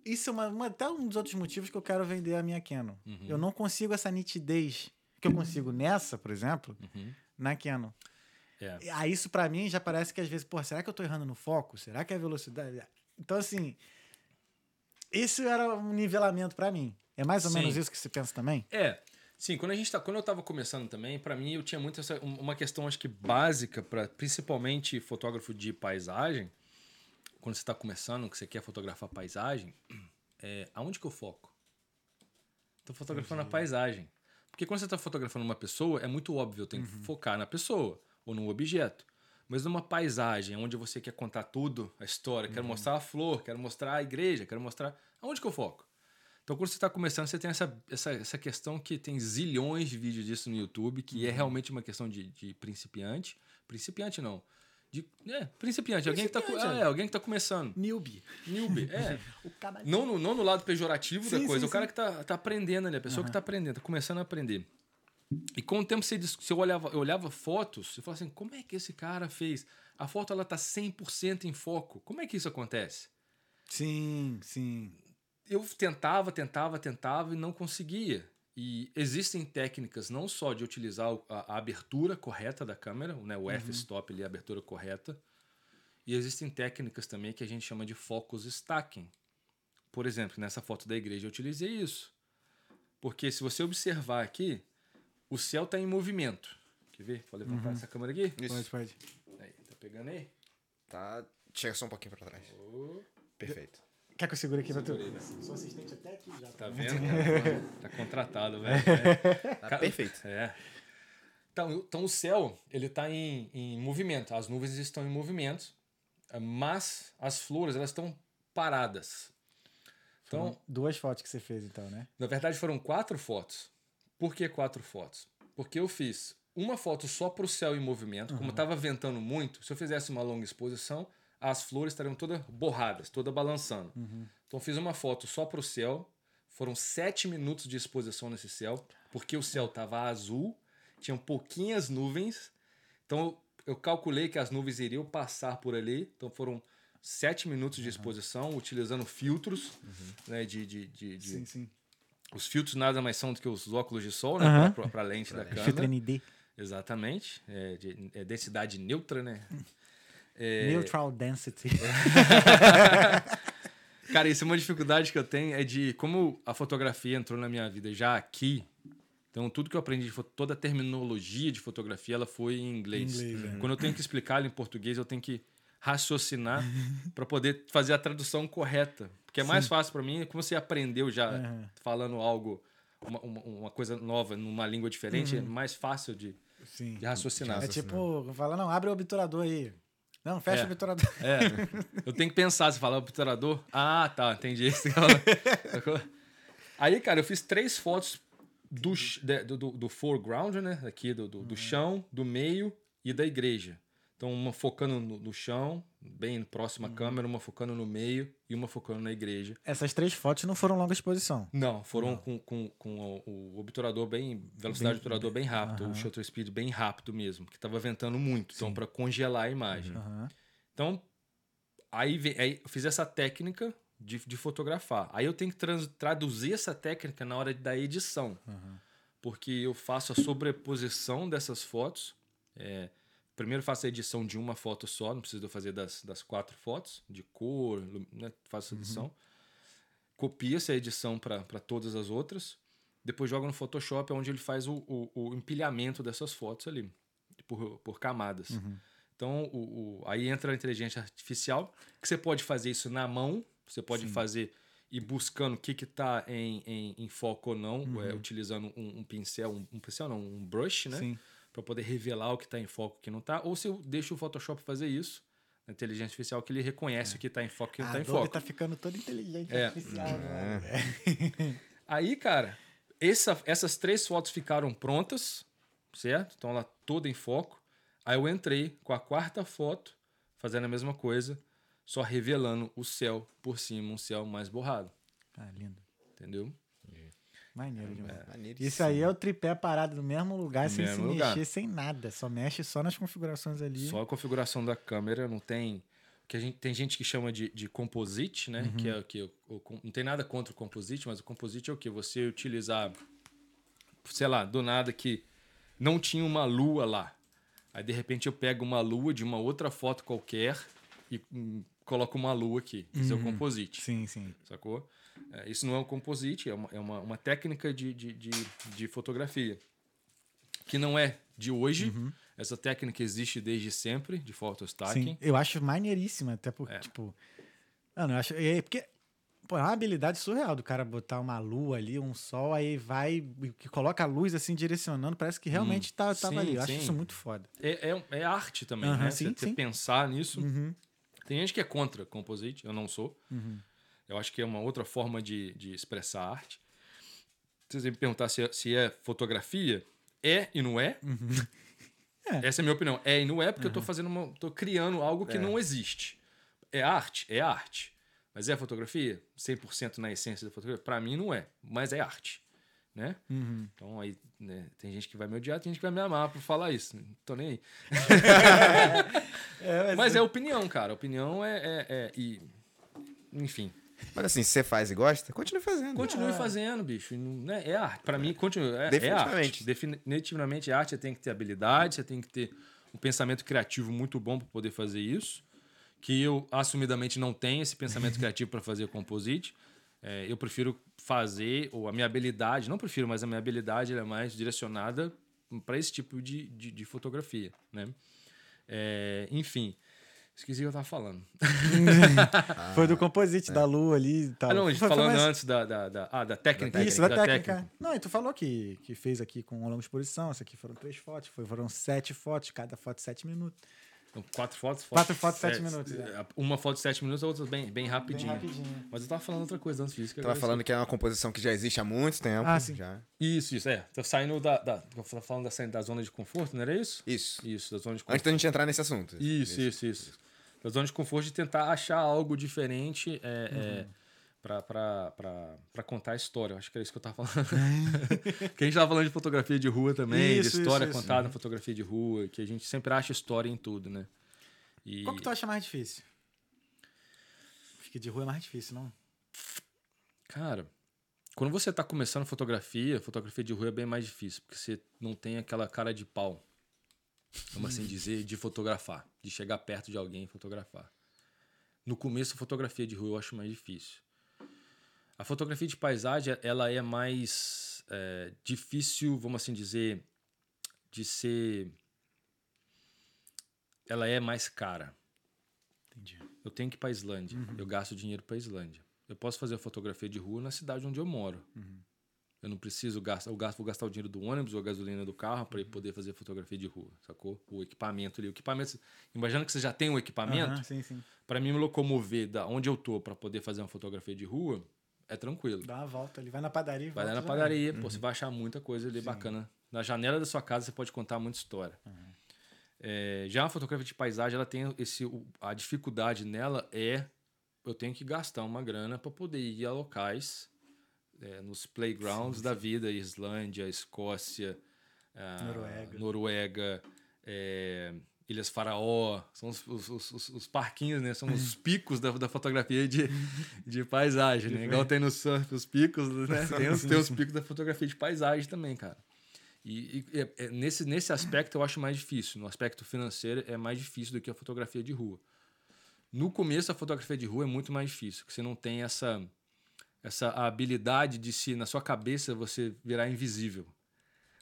[SPEAKER 1] Isso é uma, uma- até um dos outros motivos que eu quero vender a minha Canon.
[SPEAKER 3] Uhum.
[SPEAKER 1] Eu não consigo essa nitidez que eu consigo nessa, por exemplo,
[SPEAKER 3] uhum.
[SPEAKER 1] na Canon.
[SPEAKER 3] É.
[SPEAKER 1] Aí isso pra mim já parece que às vezes, pô, será que eu tô errando no foco? Será que é a velocidade? Então, assim, isso era um nivelamento pra mim. É mais ou
[SPEAKER 3] Sim.
[SPEAKER 1] menos isso que você pensa também?
[SPEAKER 3] É, Sim, quando a gente tá, quando eu estava começando também, para mim eu tinha muito essa um- uma questão acho que básica para principalmente fotógrafo de paisagem, quando você está começando, que você quer fotografar paisagem, é aonde que eu foco? Tô fotografando a paisagem. Porque quando você está fotografando uma pessoa, é muito óbvio, eu tenho que focar na pessoa ou no objeto. Mas numa paisagem, onde você quer contar tudo, a história, quero mostrar a flor, quero mostrar a igreja, quero mostrar. Aonde que eu foco? Então, quando você está começando, você tem essa, essa, essa questão que tem zilhões de vídeos disso no YouTube, que é realmente uma questão de, de principiante. Principiante não. De, é, principiante. Alguém que, tá, é, alguém que tá começando.
[SPEAKER 1] Newbie.
[SPEAKER 3] Newbie, é. *laughs* Não no, não no lado pejorativo da
[SPEAKER 1] Sim,
[SPEAKER 3] coisa,
[SPEAKER 1] sim,
[SPEAKER 3] o cara
[SPEAKER 1] sim.
[SPEAKER 3] que tá, tá aprendendo ali, a pessoa que tá aprendendo, tá começando a aprender. E com o tempo você, você olhava, eu olhava fotos e falava assim, como é que esse cara fez? A foto ela tá 100% em foco. Como é que isso acontece?
[SPEAKER 1] Sim, sim.
[SPEAKER 3] eu tentava, tentava, tentava e não conseguia. E existem técnicas não só de utilizar a, a abertura correta da câmera, né, o f-stop ali, a abertura correta, e existem técnicas também que a gente chama de focus stacking. Por exemplo, nessa foto da igreja eu utilizei isso. Porque se você observar aqui, o céu está em movimento. Quer ver? Vou levantar essa câmera aqui.
[SPEAKER 2] Isso.
[SPEAKER 1] Pode, pode.
[SPEAKER 3] Aí, tá pegando aí?
[SPEAKER 2] Tá. Chega só um pouquinho pra trás. Perfeito.
[SPEAKER 1] Quer que eu segure aqui pra tu?
[SPEAKER 3] Né?
[SPEAKER 1] Sou assistente até aqui já.
[SPEAKER 3] Tá vendo? cara? tá contratado, velho. *laughs*
[SPEAKER 2] Tá
[SPEAKER 3] Cara,
[SPEAKER 2] perfeito.
[SPEAKER 3] É. Então, então o céu, ele está em, em movimento. As nuvens estão em movimento, mas as flores, elas estão paradas. Então,
[SPEAKER 1] Então, duas fotos que você fez, então, né?
[SPEAKER 3] na verdade, foram quatro fotos. Por que quatro fotos? Porque eu fiz uma foto só para o céu em movimento. Como estava ventando muito, se eu fizesse uma longa exposição, as flores estariam todas borradas, todas balançando. Então, eu fiz uma foto só para o céu. Foram sete minutos de exposição nesse céu, porque o céu estava azul, tinham pouquinhas nuvens. Então, eu, calculei que as nuvens iriam passar por ali. Então, foram sete minutos de exposição, utilizando filtros, né, de, de, de, de-
[SPEAKER 1] Sim, sim.
[SPEAKER 3] Os filtros nada mais são do que os óculos de sol, né?
[SPEAKER 1] Aham.
[SPEAKER 3] Para a lente da
[SPEAKER 1] Filtro
[SPEAKER 3] câmera.
[SPEAKER 1] ND.
[SPEAKER 3] Exatamente. É, de, é densidade neutra, né? *laughs* É,
[SPEAKER 1] Neutral Density. *laughs*
[SPEAKER 3] Cara, isso é uma dificuldade que eu tenho, é de como a fotografia entrou na minha vida já aqui. Então, tudo que eu aprendi, toda a terminologia de fotografia, ela foi em inglês.
[SPEAKER 1] Inglês, é.
[SPEAKER 3] Quando eu tenho que explicar ela em português, eu tenho que raciocinar *laughs* para poder fazer a tradução correta. Porque é mais fácil para mim, como você aprendeu já
[SPEAKER 1] Aham.
[SPEAKER 3] falando algo, uma, uma, uma coisa nova numa língua diferente, é mais fácil de,
[SPEAKER 1] Sim.
[SPEAKER 3] de raciocinar.
[SPEAKER 1] É tipo, fala, não, abre o obturador aí. Não, fecha
[SPEAKER 3] É.
[SPEAKER 1] o obturador.
[SPEAKER 3] É, eu tenho que pensar, se falar obturador. Ah, tá, entendi. *laughs* Aí, cara, eu fiz três fotos do, do, do, do foreground, né? Aqui, do, do, do chão, do meio e da igreja. Então, uma focando no, no chão, bem próximo à câmera, uma focando no meio e uma focando na igreja.
[SPEAKER 1] Essas três fotos não foram longa exposição.
[SPEAKER 3] Não, foram Com, com, com o, o obturador bem. Velocidade do obturador bem rápido, o shutter speed bem rápido mesmo, que tava ventando muito. Então, para congelar a imagem.
[SPEAKER 1] Aham.
[SPEAKER 3] Então, aí, aí eu fiz essa técnica de, de fotografar. Aí eu tenho que traduzir essa técnica na hora da edição. Porque eu faço a sobreposição dessas fotos. É, primeiro faço a edição de uma foto só, não preciso fazer das, das quatro fotos, de cor, né, faço a edição. Copio essa edição para todas as outras. Depois jogo no Photoshop, onde ele faz o, o, o empilhamento dessas fotos ali, por, por camadas. Então, o, o- aí entra a inteligência artificial, que você pode fazer isso na mão, você pode fazer ir buscando o que está em, em, em foco ou não, é, utilizando um, um pincel, um, um pincel não, um brush, né?
[SPEAKER 1] Sim.
[SPEAKER 3] Para poder revelar o que está em foco e o que não está. Ou se eu deixo o Photoshop fazer isso, a inteligência artificial, que ele reconhece o que está em foco e o que não
[SPEAKER 1] A
[SPEAKER 3] está em foco.
[SPEAKER 1] tá ficando toda inteligente
[SPEAKER 3] É.
[SPEAKER 1] artificial. né? *laughs*
[SPEAKER 3] Aí, cara, essa- essas três fotos ficaram prontas, certo? Então ela toda em foco. Aí eu entrei com a quarta foto, fazendo a mesma coisa, só revelando o céu por cima, um céu mais borrado,
[SPEAKER 1] Ah, lindo.
[SPEAKER 3] entendeu?
[SPEAKER 1] Maneiro demais.
[SPEAKER 2] Maneiríssimo.
[SPEAKER 1] Isso aí é o tripé parado no mesmo lugar,
[SPEAKER 3] No
[SPEAKER 1] sem se
[SPEAKER 3] mesmo lugar.
[SPEAKER 1] mexer, sem nada. Só mexe só nas configurações ali.
[SPEAKER 3] Só a configuração da câmera não tem. Que a gente, tem gente que chama de, de composite, né? Que é o que. o- o- não tem nada contra o composite, mas o composite é o que? Você utilizar, sei lá, do nada que não tinha uma lua lá. Aí de repente eu pego uma lua de uma outra foto qualquer e hum, coloco uma lua aqui. Isso é o composite.
[SPEAKER 1] Sim, sim.
[SPEAKER 3] Sacou? É, isso não é um composite, é uma, é uma, uma técnica de, de, de, de fotografia. Que não é de hoje. Essa técnica existe desde sempre, de photostacking.
[SPEAKER 1] Sim, eu acho maneiríssima, até porque,
[SPEAKER 3] É.
[SPEAKER 1] tipo. Mano, eu acho. É porque. Pô, é uma habilidade surreal do cara botar uma lua ali, um sol, aí vai. que coloca a luz assim direcionando, parece que realmente tá, tava
[SPEAKER 3] sim,
[SPEAKER 1] ali. Eu acho
[SPEAKER 3] sim.
[SPEAKER 1] isso muito foda.
[SPEAKER 3] É, é, é arte também,
[SPEAKER 1] Aham,
[SPEAKER 3] né?
[SPEAKER 1] sim,
[SPEAKER 3] Você
[SPEAKER 1] sim.
[SPEAKER 3] pensar nisso.
[SPEAKER 1] Uhum.
[SPEAKER 3] Tem gente que é contra composite, eu não sou.
[SPEAKER 1] Uhum.
[SPEAKER 3] Eu acho que é uma outra forma de, de expressar arte. Se você me perguntar se é, se é fotografia, é e não é. *laughs*
[SPEAKER 1] É.
[SPEAKER 3] Essa é a minha opinião. É e não é porque eu tô fazendo uma, tô criando algo que
[SPEAKER 2] É.
[SPEAKER 3] não existe. É arte? É arte. Mas é fotografia? 100% na essência da fotografia? Pra mim não é, mas é arte, né?
[SPEAKER 1] Uhum.
[SPEAKER 3] Então aí, né, tem gente que vai me odiar, tem gente que vai me amar por falar isso. Não tô nem aí. *laughs*
[SPEAKER 1] É,
[SPEAKER 3] Mas é opinião, cara. Opinião é, é, é- e enfim,
[SPEAKER 2] Mas assim, se você faz e gosta, continue fazendo.
[SPEAKER 3] continue fazendo, bicho. Né, É arte. Pra mim, continue. É, é
[SPEAKER 2] Definitivamente.
[SPEAKER 3] arte. Definitivamente, arte você tem que ter habilidade, você tem que ter um pensamento criativo muito bom para poder fazer isso. Que eu assumidamente não tenho esse pensamento *laughs* criativo para fazer composite. É, eu prefiro fazer, ou a minha habilidade, não prefiro, mas a minha habilidade ela é mais direcionada para esse tipo de, de, de fotografia, né? É, enfim, esqueci o que eu tava falando. *laughs*
[SPEAKER 1] Foi do composite da lua ali e tal.
[SPEAKER 3] Ah, não,
[SPEAKER 1] Foi-
[SPEAKER 3] falando
[SPEAKER 1] mais-
[SPEAKER 3] antes da, da, da- ah, da técnica.
[SPEAKER 1] Isso, da, técnica. Não, e tu falou que, que fez aqui com uma longa exposição. Essa aqui foram três fotos, foi, foram sete fotos, cada foto sete minutos.
[SPEAKER 3] Então, quatro fotos.
[SPEAKER 1] Quatro fotos, sete minutos,
[SPEAKER 3] é. Uma foto de sete minutos, a outra bem, bem rapidinho.
[SPEAKER 1] Bem rapidinho.
[SPEAKER 3] Mas eu tava falando outra coisa antes disso. que
[SPEAKER 2] Tava falando que é uma composição que já existe há muito tempo.
[SPEAKER 1] Ah, sim.
[SPEAKER 2] Já.
[SPEAKER 3] Isso, isso, é. Tô saindo da. da eu tava falando da, da zona de conforto, não era isso?
[SPEAKER 2] Isso.
[SPEAKER 3] Isso, da zona de
[SPEAKER 2] Antes
[SPEAKER 3] conforto.
[SPEAKER 2] da gente entrar nesse assunto.
[SPEAKER 3] Isso, isso, isso. Da zona de conforto de tentar achar algo diferente é, é,
[SPEAKER 1] Uhum.
[SPEAKER 3] pra, pra contar a história. Eu Acho que era isso que eu tava falando. *laughs* que a gente tava falando de fotografia de rua também,
[SPEAKER 1] Isso,
[SPEAKER 3] de história
[SPEAKER 1] isso, isso.
[SPEAKER 3] contada na fotografia de rua, que a gente sempre acha história em tudo, né? E...
[SPEAKER 1] Qual que tu acha mais difícil? Acho que de rua é mais difícil, não?
[SPEAKER 3] Cara, quando você tá começando fotografia, fotografia de rua é bem mais difícil, porque você não tem aquela cara de pau, vamos assim dizer, de fotografar, de chegar perto de alguém e fotografar. No começo, a fotografia de rua eu acho mais difícil. A fotografia de paisagem, ela é mais é, difícil, vamos assim dizer, de ser. Ela é mais cara.
[SPEAKER 1] Entendi.
[SPEAKER 3] Eu tenho que ir para Islândia. Eu gasto dinheiro para Islândia. Eu posso fazer a fotografia de rua na cidade onde eu moro. Eu não preciso gastar, eu gasto, vou gastar o dinheiro do ônibus ou a gasolina do carro para poder fazer fotografia de rua, sacou? O equipamento ali, o equipamento, imagina que você já tem um equipamento,
[SPEAKER 1] sim, sim.
[SPEAKER 3] para mim me locomover da onde eu tô para poder fazer uma fotografia de rua é tranquilo.
[SPEAKER 1] Dá uma volta ali, vai na padaria
[SPEAKER 3] Vai na padaria, pô, você vai achar muita coisa ali bacana. Na janela da sua casa você pode contar muita história. É, já a fotografia de paisagem, ela tem esse, o- a dificuldade nela é eu tenho que gastar uma grana para poder ir a locais, é, nos playgrounds da vida, Islândia, Escócia, ah,
[SPEAKER 1] Noruega.
[SPEAKER 3] Noruega, é, Ilhas Faraó, são os, os- os- os- os parquinhos, né? São os *laughs* picos da, da fotografia de, de paisagem, né? Igual tem no surf os picos, né? Tem os, tem os picos da fotografia de paisagem também, cara. E, e é- é nesse, nesse aspecto eu acho mais difícil. No aspecto financeiro é mais difícil do que a fotografia de rua. No começo, a fotografia de rua é muito mais difícil, porque você não tem essa, essa habilidade de se, na sua cabeça, você virar invisível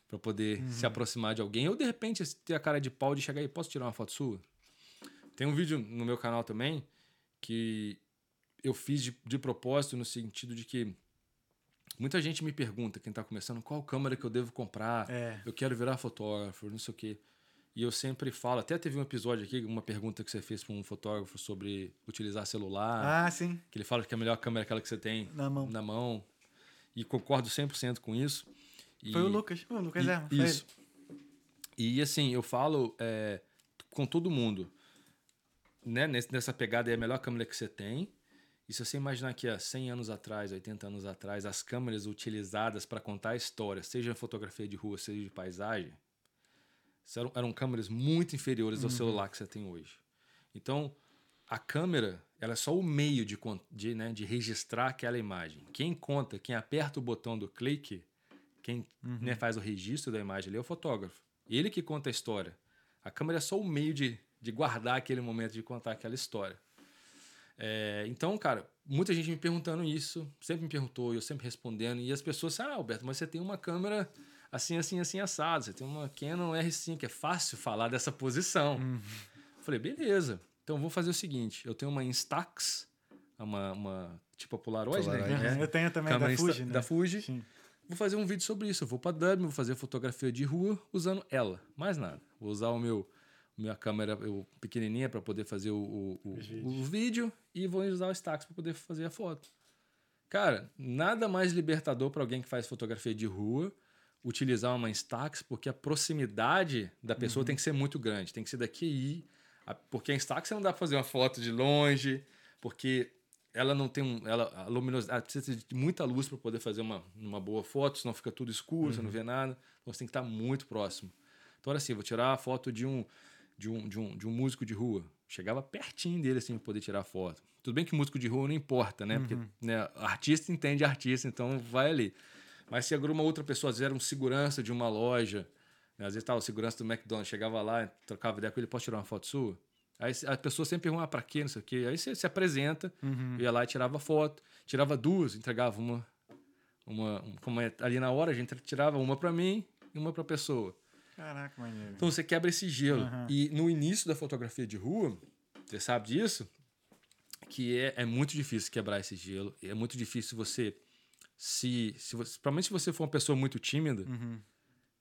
[SPEAKER 3] para poder se aproximar de alguém. Ou, de repente, ter a cara de pau de chegar aí, posso tirar uma foto sua? Tem um vídeo no meu canal também que eu fiz de, de propósito no sentido de que muita gente me pergunta, quem está começando, qual câmera que eu devo comprar?
[SPEAKER 1] É.
[SPEAKER 3] Eu quero virar fotógrafo, não sei o quê. E eu sempre falo, até teve um episódio aqui, uma pergunta que você fez para um fotógrafo sobre utilizar celular,
[SPEAKER 1] Ah, sim.
[SPEAKER 3] que ele fala que a melhor câmera é aquela que você tem
[SPEAKER 1] Na mão.
[SPEAKER 3] na mão. E concordo 100% com isso. E-
[SPEAKER 1] Foi o Lucas. O Lucas
[SPEAKER 3] e-
[SPEAKER 1] Herman. foi
[SPEAKER 3] Isso. E assim, eu falo é, com todo mundo, né? Nessa pegada é a melhor câmera que você tem. E se você imaginar que há 100 anos atrás, 80 anos atrás, as câmeras utilizadas para contar a história, seja fotografia de rua, seja de paisagem, eram, eram câmeras muito inferiores ao celular que você tem hoje. Então, a câmera ela é só o meio de, de, né, de registrar aquela imagem. Quem conta, quem aperta o botão do clique, quem né, faz o registro da imagem ali é o fotógrafo. Ele que conta a história. A câmera é só o meio de, de guardar aquele momento, de contar aquela história. É, então, cara, muita gente me perguntando isso, sempre me perguntou, eu sempre respondendo, e as pessoas, ah, Alberto, mas você tem uma câmera assim, assim, assim, assado, você tem uma Canon R5, é fácil falar dessa posição.
[SPEAKER 1] Uhum.
[SPEAKER 3] Falei, beleza, então vou fazer o seguinte, eu tenho uma Instax, uma, uma tipo a Polaroid,
[SPEAKER 2] Polaroid,
[SPEAKER 3] né?
[SPEAKER 1] Eu tenho também
[SPEAKER 3] Câmera
[SPEAKER 1] da Fuji, né?
[SPEAKER 3] da Fuji.
[SPEAKER 1] Sim.
[SPEAKER 3] Vou fazer um vídeo sobre isso. Eu vou pra Dublin, vou fazer fotografia de rua usando ela. Mais nada. Vou usar o meu minha câmera eu, pequenininha para poder fazer o, o, o,
[SPEAKER 1] Os
[SPEAKER 3] o vídeo e vou usar o Stax para poder fazer a foto. Cara, nada mais libertador para alguém que faz fotografia de rua utilizar uma Instax, porque a proximidade da pessoa tem que ser muito grande. Tem que ser daqui e Porque a Instax não dá para fazer uma foto de longe, porque ela não tem um. Ela, a luminosidade precisa de muita luz para poder fazer uma, uma boa foto, senão fica tudo escuro, você não vê nada. Então você tem que estar muito próximo. Então era assim, vou tirar a foto de um, de um, de um, de um músico de rua. Chegava pertinho dele assim para poder tirar a foto. Tudo bem que músico de rua não importa, né? Porque né, artista entende artista, então vai ali. Mas se agora uma outra pessoa, às vezes era um segurança de uma loja, né? às vezes tava o segurança do McDonald's, chegava lá, trocava ideia com ele, posso tirar uma foto sua? Aí a pessoa sempre pergunta, ah, pra quê, não sei o quê. Aí você se apresenta, ia lá e tirava foto. Tirava duas, entregava uma, uma, um- como é, ali na hora a gente tirava uma pra mim e uma pra pessoa.
[SPEAKER 1] Caraca, maneiro.
[SPEAKER 3] Então você quebra esse gelo.
[SPEAKER 1] Aham.
[SPEAKER 3] E no início da fotografia de rua, você sabe disso, que é, é muito difícil quebrar esse gelo. É muito difícil você se, se você, principalmente se você for uma pessoa muito tímida,
[SPEAKER 1] Uhum.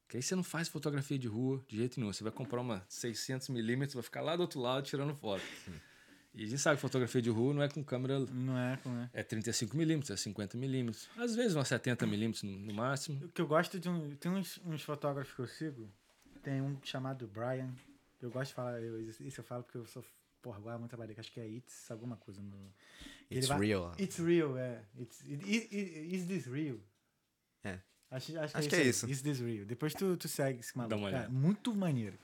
[SPEAKER 3] que aí você não faz fotografia de rua de jeito nenhum. Você vai comprar uma 600 milímetros, vai ficar lá do outro lado tirando foto. E a gente sabe que fotografia de rua não é com câmera
[SPEAKER 1] Não é como é.
[SPEAKER 3] é 35 milímetros, é 50 milímetros. Às vezes uma 70 milímetros no, no máximo.
[SPEAKER 1] O que eu gosto de um. Tem uns, uns fotógrafos que eu sigo. Tem um chamado Brian. Eu gosto de falar. Eu, isso eu falo porque eu sou. Porra, agora muito trabalho. Acho que é It's alguma coisa. No,
[SPEAKER 2] It's
[SPEAKER 1] vai-
[SPEAKER 2] real.
[SPEAKER 1] It's real, é. It's, it, it, it- is this real?
[SPEAKER 2] É.
[SPEAKER 1] Acho, acho,
[SPEAKER 2] Acho que
[SPEAKER 1] aí.
[SPEAKER 2] é isso.
[SPEAKER 1] Is this real? Depois tu, tu segue esse maluco.
[SPEAKER 3] Dá uma
[SPEAKER 1] cara,
[SPEAKER 3] olhada.
[SPEAKER 1] muito maneiro.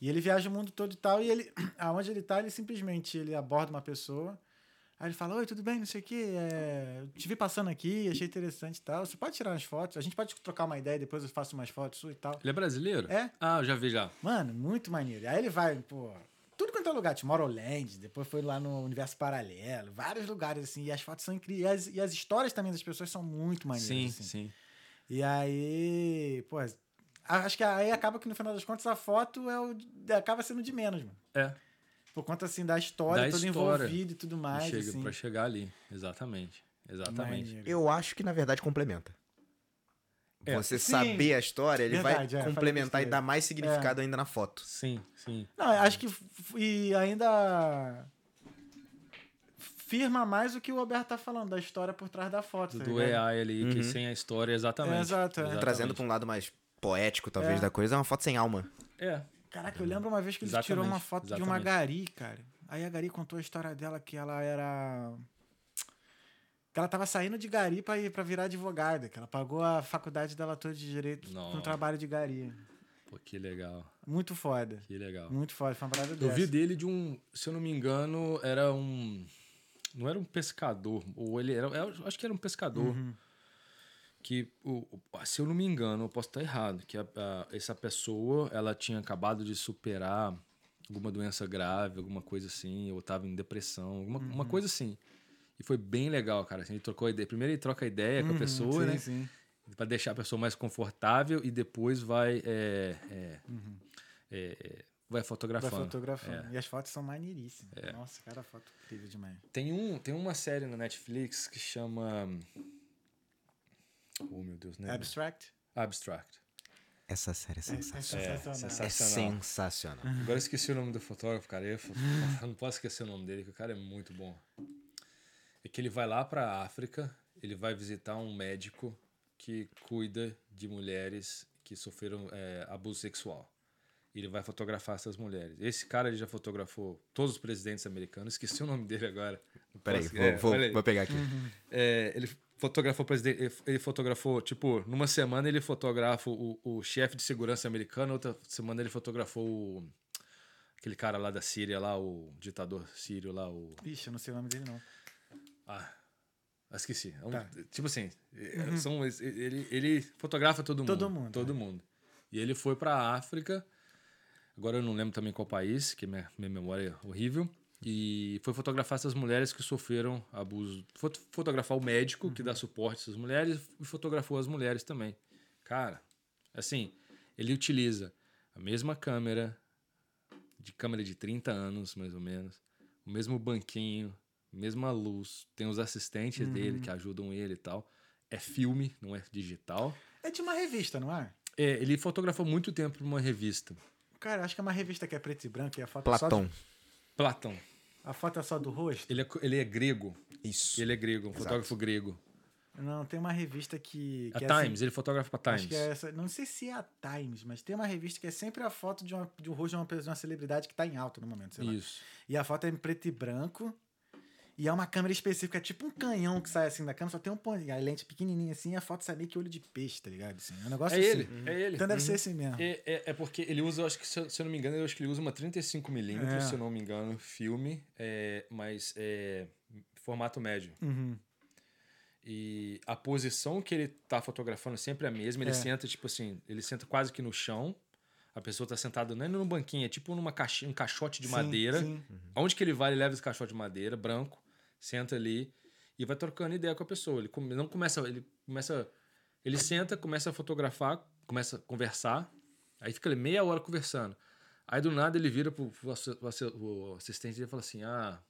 [SPEAKER 1] E ele viaja o mundo todo e tal. E ele, *clears throat* aonde ele tá, ele simplesmente ele aborda uma pessoa. Aí ele fala: Oi, tudo bem? Não sei o quê. É, te vi passando aqui, achei interessante e tal. Você pode tirar umas fotos? A gente pode trocar uma ideia, depois eu faço umas fotos e tal.
[SPEAKER 3] Ele é brasileiro?
[SPEAKER 1] É.
[SPEAKER 3] Ah, eu já vi já.
[SPEAKER 1] Mano, muito maneiro. Aí ele vai, pô, tudo quanto é lugar, Tomorrowland, depois foi lá no Universo Paralelo, vários lugares, assim, e as fotos são incríveis. E as, e as histórias também das pessoas são muito maneiras,
[SPEAKER 3] Sim,
[SPEAKER 1] assim.
[SPEAKER 3] sim.
[SPEAKER 1] E aí, pô, acho que aí acaba que no final das contas a foto é o, acaba sendo de menos, mano.
[SPEAKER 3] É.
[SPEAKER 1] Por conta, assim, da história,
[SPEAKER 3] Da
[SPEAKER 1] toda
[SPEAKER 3] história.
[SPEAKER 1] envolvida e tudo mais,
[SPEAKER 3] chega,
[SPEAKER 1] assim.
[SPEAKER 3] Pra chegar ali. Exatamente. Exatamente.
[SPEAKER 1] Maneiro.
[SPEAKER 2] Eu acho que, na verdade, complementa.
[SPEAKER 3] É.
[SPEAKER 2] Você
[SPEAKER 1] Sim.
[SPEAKER 2] saber a história, ele
[SPEAKER 1] Verdade, é,
[SPEAKER 2] vai
[SPEAKER 1] falei
[SPEAKER 2] complementar e dar mais significado ainda na foto.
[SPEAKER 3] Sim, sim.
[SPEAKER 1] Não, acho que e ainda firma mais o que o Roberto tá falando, da história por trás da foto. tá
[SPEAKER 3] Do
[SPEAKER 1] ligado?
[SPEAKER 3] AI ali, que
[SPEAKER 2] Uhum.
[SPEAKER 3] sem a história, exatamente.
[SPEAKER 1] É, exato, é.
[SPEAKER 3] Exatamente.
[SPEAKER 2] Trazendo pra um lado mais poético, talvez,
[SPEAKER 1] É.
[SPEAKER 2] da coisa, é uma foto sem alma.
[SPEAKER 3] É.
[SPEAKER 1] Caraca, eu lembro uma vez que ele
[SPEAKER 3] Exatamente,
[SPEAKER 1] tirou uma foto de uma
[SPEAKER 3] exatamente.
[SPEAKER 1] Gari, cara. Aí a Gari contou a história dela que ela era. Que ela tava saindo de Gari pra virar advogada, que ela pagou a faculdade dela toda de direito com
[SPEAKER 3] Nossa.
[SPEAKER 1] trabalho de Gari.
[SPEAKER 3] Pô, que legal.
[SPEAKER 1] Muito foda.
[SPEAKER 3] Que legal.
[SPEAKER 1] Muito foda, foi uma parada
[SPEAKER 3] Eu
[SPEAKER 1] dessa.
[SPEAKER 3] vi dele de um, se eu não me engano, era um. Não era um pescador, ou ele era. eu acho que era um pescador.
[SPEAKER 1] Uhum.
[SPEAKER 3] Que, se eu não me engano, eu posso estar errado, que a- a- essa pessoa ela tinha acabado de superar alguma doença grave, alguma coisa assim, ou estava em depressão, alguma uma
[SPEAKER 1] Uhum.
[SPEAKER 3] coisa assim. E foi bem legal, cara. Assim, ele trocou ideia. Primeiro ele troca a ideia com a
[SPEAKER 1] Uhum,
[SPEAKER 3] pessoa,
[SPEAKER 1] sim,
[SPEAKER 3] né?
[SPEAKER 1] Sim.
[SPEAKER 3] Pra deixar a pessoa mais confortável e depois vai. é, é, é, é, vai
[SPEAKER 1] Vai
[SPEAKER 3] fotografando.
[SPEAKER 1] Uhum. fotografando.
[SPEAKER 3] É.
[SPEAKER 1] E as fotos são maneiríssimas. Nossa, cara, foto incrível demais.
[SPEAKER 3] Tem, um, tem uma série na Netflix que chama. Oh, meu Deus, né?
[SPEAKER 1] Abstract?
[SPEAKER 3] Abstract.
[SPEAKER 2] Essa série é
[SPEAKER 1] É
[SPEAKER 2] sensacional.
[SPEAKER 1] sensacional.
[SPEAKER 3] sensacional.
[SPEAKER 2] É sensacional.
[SPEAKER 3] Agora eu esqueci o nome do fotógrafo, cara. Eu, eu *laughs* não posso esquecer o nome dele, que o cara é muito bom. É que ele vai lá pra África, ele vai visitar um médico que cuida de mulheres que sofreram é, abuso sexual. Ele vai fotografar essas mulheres. Esse cara ele já fotografou todos os presidentes americanos, esqueci o nome dele agora.
[SPEAKER 2] Peraí,
[SPEAKER 3] posso-
[SPEAKER 2] vou,
[SPEAKER 3] é,
[SPEAKER 2] vou, vou pegar aqui. *laughs*
[SPEAKER 3] É, ele fotografou o presidente. ele- Ele fotografou, tipo, numa semana ele fotografa o, o chefe de segurança americano, outra semana ele fotografou o, aquele cara lá da Síria, lá, o ditador sírio lá, o.
[SPEAKER 1] Ixi, eu não sei o nome dele, não.
[SPEAKER 3] Ah, esqueci. É um-
[SPEAKER 1] Tá.
[SPEAKER 3] Tipo assim, é, são, ele, ele fotografa todo mundo.
[SPEAKER 1] Todo mundo,
[SPEAKER 3] Todo
[SPEAKER 1] é.
[SPEAKER 3] mundo. E ele foi pra África. Agora eu não lembro também qual país, que minha, minha memória é horrível. E foi fotografar essas mulheres que sofreram abuso. Fot fotografar o médico que dá suporte a essas mulheres e fotografou as mulheres também. Cara, assim, ele utiliza a mesma câmera, de câmera de 30 anos, mais ou menos, o mesmo banquinho, mesma luz, tem os assistentes dele que ajudam ele e tal. É filme, não é digital.
[SPEAKER 1] É de uma revista, não é?
[SPEAKER 3] É, ele fotografou muito tempo pra uma revista.
[SPEAKER 1] Cara, acho que é uma revista que é preto e branco e a foto é só
[SPEAKER 2] Platão.
[SPEAKER 3] Platão.
[SPEAKER 1] a foto é só do rosto.
[SPEAKER 3] Ele é, ele é grego.
[SPEAKER 2] Isso.
[SPEAKER 3] Ele é grego, um
[SPEAKER 2] Exato.
[SPEAKER 3] fotógrafo grego.
[SPEAKER 1] Não, tem uma revista que.
[SPEAKER 3] A
[SPEAKER 1] que é
[SPEAKER 3] Times,
[SPEAKER 1] assim-
[SPEAKER 3] ele fotografa pra
[SPEAKER 1] Acho
[SPEAKER 3] Times.
[SPEAKER 1] que é essa, não sei se é a Times, mas tem uma revista que é sempre a foto de, uma, de um rosto de uma, de uma celebridade que tá em alta no momento, sei lá.
[SPEAKER 3] Isso.
[SPEAKER 1] E a foto é em preto e branco. E é uma câmera específica, é tipo um canhão que sai assim da câmera, só tem um ponto. A lente pequenininha assim, e a foto sai meio que olho de peixe, tá ligado? Assim, é um negócio
[SPEAKER 3] É
[SPEAKER 1] assim.
[SPEAKER 3] ele, é ele.
[SPEAKER 1] Então deve ser esse mesmo.
[SPEAKER 3] É, é, é porque ele usa, eu acho que se eu, se eu não me engano, eu acho que ele usa uma 35mm,
[SPEAKER 1] É.
[SPEAKER 3] se eu não me engano, filme, é, mas é formato médio.
[SPEAKER 1] Uhum.
[SPEAKER 3] E a posição que ele tá fotografando sempre é a mesma. Ele
[SPEAKER 1] É.
[SPEAKER 3] senta, tipo assim, ele senta quase que no chão. A pessoa tá sentada não é num banquinho, é tipo numa caixa, um caixote de
[SPEAKER 1] Sim,
[SPEAKER 3] madeira.
[SPEAKER 1] sim.
[SPEAKER 3] Onde que ele vai, ele leva esse caixote de madeira, branco, senta ali e vai trocando ideia com a pessoa. Ele come- não começa, ele começa, ele senta, começa a fotografar, começa a conversar, aí fica ali meia hora conversando. Aí do nada ele vira pro, o assi- o assistente e fala assim: "Ah,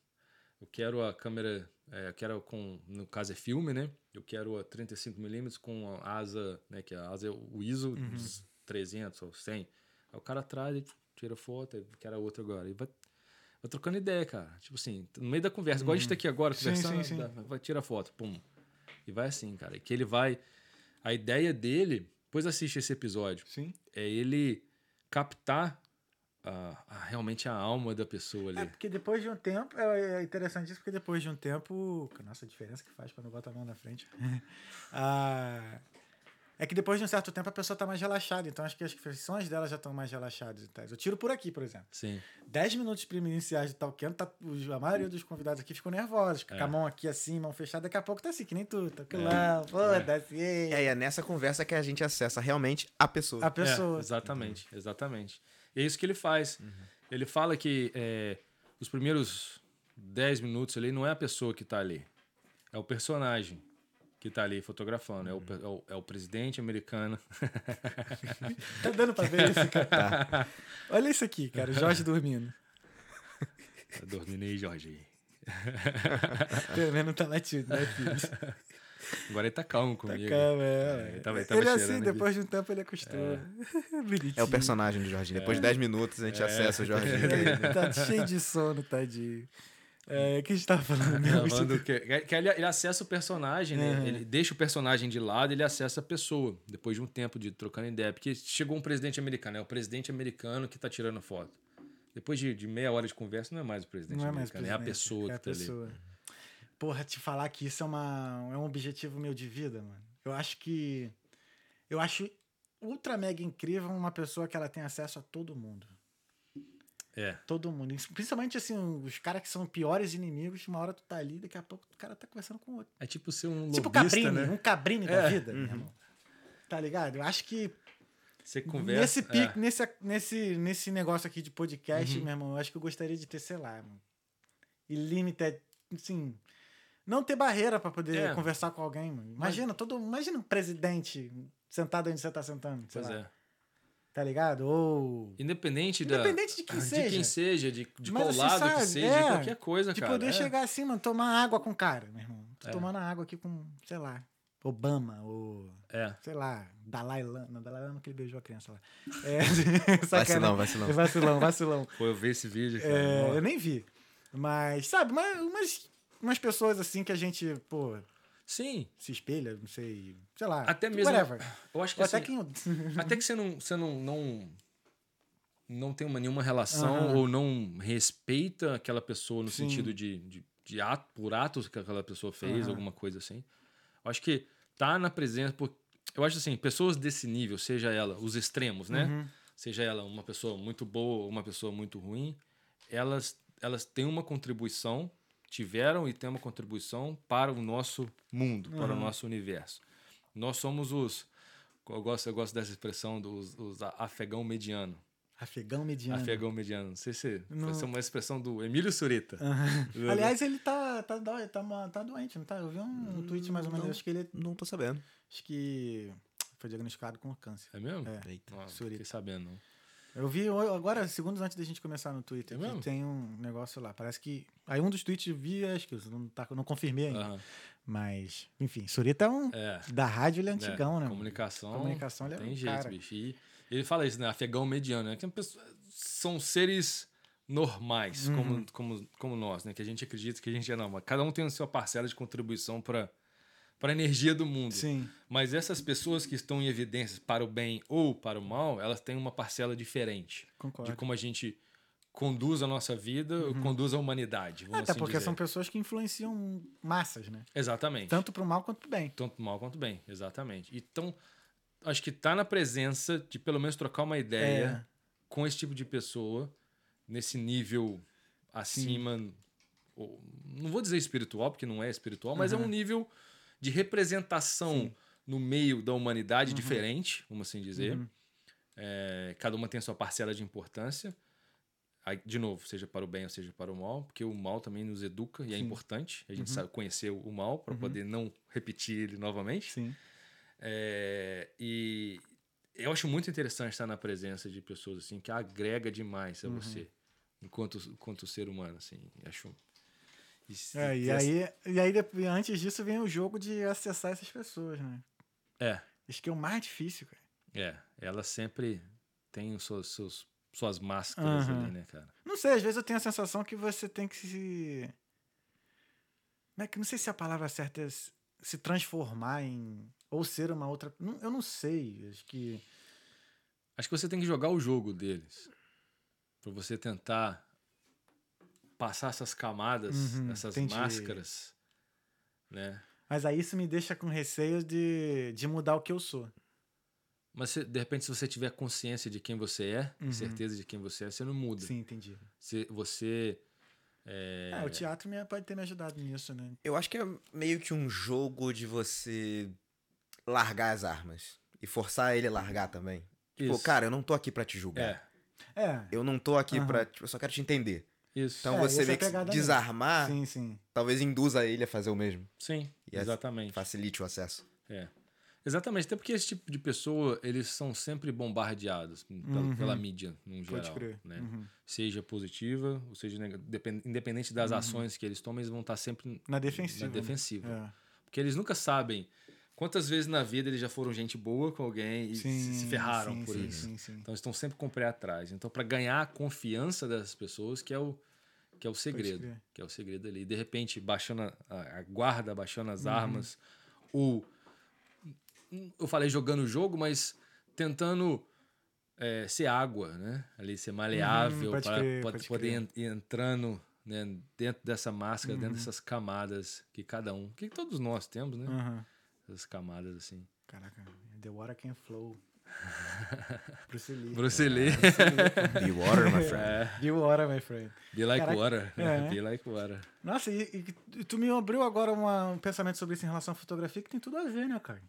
[SPEAKER 3] eu quero a câmera, é, eu quero com, no caso é filme, né? Eu quero a 35mm com a asa, né, que a asa é o ISO dos 300 ou 100. Aí o cara traz tira foto, aí quero a outra agora. E vai Vai trocando ideia, cara. Tipo assim, no meio da conversa. Igual a gente tá aqui agora
[SPEAKER 1] Sim,
[SPEAKER 3] conversando,
[SPEAKER 1] sim, sim.
[SPEAKER 3] dá- vai tirar foto, pum. E vai assim, cara. E que ele vai. A ideia dele, depois assiste esse episódio,
[SPEAKER 1] Sim.
[SPEAKER 3] é ele captar a- a- realmente a alma da pessoa
[SPEAKER 1] É
[SPEAKER 3] ali.
[SPEAKER 1] porque depois de um tempo, é é interessante isso, porque depois de um tempo. Nossa, a diferença que faz quando bota a mão na frente. *laughs* Ah, é que depois de um certo tempo a pessoa tá mais relaxada, então acho que as expressões dela já estão mais relaxadas e tal. Eu tiro por aqui, por exemplo.
[SPEAKER 3] Sim.
[SPEAKER 1] 10 minutos iniciais de Talkando, tá, os- a maioria dos convidados aqui ficam nervosos, com
[SPEAKER 3] É.
[SPEAKER 1] a mão aqui assim, mão fechada, daqui a pouco tá assim, que nem tu, tranquilão, foda-se.
[SPEAKER 2] É, e é nessa conversa que a gente acessa realmente a pessoa.
[SPEAKER 1] A pessoa.
[SPEAKER 3] É, exatamente, exatamente. E é isso que ele faz. Ele fala que é, os primeiros 10 minutos ali não é a pessoa que tá ali. É o personagem que tá ali fotografando. É, o, pe- é o- é o presidente americano. *laughs*
[SPEAKER 1] Tá dando pra ver isso, cara? Olha isso aqui, cara, Jorge dormindo.
[SPEAKER 3] Tá dormindo aí, Jorge.
[SPEAKER 1] Pelo menos não tá latindo, né, filho?
[SPEAKER 3] Agora ele tá calmo
[SPEAKER 1] Tá
[SPEAKER 3] comigo.
[SPEAKER 1] calma,
[SPEAKER 3] É,
[SPEAKER 1] é.
[SPEAKER 3] ele tava- ele tava
[SPEAKER 1] ele é assim, depois de um tempo ele acostuma. *laughs* Bonitinho.
[SPEAKER 2] É o personagem do Jorginho. Depois de 10 minutos a gente acessa o Jorginho?
[SPEAKER 1] Tá cheio de sono, tadinho. É, o que a gente tava falando mesmo?
[SPEAKER 3] Falando que, que ele, ele acessa o personagem, né?
[SPEAKER 1] Uhum.
[SPEAKER 3] Ele deixa o personagem de lado, ele acessa a pessoa, depois de um tempo de trocando ideia. Porque chegou um presidente americano, é o presidente americano que tá tirando foto. Depois de, de meia hora de conversa, não é mais o presidente
[SPEAKER 1] Não é mais
[SPEAKER 3] americano, é a
[SPEAKER 1] presidente,
[SPEAKER 3] pessoa
[SPEAKER 1] é a
[SPEAKER 3] que tá ali.
[SPEAKER 1] pessoa. Porra, te falar que isso é, uma, é um objetivo meu de vida, mano. Eu acho que. Eu acho ultra mega incrível uma pessoa que ela tem acesso a todo mundo.
[SPEAKER 3] É.
[SPEAKER 1] Todo mundo. Principalmente assim, os caras que são piores inimigos, uma hora tu tá ali, daqui a pouco o cara tá conversando com o outro.
[SPEAKER 3] É tipo ser um
[SPEAKER 1] tipo
[SPEAKER 3] lobista,
[SPEAKER 1] Cabrini,
[SPEAKER 3] né?
[SPEAKER 1] um Cabrini da
[SPEAKER 3] É.
[SPEAKER 1] vida, meu irmão. Tá ligado? Eu acho que
[SPEAKER 3] Você conversa...
[SPEAKER 1] nesse, pique,
[SPEAKER 3] é.
[SPEAKER 1] nesse, nesse, nesse negócio aqui de podcast,
[SPEAKER 3] Uhum.
[SPEAKER 1] meu irmão, eu acho que eu gostaria de ter, sei lá, mano. E limited, assim. Não ter barreira pra poder
[SPEAKER 3] É.
[SPEAKER 1] conversar com alguém, mano. Imagina, todo, imagina um presidente sentado onde você tá sentando, sei
[SPEAKER 3] Pois
[SPEAKER 1] lá.
[SPEAKER 3] é.
[SPEAKER 1] Tá ligado? Ou.
[SPEAKER 3] Independente, da...
[SPEAKER 1] Independente de quem
[SPEAKER 3] de
[SPEAKER 1] seja.
[SPEAKER 3] quem seja, de, de qual lado que
[SPEAKER 1] sabe,
[SPEAKER 3] seja,
[SPEAKER 1] é,
[SPEAKER 3] de qualquer coisa,
[SPEAKER 1] De
[SPEAKER 3] cara.
[SPEAKER 1] poder
[SPEAKER 3] é.
[SPEAKER 1] chegar assim, mano, tomar água com o cara, meu irmão. Tô
[SPEAKER 3] É.
[SPEAKER 1] tomando água aqui com, sei lá, Obama, ou.
[SPEAKER 3] É.
[SPEAKER 1] Sei lá, Dalai Lama. Não, Dalai Lama que ele beijou a criança lá. *laughs* É,
[SPEAKER 2] Vacilão, vacilão.
[SPEAKER 1] Vacilão, vacilão.
[SPEAKER 3] Pô, eu vi esse vídeo, cara.
[SPEAKER 1] É, eu nem vi. Mas, sabe, mas, umas, umas pessoas assim que a gente, pô,
[SPEAKER 3] Sim.
[SPEAKER 1] se espelha, não sei. Sei lá.
[SPEAKER 3] Até mesmo...
[SPEAKER 1] Whatever.
[SPEAKER 3] Eu acho que
[SPEAKER 1] Ou até
[SPEAKER 3] assim,
[SPEAKER 1] quem. *laughs*
[SPEAKER 3] Até que você não, você não, não, não tem uma, nenhuma relação
[SPEAKER 1] Aham.
[SPEAKER 3] ou não respeita aquela pessoa no
[SPEAKER 1] Sim.
[SPEAKER 3] sentido de, de, de ato, por atos que aquela pessoa fez,
[SPEAKER 1] Aham.
[SPEAKER 3] alguma coisa assim. Eu acho que tá na presença. por- Eu acho assim, pessoas desse nível, seja ela os extremos, né?
[SPEAKER 1] Uhum.
[SPEAKER 3] Seja ela uma pessoa muito boa ou uma pessoa muito ruim, elas, elas têm uma contribuição, tiveram e têm uma contribuição para o nosso mundo, para o
[SPEAKER 1] Uhum.
[SPEAKER 3] nosso universo. Nós somos os. Eu gosto, eu gosto dessa expressão dos os a- afegão mediano.
[SPEAKER 1] Afegão mediano.
[SPEAKER 3] Afegão mediano. Não sei se
[SPEAKER 1] Não.
[SPEAKER 3] essa é uma expressão do Emílio Surita.
[SPEAKER 1] Aham. Aliás, ele tá, tá, tá, tá doente, não tá? Eu vi um, um tweet mais ou menos.
[SPEAKER 2] não.
[SPEAKER 1] Acho que ele
[SPEAKER 2] Não tô sabendo.
[SPEAKER 1] acho que foi diagnosticado com câncer.
[SPEAKER 3] É mesmo?
[SPEAKER 1] É.
[SPEAKER 2] Eita.
[SPEAKER 3] Não,
[SPEAKER 1] Surita.
[SPEAKER 3] fiquei sabendo. não.
[SPEAKER 1] Eu vi agora, segundos antes da gente começar no Twitter,
[SPEAKER 3] É
[SPEAKER 1] que tem um negócio lá. Parece que. Aí um dos tweets eu vi, acho que eu não, tá, não confirmei ainda.
[SPEAKER 3] Aham.
[SPEAKER 1] Mas, enfim, Surita é um.
[SPEAKER 3] É.
[SPEAKER 1] Da rádio ele é antigão,
[SPEAKER 3] É,
[SPEAKER 1] né?
[SPEAKER 3] Comunicação.
[SPEAKER 1] Comunicação, ele é
[SPEAKER 3] Tem
[SPEAKER 1] um
[SPEAKER 3] jeito,
[SPEAKER 1] cara.
[SPEAKER 3] bicho. E ele fala isso, né? Afegão mediano, né? Que são pessoas- são seres normais,
[SPEAKER 1] Uhum.
[SPEAKER 3] como, como, como nós, né? Que a gente acredita que a gente é não. Mas cada um tem a sua parcela de contribuição para para a energia do mundo.
[SPEAKER 1] Sim.
[SPEAKER 3] Mas essas pessoas que estão em evidências para o bem ou para o mal, elas têm uma parcela diferente
[SPEAKER 1] Concordo.
[SPEAKER 3] de como a gente conduz a nossa vida ou conduz a humanidade.
[SPEAKER 1] Uhum. Até
[SPEAKER 3] assim
[SPEAKER 1] porque
[SPEAKER 3] dizer.
[SPEAKER 1] são pessoas que influenciam massas, né?
[SPEAKER 3] Exatamente.
[SPEAKER 1] Tanto pro mal quanto pro bem.
[SPEAKER 3] Tanto mal quanto bem, exatamente. Então, acho que tá na presença de pelo menos trocar uma ideia
[SPEAKER 1] É.
[SPEAKER 3] com esse tipo de pessoa, nesse nível acima. não vou dizer espiritual, porque não é espiritual, mas é um nível de representação no meio da humanidade diferente, vamos assim dizer.
[SPEAKER 1] Uhum.
[SPEAKER 3] É, cada uma tem a sua parcela de importância. Aí, de novo, seja para o bem ou seja para o mal, porque o mal também nos educa e é
[SPEAKER 1] Sim.
[SPEAKER 3] importante a gente
[SPEAKER 1] Uhum.
[SPEAKER 3] sabe conhecer o mal para poder não repetir ele novamente.
[SPEAKER 1] Sim.
[SPEAKER 3] É, e eu acho muito interessante estar na presença de pessoas assim que agrega demais a
[SPEAKER 1] Uhum.
[SPEAKER 3] você enquanto, enquanto ser humano assim. Acho. E,
[SPEAKER 1] É, e
[SPEAKER 3] essa-
[SPEAKER 1] aí, e aí depois, antes disso vem o jogo de acessar essas pessoas, né?
[SPEAKER 3] É,
[SPEAKER 1] Isso que é o mais difícil, cara.
[SPEAKER 3] é. Ela sempre tem os seus, seus- suas máscaras
[SPEAKER 1] Aham.
[SPEAKER 3] ali, né, cara?
[SPEAKER 1] Não sei, às vezes eu tenho a sensação que você tem que se. Não, é que não sei se a palavra certa é se se transformar em. Ou ser uma outra. não- Eu não sei. Acho que.
[SPEAKER 3] Acho que você tem que jogar o jogo deles. Pra você tentar passar essas camadas,
[SPEAKER 1] Uhum,
[SPEAKER 3] essas
[SPEAKER 1] entendi.
[SPEAKER 3] máscaras, né?
[SPEAKER 1] Mas aí isso me deixa com receio de, de mudar o que eu sou.
[SPEAKER 3] Mas se- de repente, se você tiver consciência de quem você é,
[SPEAKER 1] Uhum.
[SPEAKER 3] certeza de quem você é, você não muda.
[SPEAKER 1] Sim, entendi.
[SPEAKER 3] Se você. É,
[SPEAKER 1] É, o teatro me, pode ter me ajudado nisso, né?
[SPEAKER 2] Eu acho que é meio que um jogo de você largar as armas. E forçar ele a largar também. Tipo,
[SPEAKER 3] Isso.
[SPEAKER 2] cara, eu não tô aqui pra te julgar.
[SPEAKER 3] É,
[SPEAKER 1] É.
[SPEAKER 2] Eu não tô aqui
[SPEAKER 1] Aham.
[SPEAKER 2] pra. tipo, Eu só quero te entender.
[SPEAKER 3] Isso.
[SPEAKER 2] Então
[SPEAKER 1] É,
[SPEAKER 2] você
[SPEAKER 1] a
[SPEAKER 2] que desarmar,
[SPEAKER 1] Sim, sim.
[SPEAKER 2] talvez induza ele a fazer o mesmo.
[SPEAKER 3] Sim,
[SPEAKER 2] E
[SPEAKER 3] exatamente.
[SPEAKER 2] Facilite o acesso.
[SPEAKER 3] É. Exatamente, até porque esse tipo de pessoa, eles são sempre bombardeados pela,
[SPEAKER 1] Uhum.
[SPEAKER 3] pela mídia, no
[SPEAKER 1] Pode
[SPEAKER 3] geral.
[SPEAKER 1] crer.
[SPEAKER 3] Né?
[SPEAKER 1] Uhum.
[SPEAKER 3] Seja positiva, ou seja, independente das ações que eles tomam, eles vão estar sempre
[SPEAKER 1] Na defensiva.
[SPEAKER 3] na
[SPEAKER 1] né?
[SPEAKER 3] defensiva.
[SPEAKER 1] É.
[SPEAKER 3] Porque eles nunca sabem quantas vezes na vida eles já foram gente boa com alguém e se- se ferraram
[SPEAKER 1] sim,
[SPEAKER 3] por
[SPEAKER 1] sim,
[SPEAKER 3] isso.
[SPEAKER 1] Sim, sim.
[SPEAKER 3] Então eles estão sempre com o pé atrás. Então, para ganhar a confiança das pessoas, que é o, que é o segredo. Que é o segredo ali. De repente, baixando a, a- guarda, baixando as
[SPEAKER 1] Uhum.
[SPEAKER 3] armas, ou. Eu falei jogando o jogo, mas tentando é, ser água, né? Ali ser maleável
[SPEAKER 1] Uhum,
[SPEAKER 3] para
[SPEAKER 1] crer, pode
[SPEAKER 3] poder
[SPEAKER 1] crer.
[SPEAKER 3] ir entrando né, dentro dessa máscara,
[SPEAKER 1] Uhum.
[SPEAKER 3] dentro dessas camadas que cada um, que todos nós temos, né?
[SPEAKER 1] Aham.
[SPEAKER 3] Essas camadas assim.
[SPEAKER 1] Caraca, the water can flow. *laughs* Bruce Lee.
[SPEAKER 3] Bruce Lee.
[SPEAKER 2] Be water, my friend.
[SPEAKER 3] É,
[SPEAKER 1] The water, my friend.
[SPEAKER 3] be like
[SPEAKER 1] Caraca,
[SPEAKER 3] water.
[SPEAKER 1] é.
[SPEAKER 3] Be like water.
[SPEAKER 1] Nossa, e, e tu me abriu agora uma- um pensamento sobre isso em relação à fotografia que tem tudo a ver, né, cara?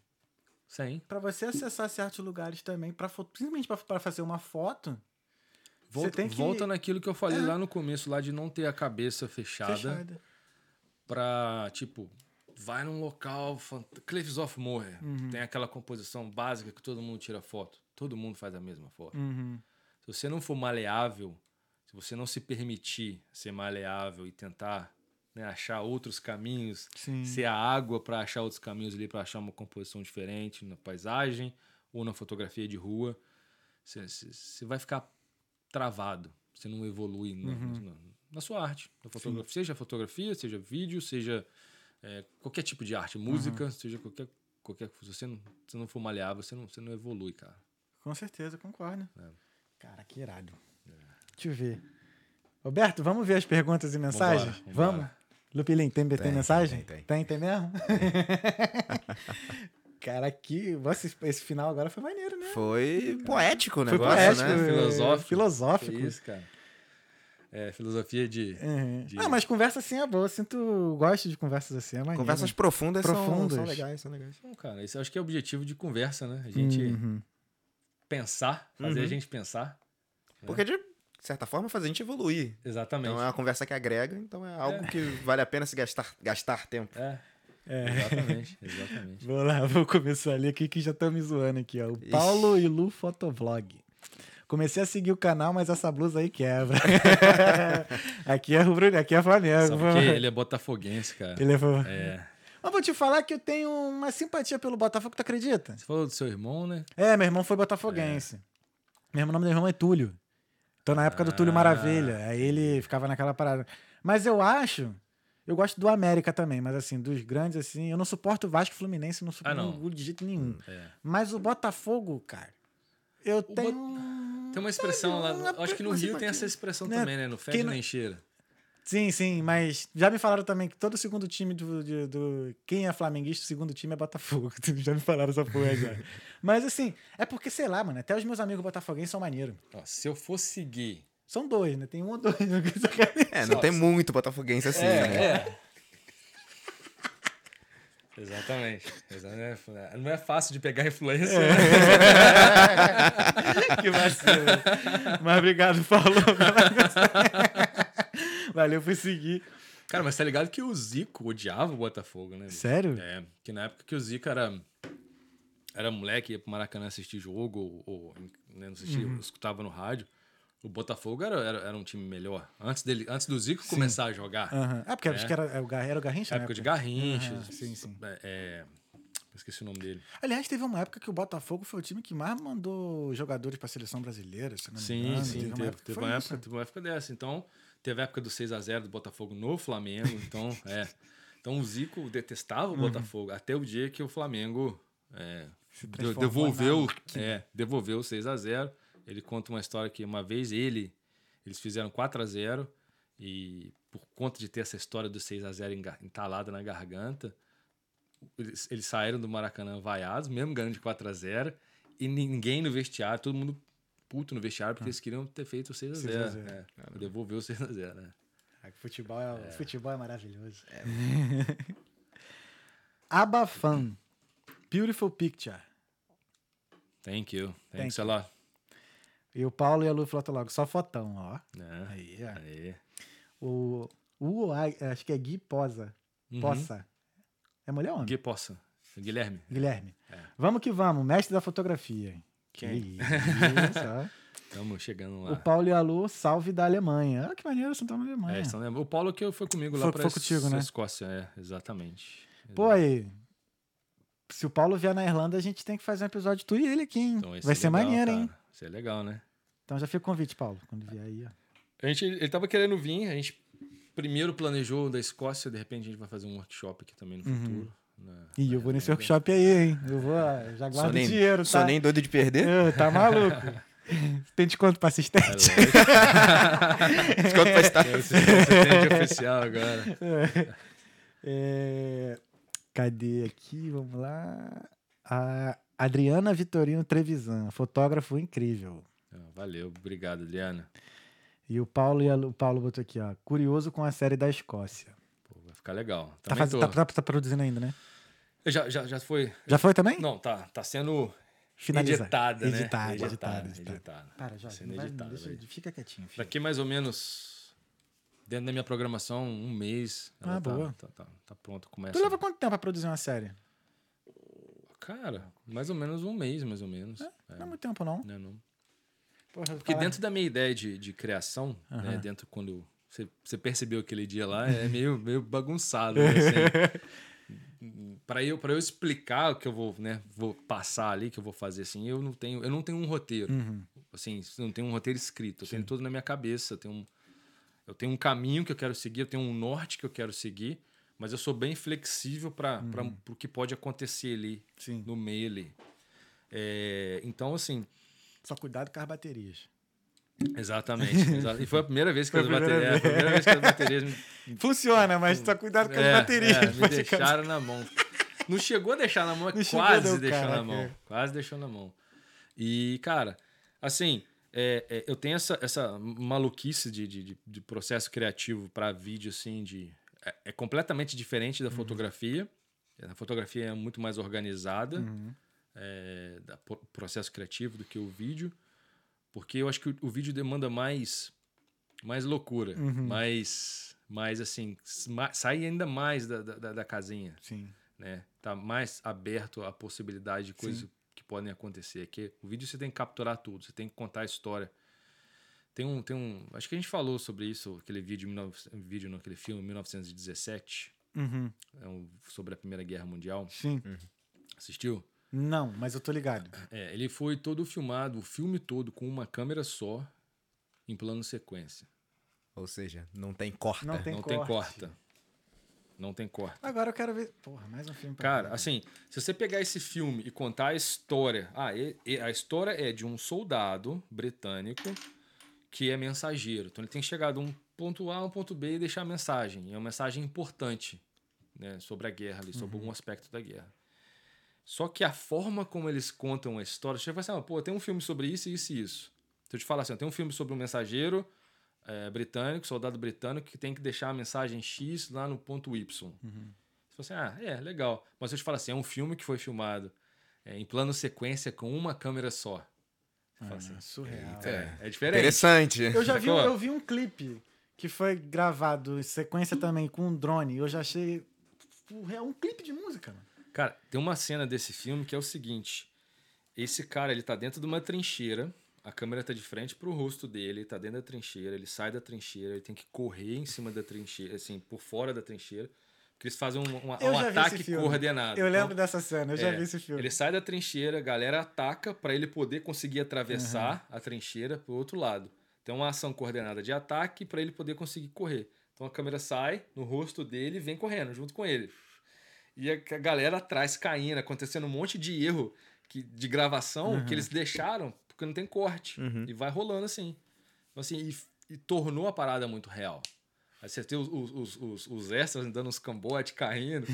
[SPEAKER 3] Sim.
[SPEAKER 1] Pra você acessar certos lugares também, pra, principalmente pra, pra fazer uma foto,
[SPEAKER 3] Volta,
[SPEAKER 1] tem que-
[SPEAKER 3] volta naquilo que eu falei
[SPEAKER 1] É.
[SPEAKER 3] lá no começo, lá de não ter a cabeça fechada,
[SPEAKER 1] fechada.
[SPEAKER 3] pra, tipo, vai num local, fant- Cliffs of Moher,
[SPEAKER 1] Uhum.
[SPEAKER 3] tem aquela composição básica que todo mundo tira foto. Todo mundo faz a mesma foto.
[SPEAKER 1] Uhum.
[SPEAKER 3] Se você não for maleável, se você não se permitir ser maleável e tentar né, achar outros caminhos,
[SPEAKER 1] Sim.
[SPEAKER 3] ser a água para achar outros caminhos ali, para achar uma composição diferente na paisagem ou na fotografia de rua, você- vai ficar travado. Você não evolui na,
[SPEAKER 1] Uhum.
[SPEAKER 3] na- na sua arte. Na fotografia, seja fotografia, seja vídeo, seja é, qualquer tipo de arte, música,
[SPEAKER 1] Uhum.
[SPEAKER 3] seja qualquer. qualquer se você não, se não for maleável, você não, você não evolui, cara.
[SPEAKER 1] Com certeza, concordo.
[SPEAKER 3] É.
[SPEAKER 1] Cara, que irado. Deixa eu ver. Roberto, vamos ver as perguntas e mensagens?
[SPEAKER 3] Vambora,
[SPEAKER 1] Vamos? Lupilim, tem, tem,
[SPEAKER 2] Tem,
[SPEAKER 1] mensagem?
[SPEAKER 2] tem, tem.
[SPEAKER 1] Tem, tem mesmo? *laughs* Cara, que. Nossa, esse- esse final agora foi maneiro, né?
[SPEAKER 2] Foi poético o
[SPEAKER 1] Foi
[SPEAKER 2] negócio,
[SPEAKER 1] poético,
[SPEAKER 2] né?
[SPEAKER 1] é,
[SPEAKER 3] Filosófico.
[SPEAKER 1] filosófico.
[SPEAKER 3] Que isso, cara. É, filosofia de.
[SPEAKER 1] Uhum.
[SPEAKER 3] De-
[SPEAKER 1] Ah, mas conversa assim é boa. Eu sinto. Gosto de conversas assim. É maneiro.
[SPEAKER 2] Conversas profundas, são-
[SPEAKER 1] Profundas.
[SPEAKER 2] São, legais, são legais.
[SPEAKER 3] Não, cara, isso eu acho que é o objetivo de conversa, né? A gente
[SPEAKER 1] Uhum.
[SPEAKER 3] pensar, fazer
[SPEAKER 1] Uhum.
[SPEAKER 3] a gente pensar.
[SPEAKER 2] Porque, de certa forma, faz a gente evoluir.
[SPEAKER 3] Exatamente.
[SPEAKER 2] Então é uma conversa que agrega, então é algo que vale a pena se gastar, gastar tempo.
[SPEAKER 3] É,
[SPEAKER 1] É.
[SPEAKER 3] exatamente, exatamente.
[SPEAKER 1] Vou lá, *laughs* vou começar ali aqui que já estão me zoando aqui, ó. O Paulo e Lu Fotovlog. Comecei a seguir o canal, mas essa blusa aí quebra. *laughs* aqui é rubro, aqui é Flamengo.
[SPEAKER 3] Só porque ele é botafoguense, cara.
[SPEAKER 1] Ele é...
[SPEAKER 3] É.
[SPEAKER 1] Mas vou te falar que eu tenho uma simpatia pelo Botafogo, tu acredita?
[SPEAKER 3] Você falou do seu irmão, né?
[SPEAKER 1] É, meu irmão foi botafoguense. Meu irmão, o nome do meu irmão é Túlio. Então, na época do Túlio
[SPEAKER 3] Ah.
[SPEAKER 1] Maravilha. Aí ele ficava naquela parada. Mas eu acho. Eu gosto do América também, mas assim, dos grandes, assim, eu não suporto o Vasco Fluminense, não suporto
[SPEAKER 3] Ah, não.
[SPEAKER 1] de jeito nenhum.
[SPEAKER 3] É.
[SPEAKER 1] Mas o Botafogo, cara, eu tenho.
[SPEAKER 3] Tem uma expressão lá.
[SPEAKER 1] uma-
[SPEAKER 3] Acho que no Rio tem essa expressão
[SPEAKER 1] Né?
[SPEAKER 3] também, né? No Fede
[SPEAKER 1] não-
[SPEAKER 3] nem cheira.
[SPEAKER 1] Sim, sim, mas já me falaram também que todo segundo time do. de- do- quem é flamenguista, o segundo time é Botafogo. *laughs* já me falaram essa porra já. *laughs* mas assim, é porque, sei lá, mano, até os meus amigos botafoguenses são maneiros.
[SPEAKER 3] Se eu for seguir.
[SPEAKER 1] São dois, né? Tem um ou dois. *laughs*
[SPEAKER 2] É, não tem muito botafoguense assim, né?
[SPEAKER 3] é. Exatamente. Exatamente. Não é fácil de pegar influência. né? *laughs*
[SPEAKER 1] que vacilo. Mas obrigado, Paulo. *laughs* Valeu por seguir.
[SPEAKER 3] Cara, mas tá ligado que o Zico odiava o Botafogo, né?
[SPEAKER 1] Sério?
[SPEAKER 3] É, que na época que o Zico era, era moleque, ia pro Maracanã assistir jogo, ou, ou, né, não assistia,
[SPEAKER 1] Uhum.
[SPEAKER 3] escutava no rádio, o Botafogo era, era, era um time melhor. Antes, dele, antes do Zico começar a jogar.
[SPEAKER 1] Aham. Ah, porque
[SPEAKER 3] É.
[SPEAKER 1] acho que era, era o Gar- era o Garrincha, né?
[SPEAKER 3] época de Garrincha.
[SPEAKER 1] Aham, sim, sim.
[SPEAKER 3] É, é, esqueci o nome dele.
[SPEAKER 1] Aliás, teve uma época que o Botafogo foi o time que mais mandou jogadores pra seleção brasileira, se não me
[SPEAKER 3] Sim,
[SPEAKER 1] engano.
[SPEAKER 3] sim,
[SPEAKER 1] uma
[SPEAKER 3] teve,
[SPEAKER 1] época
[SPEAKER 3] teve uma época, teve uma época dessa. Então, teve a época do 6x0 do Botafogo no Flamengo. Então, é. Então o Zico detestava o Botafogo até o dia que o Flamengo é, devolveu, é, devolveu o 6 a 0 Ele conta uma história que uma vez ele, eles fizeram 4 a 0 e por conta de ter essa história do 6 a 0 enga- entalada na garganta, eles, eles saíram do Maracanã vaiados, mesmo ganhando de 4 a 0 e ninguém no vestiário, todo mundo puto no vestiário porque eles queriam ter feito o 6 a 0
[SPEAKER 1] 6 a 0.
[SPEAKER 3] É, devolveu o 6 a 0 né?
[SPEAKER 1] Ah, Futebol é, futebol é maravilhoso. *laughs* Abafan. Beautiful Picture.
[SPEAKER 3] Thank you.
[SPEAKER 1] Thank
[SPEAKER 3] Thanks a lot.
[SPEAKER 1] E o Paulo e a Lu flotam logo. Só fotão, ó.
[SPEAKER 3] É.
[SPEAKER 1] Aí, ó.
[SPEAKER 3] Aí.
[SPEAKER 1] O, o Ai- acho que é Gui Posa.
[SPEAKER 3] Uhum.
[SPEAKER 1] Poça. É mulher ou homem?
[SPEAKER 3] Gui Poça. Guilherme.
[SPEAKER 1] Guilherme.
[SPEAKER 3] É.
[SPEAKER 1] Vamos que vamos, mestre da fotografia. Que
[SPEAKER 3] Quem?
[SPEAKER 1] isso, ó.
[SPEAKER 3] Estamos *laughs* chegando lá.
[SPEAKER 1] O Paulo e a Lu, salve da Alemanha. Ah, que maneiro, vocês estão na Alemanha.
[SPEAKER 3] É, estão. O Paulo que foi comigo lá
[SPEAKER 1] foi contigo, né?
[SPEAKER 3] Escócia, é, exatamente.
[SPEAKER 1] Pô, aí. Se o Paulo vier na Irlanda, a gente tem que fazer um episódio tu e ele aqui, hein?
[SPEAKER 3] Então,
[SPEAKER 1] Vai
[SPEAKER 3] é
[SPEAKER 1] ser
[SPEAKER 3] legal,
[SPEAKER 1] maneiro,
[SPEAKER 3] cara.
[SPEAKER 1] hein?
[SPEAKER 3] Isso é legal, né?
[SPEAKER 1] Então já fica o convite, Paulo, quando vier aí, ó.
[SPEAKER 3] A gente, ele tava querendo vir, a gente primeiro planejou da Escócia, de repente a gente vai fazer um workshop aqui também no futuro. na-
[SPEAKER 1] Uhum. Ih, eu vou nesse workshop aí, hein? Eu vou, ó, já
[SPEAKER 2] Sou
[SPEAKER 1] guardo
[SPEAKER 2] nem,
[SPEAKER 1] dinheiro,
[SPEAKER 2] sou
[SPEAKER 1] tá?
[SPEAKER 2] nem doido de perder.
[SPEAKER 1] Ô, tá maluco? *laughs* Tem desconto pra
[SPEAKER 3] É
[SPEAKER 1] assistente? *laughs*
[SPEAKER 2] Desconto pra estar.
[SPEAKER 3] Você você tem oficial agora.
[SPEAKER 1] É, Cadê aqui? Vamos lá. A Adriana Vitorino Trevisan, fotógrafo incrível.
[SPEAKER 3] Ah, Valeu, obrigado, Adriana.
[SPEAKER 1] E o Paulo, e a o Paulo botou aqui, ó. Curioso com a série da Escócia.
[SPEAKER 3] Pô, vai ficar legal.
[SPEAKER 1] Tá, faz- tá- tá- tá produzindo ainda, né?
[SPEAKER 3] Já, já, já foi.
[SPEAKER 1] Já foi também?
[SPEAKER 3] Não, tá, tá sendo
[SPEAKER 1] Finalizado.
[SPEAKER 3] editada, né?
[SPEAKER 1] Editada,
[SPEAKER 3] editada,
[SPEAKER 1] editada, editada.
[SPEAKER 3] editada.
[SPEAKER 1] Para, Jorge.
[SPEAKER 3] Sendo
[SPEAKER 1] vai-
[SPEAKER 3] editada,
[SPEAKER 1] deixa-
[SPEAKER 3] velho.
[SPEAKER 1] fica quietinho. Filho.
[SPEAKER 3] Daqui mais ou menos, dentro da minha programação, um mês.
[SPEAKER 1] Ah,
[SPEAKER 3] tá,
[SPEAKER 1] boa.
[SPEAKER 3] Tá, tá, tá pronto, começa.
[SPEAKER 1] Tu leva quanto tempo pra produzir uma série?
[SPEAKER 3] Cara, mais ou menos um mês, mais ou menos. É,
[SPEAKER 1] Não é muito tempo, não.
[SPEAKER 3] né, não.
[SPEAKER 1] Porra,
[SPEAKER 3] Porque
[SPEAKER 1] fala-
[SPEAKER 3] dentro da minha ideia de, de criação, né, dentro quando você, você percebeu aquele dia lá, é meio, meio bagunçado. Né, *laughs* assim. para eu para eu explicar o que eu vou né vou passar ali que eu vou fazer assim eu não tenho eu não tenho um roteiro
[SPEAKER 1] Uhum.
[SPEAKER 3] assim não tenho um roteiro escrito eu tenho tudo na minha cabeça eu tenho um, eu tenho um caminho que eu quero seguir eu tenho um norte que eu quero seguir mas eu sou bem flexível para
[SPEAKER 1] Uhum.
[SPEAKER 3] o que pode acontecer ali
[SPEAKER 1] Sim.
[SPEAKER 3] no meio ali É, então assim
[SPEAKER 1] Só cuidado com as baterias.
[SPEAKER 3] exatamente exa- e foi a primeira vez que as baterias é, primeira vez que as baterias me, *laughs*
[SPEAKER 1] Funciona, mas só cuidado com as
[SPEAKER 3] é,
[SPEAKER 1] baterias.
[SPEAKER 3] é, me deixaram na mão. Não chegou a deixar na mão, é
[SPEAKER 1] Não
[SPEAKER 3] quase deixou
[SPEAKER 1] caraca.
[SPEAKER 3] na mão. Quase deixou na mão. E, cara, assim, é, é, eu tenho essa, essa maluquice de, de, de- de processo criativo para vídeo, assim, de. É, é completamente diferente da
[SPEAKER 1] Uhum.
[SPEAKER 3] fotografia. A fotografia é muito mais organizada,
[SPEAKER 1] Uhum.
[SPEAKER 3] é, da pro- processo criativo do que o vídeo. Porque eu acho que o, o vídeo demanda mais, mais loucura,
[SPEAKER 1] Uhum.
[SPEAKER 3] mais, mais assim, sai ainda mais da, da, da casinha,
[SPEAKER 1] Sim.
[SPEAKER 3] né? Tá mais aberto à possibilidade de coisas que podem acontecer. Que o vídeo você tem que capturar tudo, você tem que contar a história. Tem um, tem um, acho que a gente falou sobre isso, aquele vídeo, 19 vídeo naquele filme, 1917,
[SPEAKER 1] Uhum.
[SPEAKER 3] é um, sobre a Primeira Guerra Mundial.
[SPEAKER 1] Sim.
[SPEAKER 3] Assistiu?
[SPEAKER 1] Não, mas eu tô ligado.
[SPEAKER 3] É, ele foi todo filmado, o filme todo, com uma câmera só, em plano sequência.
[SPEAKER 2] Ou seja, não tem corta.
[SPEAKER 1] Não tem
[SPEAKER 3] não tem
[SPEAKER 1] corte.
[SPEAKER 3] corta. Não tem corta.
[SPEAKER 1] Agora eu quero ver. Porra, mais um filme pra
[SPEAKER 3] Cara,
[SPEAKER 1] ver.
[SPEAKER 3] assim, se você pegar esse filme e contar a história. Ah, e- e a história é de um soldado britânico que é mensageiro. Então ele tem que chegar de um ponto A a um ponto B e deixar a mensagem. E é uma mensagem importante né, sobre a guerra ali, sobre algum aspecto da guerra. Só que a forma como eles contam a história, você vai assim, ah, pô, tem um filme sobre isso, isso e isso. Se eu te falar assim, tem um filme sobre um mensageiro é, britânico, soldado britânico, que tem que deixar a mensagem X lá no ponto Y. Você fala assim, ah, é, legal. Mas se eu te falar assim, é um filme que foi filmado é, em plano sequência com uma câmera só. Assim,
[SPEAKER 1] surreal.
[SPEAKER 3] é, é diferente.
[SPEAKER 2] Interessante.
[SPEAKER 1] Eu já vi, eu vi um clipe que foi gravado em sequência também com um drone. Eu já achei. É um clipe de música, mano.
[SPEAKER 3] Cara, tem uma cena desse filme que é o seguinte: esse cara, ele tá dentro de uma trincheira, a câmera tá de frente pro rosto dele, ele tá dentro da trincheira, ele sai da trincheira, ele tem que correr em cima da trincheira, assim, por fora da trincheira, porque eles fazem um, um- um ataque coordenado.
[SPEAKER 1] Eu
[SPEAKER 3] Então,
[SPEAKER 1] lembro dessa cena, eu já
[SPEAKER 3] é,
[SPEAKER 1] vi esse filme.
[SPEAKER 3] Ele sai da trincheira, a galera ataca pra ele poder conseguir atravessar a trincheira pro outro lado. Tem uma ação coordenada de ataque pra ele poder conseguir correr. Então a câmera sai no rosto dele e vem correndo junto com ele. E a galera atrás caindo, acontecendo um monte de erro que, de gravação que eles deixaram porque não tem corte. E vai rolando assim. Então, assim e, e tornou a parada muito real. Aí você tem os, os, os, os- extras dando uns cambotes, caindo.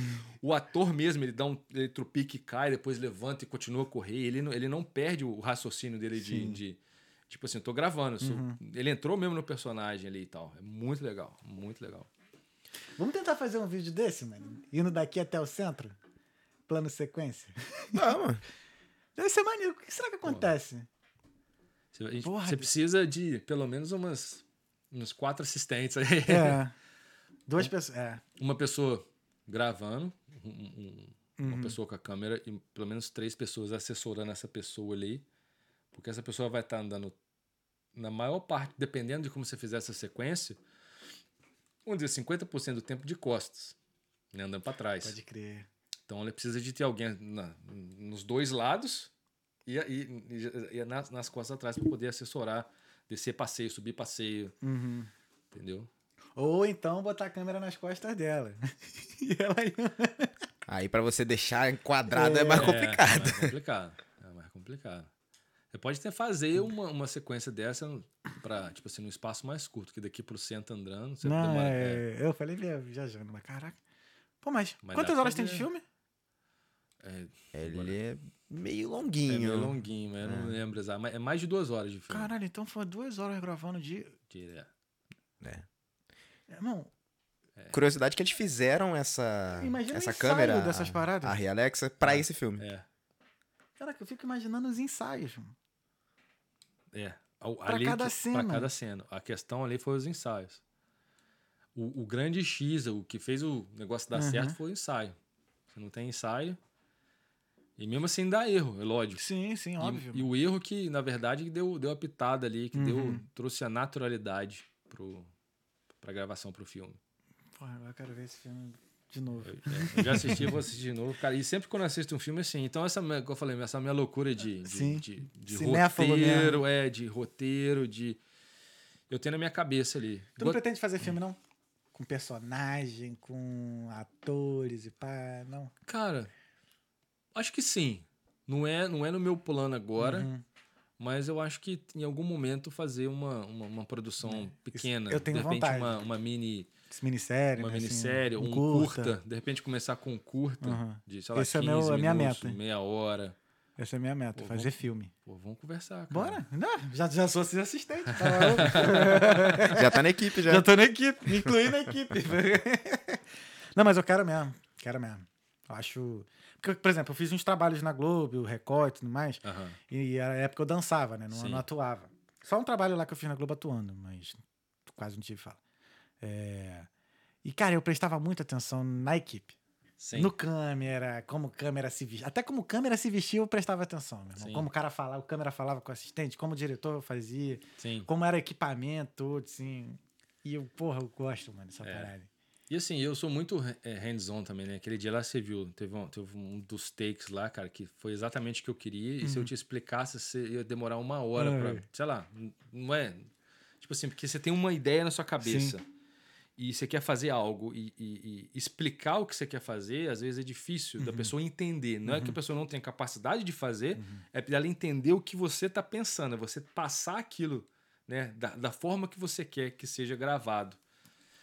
[SPEAKER 3] O ator mesmo, ele dá um ele trupique e cai, depois levanta e continua a correr. Ele não, ele não perde o raciocínio dele de, de- Tipo assim, eu tô gravando. sou- Ele entrou mesmo no personagem ali e tal. É muito legal, muito legal.
[SPEAKER 1] Vamos tentar fazer um vídeo desse, mano? Indo daqui até o centro? Plano sequência?
[SPEAKER 2] Vamos. *laughs*
[SPEAKER 1] Deve ser maneiro. O que será que acontece?
[SPEAKER 3] Você, a gente-
[SPEAKER 1] Porra,
[SPEAKER 3] você precisa de pelo menos umas, uns quatro assistentes aí.
[SPEAKER 1] É. *laughs* Duas pessoas. É.
[SPEAKER 3] Uma pessoa gravando, um- um- uma
[SPEAKER 1] Uhum.
[SPEAKER 3] pessoa com a câmera e pelo menos três pessoas assessorando essa pessoa ali. Porque essa pessoa vai estar andando, na maior parte, dependendo de como você fizer essa sequência, vamos dizer, 50% do tempo de costas, né, andando para trás.
[SPEAKER 1] Pode crer.
[SPEAKER 3] Então ela precisa de ter alguém na- nos dois lados e, e- e- e nas, nas costas atrás para poder assessorar, descer passeio, subir passeio,
[SPEAKER 1] Uhum.
[SPEAKER 3] entendeu?
[SPEAKER 1] Ou então botar a câmera nas costas dela. *laughs* e ela
[SPEAKER 2] Aí pra você deixar enquadrado é, mais
[SPEAKER 3] É,
[SPEAKER 2] complicado.
[SPEAKER 3] É mais complicado. É mais complicado. Você pode até fazer uma, uma sequência dessa para tipo assim, num espaço mais curto, que daqui pro centro andando, você
[SPEAKER 1] Não,
[SPEAKER 3] demora. é,
[SPEAKER 1] é, eu falei via- viajando, mas caraca. Pô, mas,
[SPEAKER 3] Mas
[SPEAKER 1] quantas horas tem de
[SPEAKER 3] ver.
[SPEAKER 1] Filme?
[SPEAKER 2] Ele é meio
[SPEAKER 3] é
[SPEAKER 2] longuinho.
[SPEAKER 3] meio longuinho, mas eu não lembro exato. Mas é mais de duas horas de filme.
[SPEAKER 1] Caralho, então foi duas horas gravando de.
[SPEAKER 3] Direto.
[SPEAKER 2] É.
[SPEAKER 1] Irmão,
[SPEAKER 2] Curiosidade que eles fizeram essa,
[SPEAKER 1] Imagina
[SPEAKER 2] essa câmera,
[SPEAKER 1] dessas
[SPEAKER 2] a-
[SPEAKER 1] paradas.
[SPEAKER 2] a Ria Alexa, pra esse filme.
[SPEAKER 3] É.
[SPEAKER 1] caraca, eu fico imaginando os ensaios. mano.
[SPEAKER 3] É.
[SPEAKER 1] Pra
[SPEAKER 3] ali
[SPEAKER 1] cada
[SPEAKER 3] que-
[SPEAKER 1] cena.
[SPEAKER 3] Pra cada cena. A questão ali foi os ensaios. O, o grande X, o que fez o negócio dar
[SPEAKER 1] Uhum.
[SPEAKER 3] certo foi o ensaio. Você não tem ensaio. E mesmo assim dá erro, é lógico.
[SPEAKER 1] Sim, sim,
[SPEAKER 3] E-
[SPEAKER 1] óbvio.
[SPEAKER 3] E, o erro que, na verdade, deu, deu a pitada ali, que
[SPEAKER 1] Uhum.
[SPEAKER 3] deu, trouxe a naturalidade pro, pra gravação pro filme.
[SPEAKER 1] Porra, agora eu quero ver esse filme de novo.
[SPEAKER 3] Eu, é, eu já assisti, vou assistir de novo. Cara, e sempre quando eu assisto um filme, assim, então essa, como eu falei, essa minha loucura de, de,
[SPEAKER 1] Sim.
[SPEAKER 3] de, de
[SPEAKER 1] Cinéfalo
[SPEAKER 3] roteiro, é, de roteiro, de. Eu tenho na minha cabeça ali.
[SPEAKER 1] Tu não pretende fazer filme, não? Com personagem, com atores e pá, não?
[SPEAKER 3] Cara, acho que sim. Não é, não é no meu plano agora,
[SPEAKER 1] Uhum.
[SPEAKER 3] mas eu acho que em algum momento fazer uma, uma, uma produção pequena.
[SPEAKER 1] eu tenho
[SPEAKER 3] de repente
[SPEAKER 1] vontade.
[SPEAKER 3] uma, uma mini.
[SPEAKER 1] Esse minissérie,
[SPEAKER 3] Uma
[SPEAKER 1] né, assim,
[SPEAKER 3] minissérie, um, curta. De repente começar com um curta
[SPEAKER 1] Uhum.
[SPEAKER 3] de, sei lá,
[SPEAKER 1] Esse é
[SPEAKER 3] 15
[SPEAKER 1] meu- a minha
[SPEAKER 3] minutos,
[SPEAKER 1] meta.
[SPEAKER 3] meia hora.
[SPEAKER 1] Essa é a minha meta,
[SPEAKER 3] Pô,
[SPEAKER 1] fazer filme.
[SPEAKER 3] Pô, vamos conversar, cara.
[SPEAKER 1] Bora? Não, já, já sou seu assistente. tá? *laughs*
[SPEAKER 2] Já tá na equipe, já.
[SPEAKER 1] já tô na equipe, me incluí na equipe. *laughs* não, mas eu quero mesmo, quero mesmo. Eu acho... Por exemplo, eu fiz uns trabalhos na Globo, o Recorte e tudo mais,
[SPEAKER 3] Aham.
[SPEAKER 1] e era a época eu dançava, né? Não, não atuava. Só um trabalho lá que eu fiz na Globo atuando, mas quase não tive fala. É, E, cara, eu prestava muita atenção na equipe.
[SPEAKER 3] Sim.
[SPEAKER 1] No câmera, como câmera se vestia. Até como câmera se vestia, eu prestava atenção, meu irmão.
[SPEAKER 3] Sim.
[SPEAKER 1] Como o cara falava, o câmera falava com o assistente, como o diretor fazia,
[SPEAKER 3] Sim.
[SPEAKER 1] como era o equipamento, tudo, assim. E eu, porra, eu gosto, mano, dessa
[SPEAKER 3] É.
[SPEAKER 1] parada.
[SPEAKER 3] E assim, eu sou muito é, hands-on também, né? Aquele dia lá você viu, teve um, teve um dos takes lá, cara, que foi exatamente o que eu queria. E se eu te explicasse, você ia demorar uma hora
[SPEAKER 1] Ai.
[SPEAKER 3] pra. Sei lá, não é. Tipo assim, porque você tem uma ideia na sua cabeça. E você quer fazer algo e, e- e explicar o que você quer fazer, às vezes é difícil da pessoa entender. Não é que a pessoa não tem capacidade de fazer, é para ela entender o que você está pensando, é você passar aquilo né, da, da forma que você quer que seja gravado.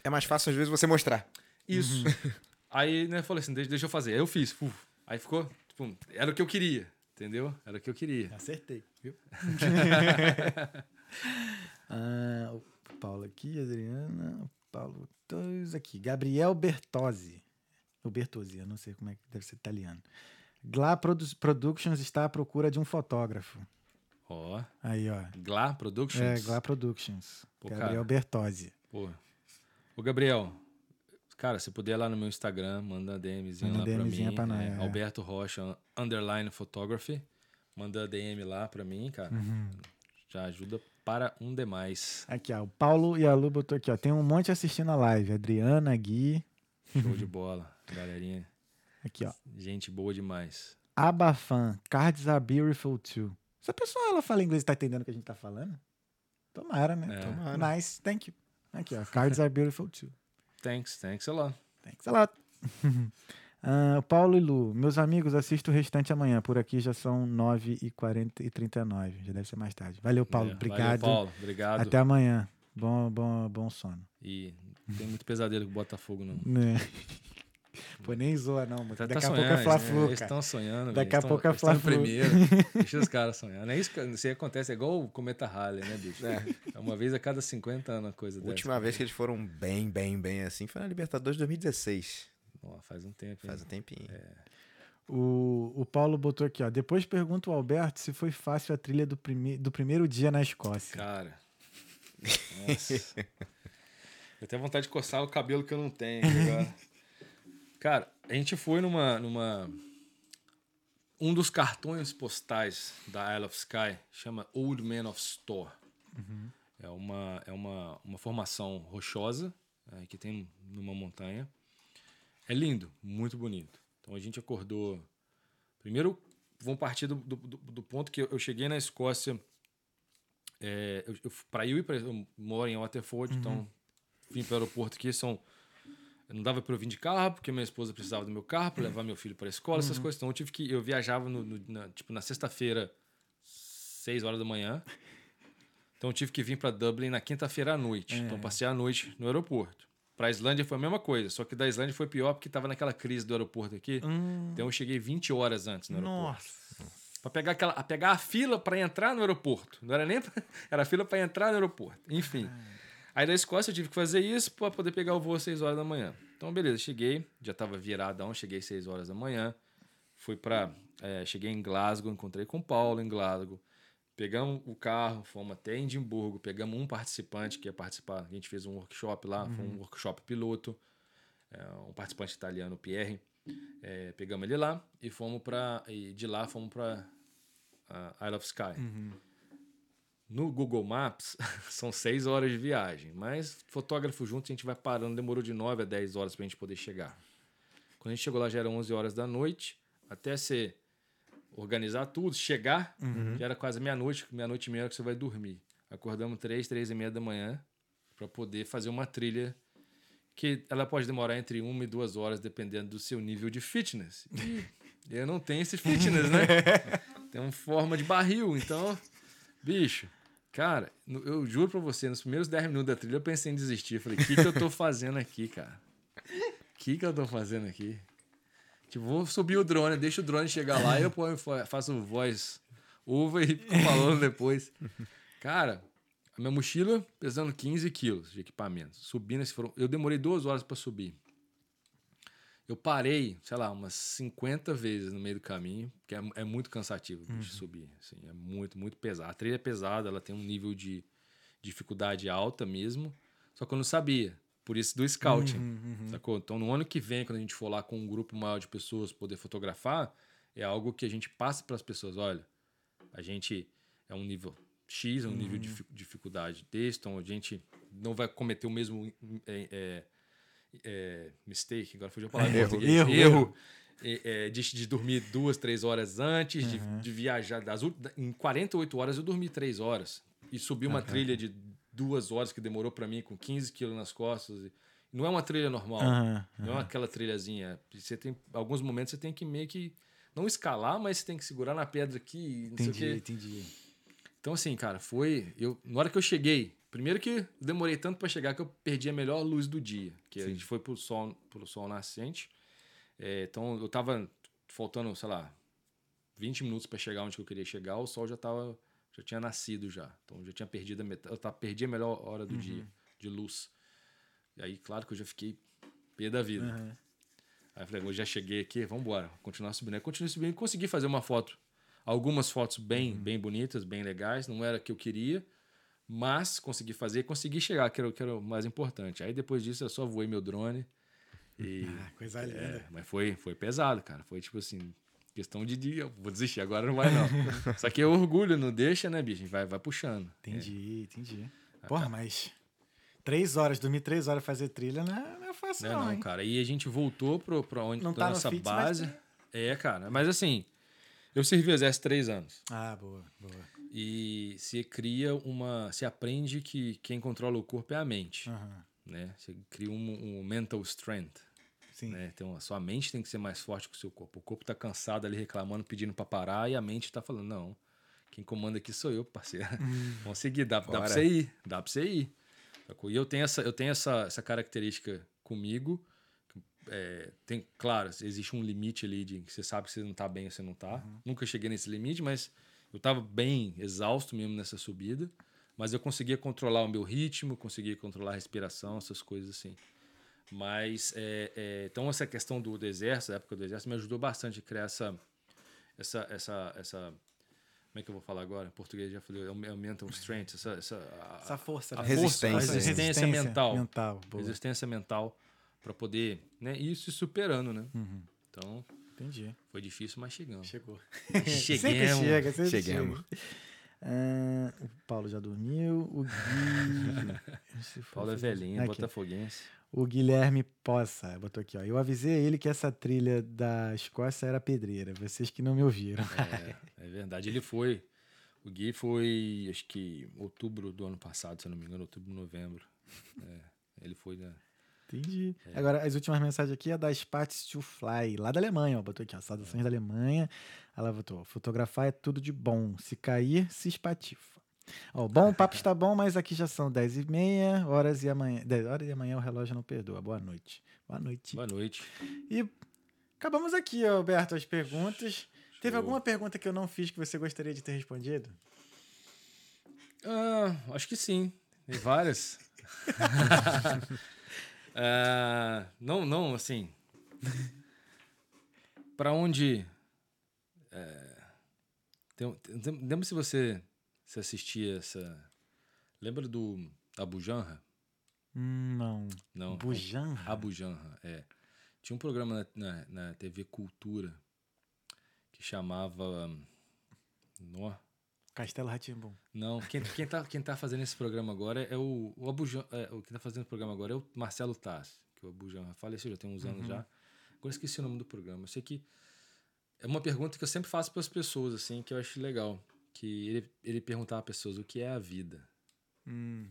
[SPEAKER 2] É mais fácil, às vezes, você mostrar.
[SPEAKER 3] Isso. *laughs* Aí, né, eu falei assim, deixa, deixa eu fazer. Aí eu fiz. fu. Aí ficou, tipo, era o que eu queria, entendeu? Era o que eu queria.
[SPEAKER 1] Acertei, viu? *laughs* *laughs* ah, o Paulo aqui, Adriana, o Paulo dois aqui. Gabriel Bertozzi. O Bertozzi, eu não sei como é que deve ser italiano. Glá Produ- Productions está à procura de um fotógrafo.
[SPEAKER 3] Ó,
[SPEAKER 1] Aí, ó.
[SPEAKER 3] Glá Productions.
[SPEAKER 1] É, Glá Productions.
[SPEAKER 3] Pô,
[SPEAKER 1] Gabriel
[SPEAKER 3] cara.
[SPEAKER 1] Bertozzi.
[SPEAKER 3] Pô. Ô, Gabriel, cara, se puder lá no meu Instagram, manda uma DMzinha
[SPEAKER 1] Manda
[SPEAKER 3] lá pra
[SPEAKER 1] DMzinha
[SPEAKER 3] mim.
[SPEAKER 1] pra nós,
[SPEAKER 3] é,
[SPEAKER 1] é.
[SPEAKER 3] Alberto Rocha, underline photography. Manda DM lá pra mim, cara.
[SPEAKER 1] Uhum.
[SPEAKER 3] Já ajuda para um demais.
[SPEAKER 1] Aqui, ó. O Paulo e a Lu botou aqui, ó. Tem um monte assistindo a live. Adriana, Gui.
[SPEAKER 3] Show de bola, galerinha.
[SPEAKER 1] Aqui, ó.
[SPEAKER 3] Gente boa demais.
[SPEAKER 1] Abafan. Cards are beautiful too. Se a pessoa ela fala inglês e tá entendendo o que a gente tá falando, tomara, né?
[SPEAKER 3] É.
[SPEAKER 2] Tomara.
[SPEAKER 1] Nice, thank you. Aqui, ó. Cards are beautiful too.
[SPEAKER 3] Thanks, thanks a lot.
[SPEAKER 1] Thanks a lot. *laughs* Ah, Paulo e Lu, meus amigos, assisto o restante amanhã. Por aqui já são 9h40 e 39 Já deve ser mais tarde. Valeu, Paulo.
[SPEAKER 3] É,
[SPEAKER 1] Obrigado.
[SPEAKER 3] Valeu, Paulo. Obrigado.
[SPEAKER 1] Até amanhã. Bom, bom, bom sono.
[SPEAKER 3] E tem muito pesadelo com o Botafogo, não.
[SPEAKER 1] Né? *laughs* *laughs* Pô, nem zoa, não, mano.
[SPEAKER 3] Tá-
[SPEAKER 1] Daqui
[SPEAKER 3] tá
[SPEAKER 1] a pouco é
[SPEAKER 3] sonhando,
[SPEAKER 1] Fla-Flu,
[SPEAKER 3] Eles
[SPEAKER 1] cara.
[SPEAKER 3] estão sonhando.
[SPEAKER 1] Daqui
[SPEAKER 3] velho.
[SPEAKER 1] a
[SPEAKER 3] Eles
[SPEAKER 1] pouco é
[SPEAKER 3] eles
[SPEAKER 1] Fla-Flu.
[SPEAKER 3] primeiro. Deixa os caras sonhando. É isso que isso acontece, é igual o Cometa Halley, né, bicho? É. Uma vez a cada 50 anos uma coisa
[SPEAKER 2] A
[SPEAKER 3] dessa.
[SPEAKER 2] última vez que eles foram bem, bem, bem assim foi na Libertadores 2016.
[SPEAKER 3] Ó, faz um tempo, hein?
[SPEAKER 2] Faz um tempinho.
[SPEAKER 1] O, o Paulo botou aqui, ó. Depois pergunta o Alberto se foi fácil a trilha do, prime do primeiro dia na Escócia.
[SPEAKER 3] Cara. Nossa. *laughs* Eu tenho vontade de coçar o cabelo que eu não tenho aqui *laughs* agora. Cara, a gente foi numa, numa. Um dos cartões postais da Isle of Sky chama Old Man of Store. É, uma, é uma, uma formação rochosa é, que tem numa montanha. É lindo, muito bonito. Então a gente acordou. Primeiro, vamos partir do, do, do- ponto que eu, cheguei na Escócia. É, eu, eu, para eu ir para. Eu moro em Waterford, então vim para o aeroporto aqui. São, não dava para eu vir de carro, porque minha esposa precisava do meu carro para levar meu filho para a escola, essas coisas. Então eu tive que. Eu viajava no, no- na, tipo, na sexta-feira, 6 horas da manhã. Então eu tive que vir para Dublin na quinta-feira à noite. Então passei a noite no aeroporto. Para a Islândia foi a mesma coisa, só que da Islândia foi pior porque estava naquela crise do aeroporto aqui. Então eu cheguei 20 horas antes no aeroporto. Pra pegar, aquela, a pegar a fila para entrar no aeroporto. Não era nem. pra- *laughs* era a fila para entrar no aeroporto. Enfim. Aí da Escócia eu tive que fazer isso para poder pegar o voo às 6 horas da manhã. Então, beleza, cheguei, já tava viradão, cheguei às 6 horas da manhã. Fui para cheguei em Glasgow, encontrei com o Paulo em Glasgow. Pegamos o carro, fomos até Edimburgo, pegamos um participante que ia participar. A gente fez um workshop lá, foi um workshop piloto. É, um participante italiano, Pierre. É, pegamos ele lá e fomos para e de lá fomos para Isle of Sky. No Google Maps *laughs* são seis horas de viagem, mas fotógrafo junto a gente vai parando, demorou de 9 a 10 horas para a gente poder chegar. Quando a gente chegou lá já eram 11 horas da noite, até você organizar tudo, chegar, já era quase meia-noite, meia-noite e meia que você vai dormir. Acordamos três, três e meia da manhã para poder fazer uma trilha que ela pode demorar entre uma e duas horas, dependendo do seu nível de fitness. E eu não tenho esse fitness, né? *laughs* Tenho forma de barril, então, bicho, cara, eu juro pra você, nos primeiros 10 minutos da trilha eu pensei em desistir. Falei, o que, que eu tô fazendo aqui, cara? O que, que eu tô fazendo aqui? Tipo, vou subir o drone, deixa o drone chegar lá e eu ponho- faço voz uva e fico falando depois. Cara, a minha mochila pesando 15 quilos de equipamento. Subindo, eu demorei duas horas para subir. Eu parei, sei lá, umas 50 vezes no meio do caminho, porque é, é muito cansativo de subir. Assim, é muito, muito pesado. A trilha é pesada, ela tem um nível de dificuldade alta mesmo. Só que eu não sabia. Por isso do scouting.
[SPEAKER 1] Uhum,
[SPEAKER 3] Sacou? Então, no ano que vem, quando a gente for lá com um grupo maior de pessoas poder fotografar, é algo que a gente passa para as pessoas. Olha, a gente é um nível X, é um nível de difi- dificuldade desse, então a gente não vai cometer o mesmo é, é, é, mistake, agora fugiu a palavra
[SPEAKER 2] Erro.
[SPEAKER 1] Erro,
[SPEAKER 3] erro. É, é, de, de dormir duas, três horas antes, de, de viajar. Das, em 48 horas eu dormi três horas. E subi uma trilha de duas horas que demorou para mim com 15 quilos nas costas. Não é uma trilha normal.
[SPEAKER 1] Aham,
[SPEAKER 3] Não é aquela trilhazinha. Você tem alguns momentos você tem que meio que não escalar, mas você tem que segurar na pedra aqui, não sei o
[SPEAKER 1] Entendi,
[SPEAKER 3] quê.
[SPEAKER 1] entendi.
[SPEAKER 3] Então assim, cara, foi eu na hora que eu cheguei, primeiro que demorei tanto para chegar que eu perdi a melhor luz do dia, que a gente foi pro sol, pro sol nascente. É, então eu tava faltando, sei lá, 20 minutos para chegar onde eu queria chegar, o sol já tava já tinha nascido já. Então eu já tinha perdido a metade, eu tava, perdi a melhor hora do dia de luz. E aí, claro que eu já fiquei pé da vida.
[SPEAKER 1] Aham.
[SPEAKER 3] Aí eu falei, eu já cheguei aqui, vamos embora, continuar subindo. Aí continuei subindo consegui fazer uma foto. Algumas fotos bem, bem bonitas, bem legais, não era que eu queria, mas consegui fazer consegui chegar, que era, o- que era o mais importante. Aí depois disso eu só voei meu drone. E, *laughs*
[SPEAKER 1] Ah, coisa linda.
[SPEAKER 3] é, mas foi, foi pesado, cara. Foi tipo assim, questão de dia. Vou desistir, agora não vai não. *laughs* Só que é orgulho, não deixa, né, bicho? Vai, vai puxando.
[SPEAKER 1] Entendi, entendi. Porra, mas três horas, dormir três horas fazer trilha não é, não é fácil,
[SPEAKER 3] Não,
[SPEAKER 1] não,
[SPEAKER 3] não,
[SPEAKER 1] hein?
[SPEAKER 3] cara. E a gente voltou pro, pra onde
[SPEAKER 1] Não
[SPEAKER 3] pra
[SPEAKER 1] tá no
[SPEAKER 3] nossa
[SPEAKER 1] fix, mas
[SPEAKER 3] base.
[SPEAKER 1] tá.
[SPEAKER 3] É, cara. Mas assim, eu servi o exército três anos.
[SPEAKER 1] Ah, boa, boa.
[SPEAKER 3] E se cria uma. Se aprende que quem controla o corpo é a mente.
[SPEAKER 1] Aham,
[SPEAKER 3] Né? Você cria um, um mental strength.
[SPEAKER 1] Sim.
[SPEAKER 3] Né? Então, a sua mente tem que ser mais forte que o seu corpo. O corpo tá cansado ali reclamando, pedindo pra parar, e a mente tá falando: não, quem comanda aqui sou eu, parceiro. *laughs* Vamos seguir, dá, dá pra
[SPEAKER 2] Bora.
[SPEAKER 3] você ir, dá pra você ir. E eu tenho essa, eu tenho essa, essa característica comigo. é, tem, claro, existe um limite ali de que você sabe que você não tá bem ou você não tá. Nunca cheguei nesse limite, mas eu tava bem exausto mesmo nessa subida. Mas eu conseguia controlar o meu ritmo, conseguia controlar a respiração, essas coisas assim. Mas, é, é, então, essa questão do, do exército, da época do exército, me ajudou bastante a criar essa, essa, essa, essa. Como é que eu vou falar agora? Em português já falei, é o strength, essa, essa, a-
[SPEAKER 1] Essa força,
[SPEAKER 3] a
[SPEAKER 1] né?
[SPEAKER 2] Resistência.
[SPEAKER 3] força, a resistência, mental.
[SPEAKER 1] Mental, boa.
[SPEAKER 3] Resistência mental para poder, né? Ir se superando, né?
[SPEAKER 1] Uhum.
[SPEAKER 3] Então,
[SPEAKER 1] Entendi.
[SPEAKER 3] foi difícil, mas chegamos.
[SPEAKER 1] Chegou. *laughs*
[SPEAKER 3] Cheguemos.
[SPEAKER 1] Sempre chega, sempre
[SPEAKER 2] Chegamos.
[SPEAKER 1] chega. Ah, o Paulo já dormiu. O Gui. *laughs*
[SPEAKER 3] Paulo é velhinho,
[SPEAKER 1] Aqui.
[SPEAKER 3] botafoguense.
[SPEAKER 1] O Guilherme Poça botou aqui, ó. Eu avisei ele que essa trilha da Escócia era pedreira. Vocês que não me ouviram.
[SPEAKER 3] É, é verdade. Ele foi. O Gui foi, acho que outubro do ano passado, se eu não me engano, outubro, novembro. É, ele foi, né?
[SPEAKER 1] Entendi.
[SPEAKER 3] É.
[SPEAKER 1] Agora, as últimas mensagens aqui é da Spats to Fly, lá da Alemanha, ó. Botou aqui, ó. Saudações da Alemanha. Ela botou: fotografar é tudo de bom. Se cair, se espatifa. Ó, bom, o papo está bom, mas aqui já são 10 e meia, horas e amanhã. 10 horas e amanhã o relógio não perdoa. Boa noite. Boa noite.
[SPEAKER 3] Boa noite.
[SPEAKER 1] E acabamos aqui, Alberto, as perguntas. Teve
[SPEAKER 3] Show.
[SPEAKER 1] alguma pergunta que eu não fiz que você gostaria de ter respondido?
[SPEAKER 3] Ah, acho que sim. Tem várias. *laughs* Ah, não, não, assim. *laughs* Para onde. É, tem, tem, lembra se você se assistia essa. Lembra do Abu Janra?
[SPEAKER 1] Hum, não.
[SPEAKER 3] Não.
[SPEAKER 1] Bujan?
[SPEAKER 3] Abu Janra, é. Tinha um programa na, na, na TV Cultura que chamava. Nó,
[SPEAKER 1] Castelo Ratimbum.
[SPEAKER 3] não, quem, quem, tá, quem tá fazendo esse programa agora é o, o. É, o que tá fazendo o programa agora é o Marcelo Taz, que o Abujan faleceu já tem uns anos já. Agora esqueci o nome do programa. Eu sei que é uma pergunta que eu sempre faço para as pessoas, assim, que eu acho legal. Que ele, ele perguntava a pessoas o que é a vida.
[SPEAKER 1] Hum.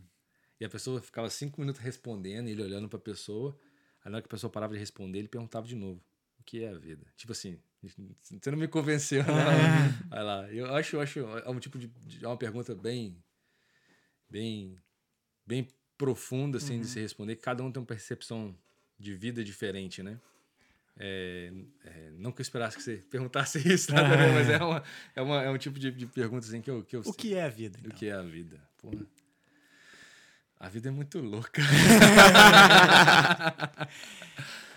[SPEAKER 3] E a pessoa ficava cinco minutos respondendo, ele olhando para a pessoa. Aí na hora que a pessoa parava de responder, ele perguntava de novo: o que é a vida? Tipo assim, você não me convenceu, não. *laughs* Vai lá. Eu acho, eu acho é um tipo de, de- é uma pergunta bem, bem, bem profunda assim de se responder. Cada um tem uma percepção de vida diferente, né? É, é, não que eu esperasse que você *laughs* perguntasse isso, também, mas é, *laughs* uma, é, uma, é um tipo de, de pergunta assim que eu, que eu
[SPEAKER 1] O que é a vida?
[SPEAKER 3] o
[SPEAKER 1] então?
[SPEAKER 3] que é a vida? Porra. A vida é muito louca.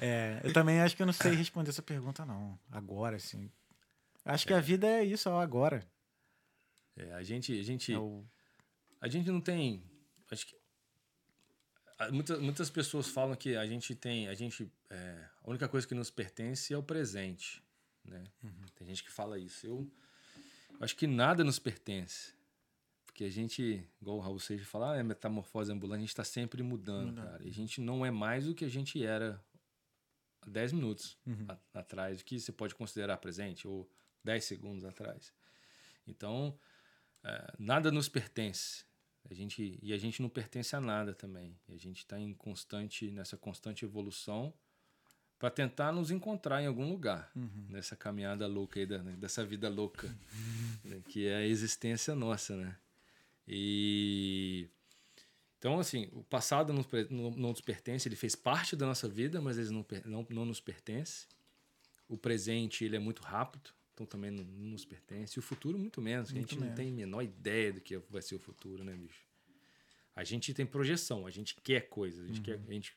[SPEAKER 1] É, eu também acho que eu não sei responder essa pergunta, não. Agora, assim. Acho que a vida é isso, ó, agora.
[SPEAKER 3] É, a gente, a gente,
[SPEAKER 1] É o-
[SPEAKER 3] a gente não tem, acho que muitas, muitas pessoas falam que a gente tem, a gente, é, a única coisa que nos pertence é o presente, né? Tem gente que fala isso. Eu, eu acho que nada nos pertence. Porque a gente, igual o Raul Seixas fala, ah, é metamorfose ambulante, a gente está sempre mudando,
[SPEAKER 1] Mudando.
[SPEAKER 3] cara. E a gente não é mais o que a gente era 10 minutos
[SPEAKER 1] Uhum.
[SPEAKER 3] a- atrás, que você pode considerar presente, ou 10 segundos atrás. Então, é, nada nos pertence. A gente, e a gente não pertence a nada também. E a gente está em constante, nessa constante evolução para tentar nos encontrar em algum lugar
[SPEAKER 1] Uhum.
[SPEAKER 3] nessa caminhada louca aí da, dessa vida louca *laughs* né, que é a existência nossa, né? E então assim, o passado não, não, não nos pertence, ele fez parte da nossa vida, mas ele não, não, não nos pertence. O presente ele é muito rápido, então também não, não nos pertence. E o futuro muito menos, que a
[SPEAKER 1] Muito
[SPEAKER 3] gente não
[SPEAKER 1] menos.
[SPEAKER 3] tem a menor ideia do que vai ser o futuro, né, bicho? A gente tem projeção, a gente quer coisas, a gente, quer, a gente,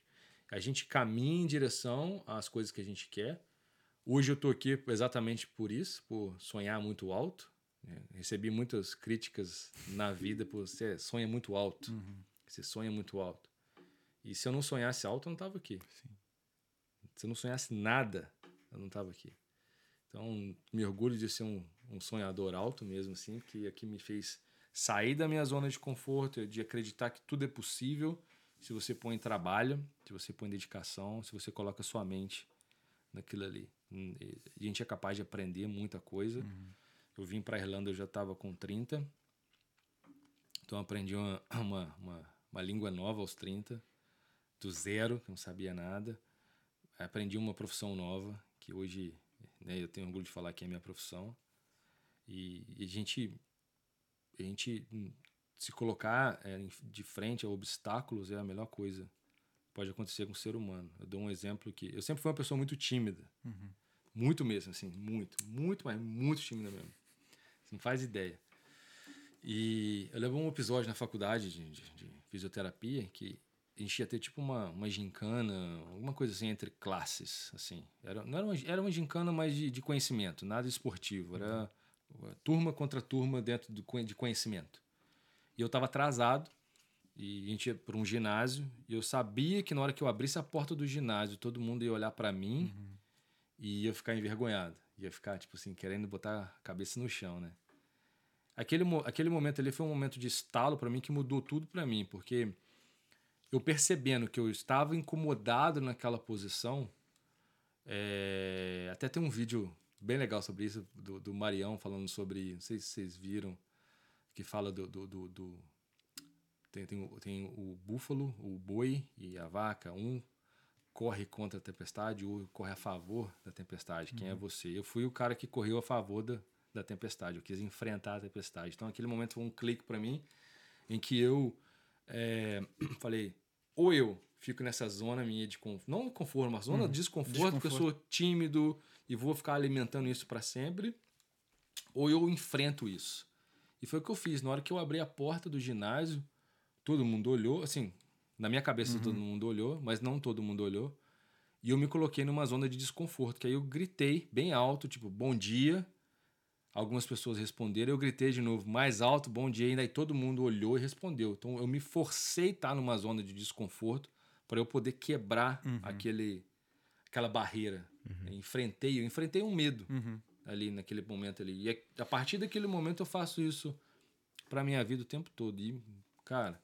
[SPEAKER 3] a gente caminha em direção às coisas que a gente quer. Hoje eu tô aqui exatamente por isso, por sonhar muito alto. né? Recebi muitas críticas na vida por você sonha muito alto. Você sonha muito alto. E se eu não sonhasse alto, eu não tava aqui. Se eu não sonhasse nada, eu não tava aqui. Então, me orgulho de ser um, um sonhador alto mesmo, assim, que aqui me fez sair da minha zona de conforto, de acreditar que tudo é possível se você põe trabalho, se você põe dedicação, se você coloca sua mente naquilo ali. Hum, A gente é capaz de aprender muita coisa. Eu vim para Irlanda, eu já estava com 30. Então aprendi uma, uma, uma, uma língua nova aos 30, do zero, que não sabia nada. Aprendi uma profissão nova, que hoje né, eu tenho orgulho de falar que é a minha profissão. E, e a gente, a gente se colocar é, de frente a obstáculos é a melhor coisa que pode acontecer com o ser humano. Eu dou um exemplo que eu sempre fui uma pessoa muito tímida. Muito mesmo, assim, muito, muito, mas muito tímida mesmo. Você não faz ideia. E eu lembro um episódio na faculdade de, de- de fisioterapia que a gente ia ter tipo uma, uma gincana, alguma coisa assim entre classes, assim. Era, não era, uma, era uma gincana mais de, de conhecimento, nada esportivo. Era uh, turma contra turma dentro do, de conhecimento. E eu estava atrasado e a gente ia para um ginásio e eu sabia que na hora que eu abrisse a porta do ginásio todo mundo ia olhar para mim e ia ficar envergonhado. Ia ficar, tipo assim, querendo botar a cabeça no chão, né? Aquele, aquele momento ali foi um momento de estalo para mim que mudou tudo para mim, porque eu percebendo que eu estava incomodado naquela posição, é, até tem um vídeo bem legal sobre isso, do, do Marião falando sobre, não sei se vocês viram, que fala do. do, do- do- tem, tem, o- tem o búfalo, o boi e a vaca. Um corre contra a tempestade, o outro corre a favor da tempestade. Quem é você? Eu fui o cara que correu a favor da, da tempestade. Eu quis enfrentar a tempestade. Então, aquele momento foi um clique para mim, em que eu é, *clears throat* falei: ou eu fico nessa zona minha de conforto, não conforto, mas zona de desconforto, porque eu sou tímido e vou ficar alimentando isso para sempre, ou eu enfrento isso. E foi o que eu fiz. Na hora que eu abri a porta do ginásio, todo mundo olhou, assim, na minha cabeça todo mundo olhou, mas não todo mundo olhou. E eu me coloquei numa zona de desconforto, que aí eu gritei bem alto, tipo, bom dia. Algumas pessoas responderam, eu gritei de novo, mais alto, bom dia, e daí todo mundo olhou e respondeu. Então eu me forcei a estar numa zona de desconforto para eu poder quebrar aquele, aquela barreira. Eu enfrentei, eu enfrentei um medo ali naquele momento ali. E a- a partir daquele momento eu faço isso para minha vida o tempo todo. E, cara,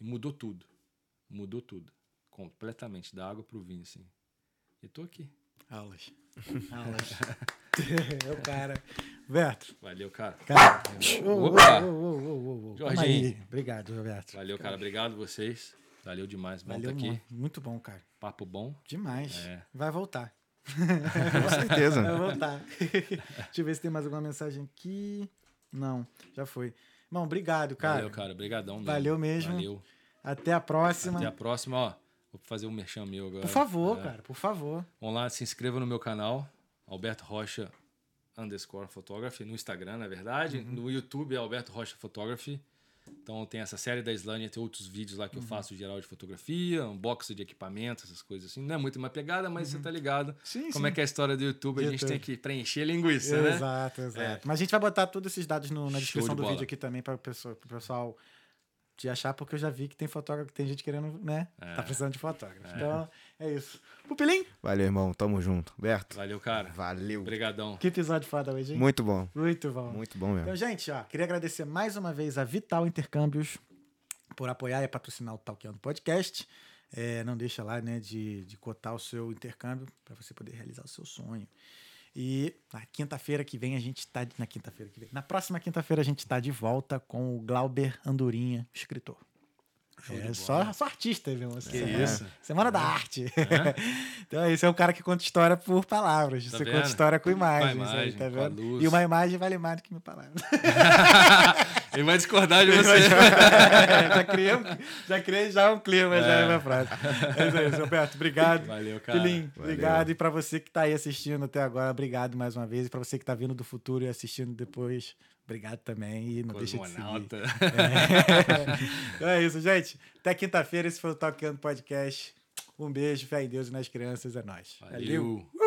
[SPEAKER 3] e mudou tudo. Mudou tudo. Completamente, da água pro vinho, assim. E tô aqui.
[SPEAKER 1] Aulas. Aulas. *laughs* *laughs* é o cara. Roberto.
[SPEAKER 3] Valeu, cara.
[SPEAKER 1] Cara.
[SPEAKER 3] Opa!
[SPEAKER 1] ô, ô, ô.
[SPEAKER 3] Jorginho.
[SPEAKER 1] Obrigado, Roberto.
[SPEAKER 3] Valeu, cara. Obrigado vocês. Valeu demais. Bom
[SPEAKER 1] Valeu,
[SPEAKER 3] tá aqui.
[SPEAKER 1] mano. Muito bom, cara.
[SPEAKER 3] Papo bom.
[SPEAKER 1] Demais.
[SPEAKER 3] É.
[SPEAKER 1] Vai voltar. *laughs*
[SPEAKER 2] Com certeza.
[SPEAKER 1] Vai voltar. *laughs* Deixa eu ver se tem mais alguma mensagem aqui. Não, já foi. Irmão, obrigado, cara.
[SPEAKER 3] Valeu, cara. Obrigadão mesmo.
[SPEAKER 1] Valeu mesmo.
[SPEAKER 3] Valeu.
[SPEAKER 1] Até a próxima.
[SPEAKER 3] Até a próxima, ó. Vou fazer um merchan meu agora.
[SPEAKER 1] Por favor,
[SPEAKER 3] É.
[SPEAKER 1] cara, por favor.
[SPEAKER 3] Vão lá, se inscreva no meu canal, Alberto Rocha underscore photography, no Instagram, na verdade.
[SPEAKER 1] Uhum.
[SPEAKER 3] No YouTube é Alberto Rocha Photography. Então tem essa série da Islândia, tem outros vídeos lá que eu faço geral de fotografia, unboxing de equipamentos, essas coisas assim. Não é muito uma pegada, mas você tá ligado.
[SPEAKER 1] Sim,
[SPEAKER 3] Como
[SPEAKER 1] sim.
[SPEAKER 3] é que é a história do YouTube,
[SPEAKER 1] De
[SPEAKER 3] a gente
[SPEAKER 1] YouTube.
[SPEAKER 3] tem que preencher a linguiça, né?
[SPEAKER 1] Exato, exato. Mas a gente vai botar todos esses dados no- na descrição
[SPEAKER 3] de
[SPEAKER 1] do
[SPEAKER 3] bola.
[SPEAKER 1] vídeo aqui também para o pessoal, te achar, porque eu já vi que tem fotógrafo, tem gente querendo, né? Tá precisando de fotógrafo. Então, é isso. Pupilim,
[SPEAKER 2] Valeu, irmão. Tamo junto. Berto.
[SPEAKER 3] Valeu, cara.
[SPEAKER 2] Valeu.
[SPEAKER 3] Obrigadão.
[SPEAKER 1] que episódio foda hoje, hein?
[SPEAKER 2] Muito bom.
[SPEAKER 1] Muito bom.
[SPEAKER 2] Muito bom mesmo.
[SPEAKER 1] Então, gente, ó, queria agradecer mais uma vez a Vital Intercâmbios por apoiar e patrocinar o Talkando Podcast. É, não deixa lá, né, de, de cotar o seu intercâmbio para você poder realizar o seu sonho. E na quinta-feira que vem a gente tá na quinta-feira que vem. Na próxima quinta-feira a gente tá de volta com o Glauber Andorinha, escritor. É só, só artista, viu?
[SPEAKER 3] Que
[SPEAKER 1] Semana-
[SPEAKER 3] isso.
[SPEAKER 1] Semana da arte. *laughs* então, esse é um cara que conta história por palavras.
[SPEAKER 3] Tá
[SPEAKER 1] Você
[SPEAKER 3] vendo?
[SPEAKER 1] conta história com imagens. aí,
[SPEAKER 3] imagem,
[SPEAKER 1] tá
[SPEAKER 3] com a
[SPEAKER 1] vendo? E uma imagem vale mais do que mil palavras. *laughs*
[SPEAKER 3] Ele vai discordar de você. *laughs*
[SPEAKER 1] já, criei, já criei já um clima, já
[SPEAKER 3] É.
[SPEAKER 1] é minha frase. É isso aí, Roberto. Obrigado.
[SPEAKER 3] Valeu, cara.
[SPEAKER 2] Valeu.
[SPEAKER 1] obrigado. E pra você que tá aí assistindo até agora, obrigado mais uma vez. E pra você que tá vindo do futuro e assistindo depois, obrigado também. E não deixa de seguir. É. Então *laughs* é isso, gente. Até quinta-feira. Esse foi o Tocando Podcast. Um beijo, fé em Deus e nas crianças. É nóis.
[SPEAKER 3] Valeu.
[SPEAKER 1] Uh!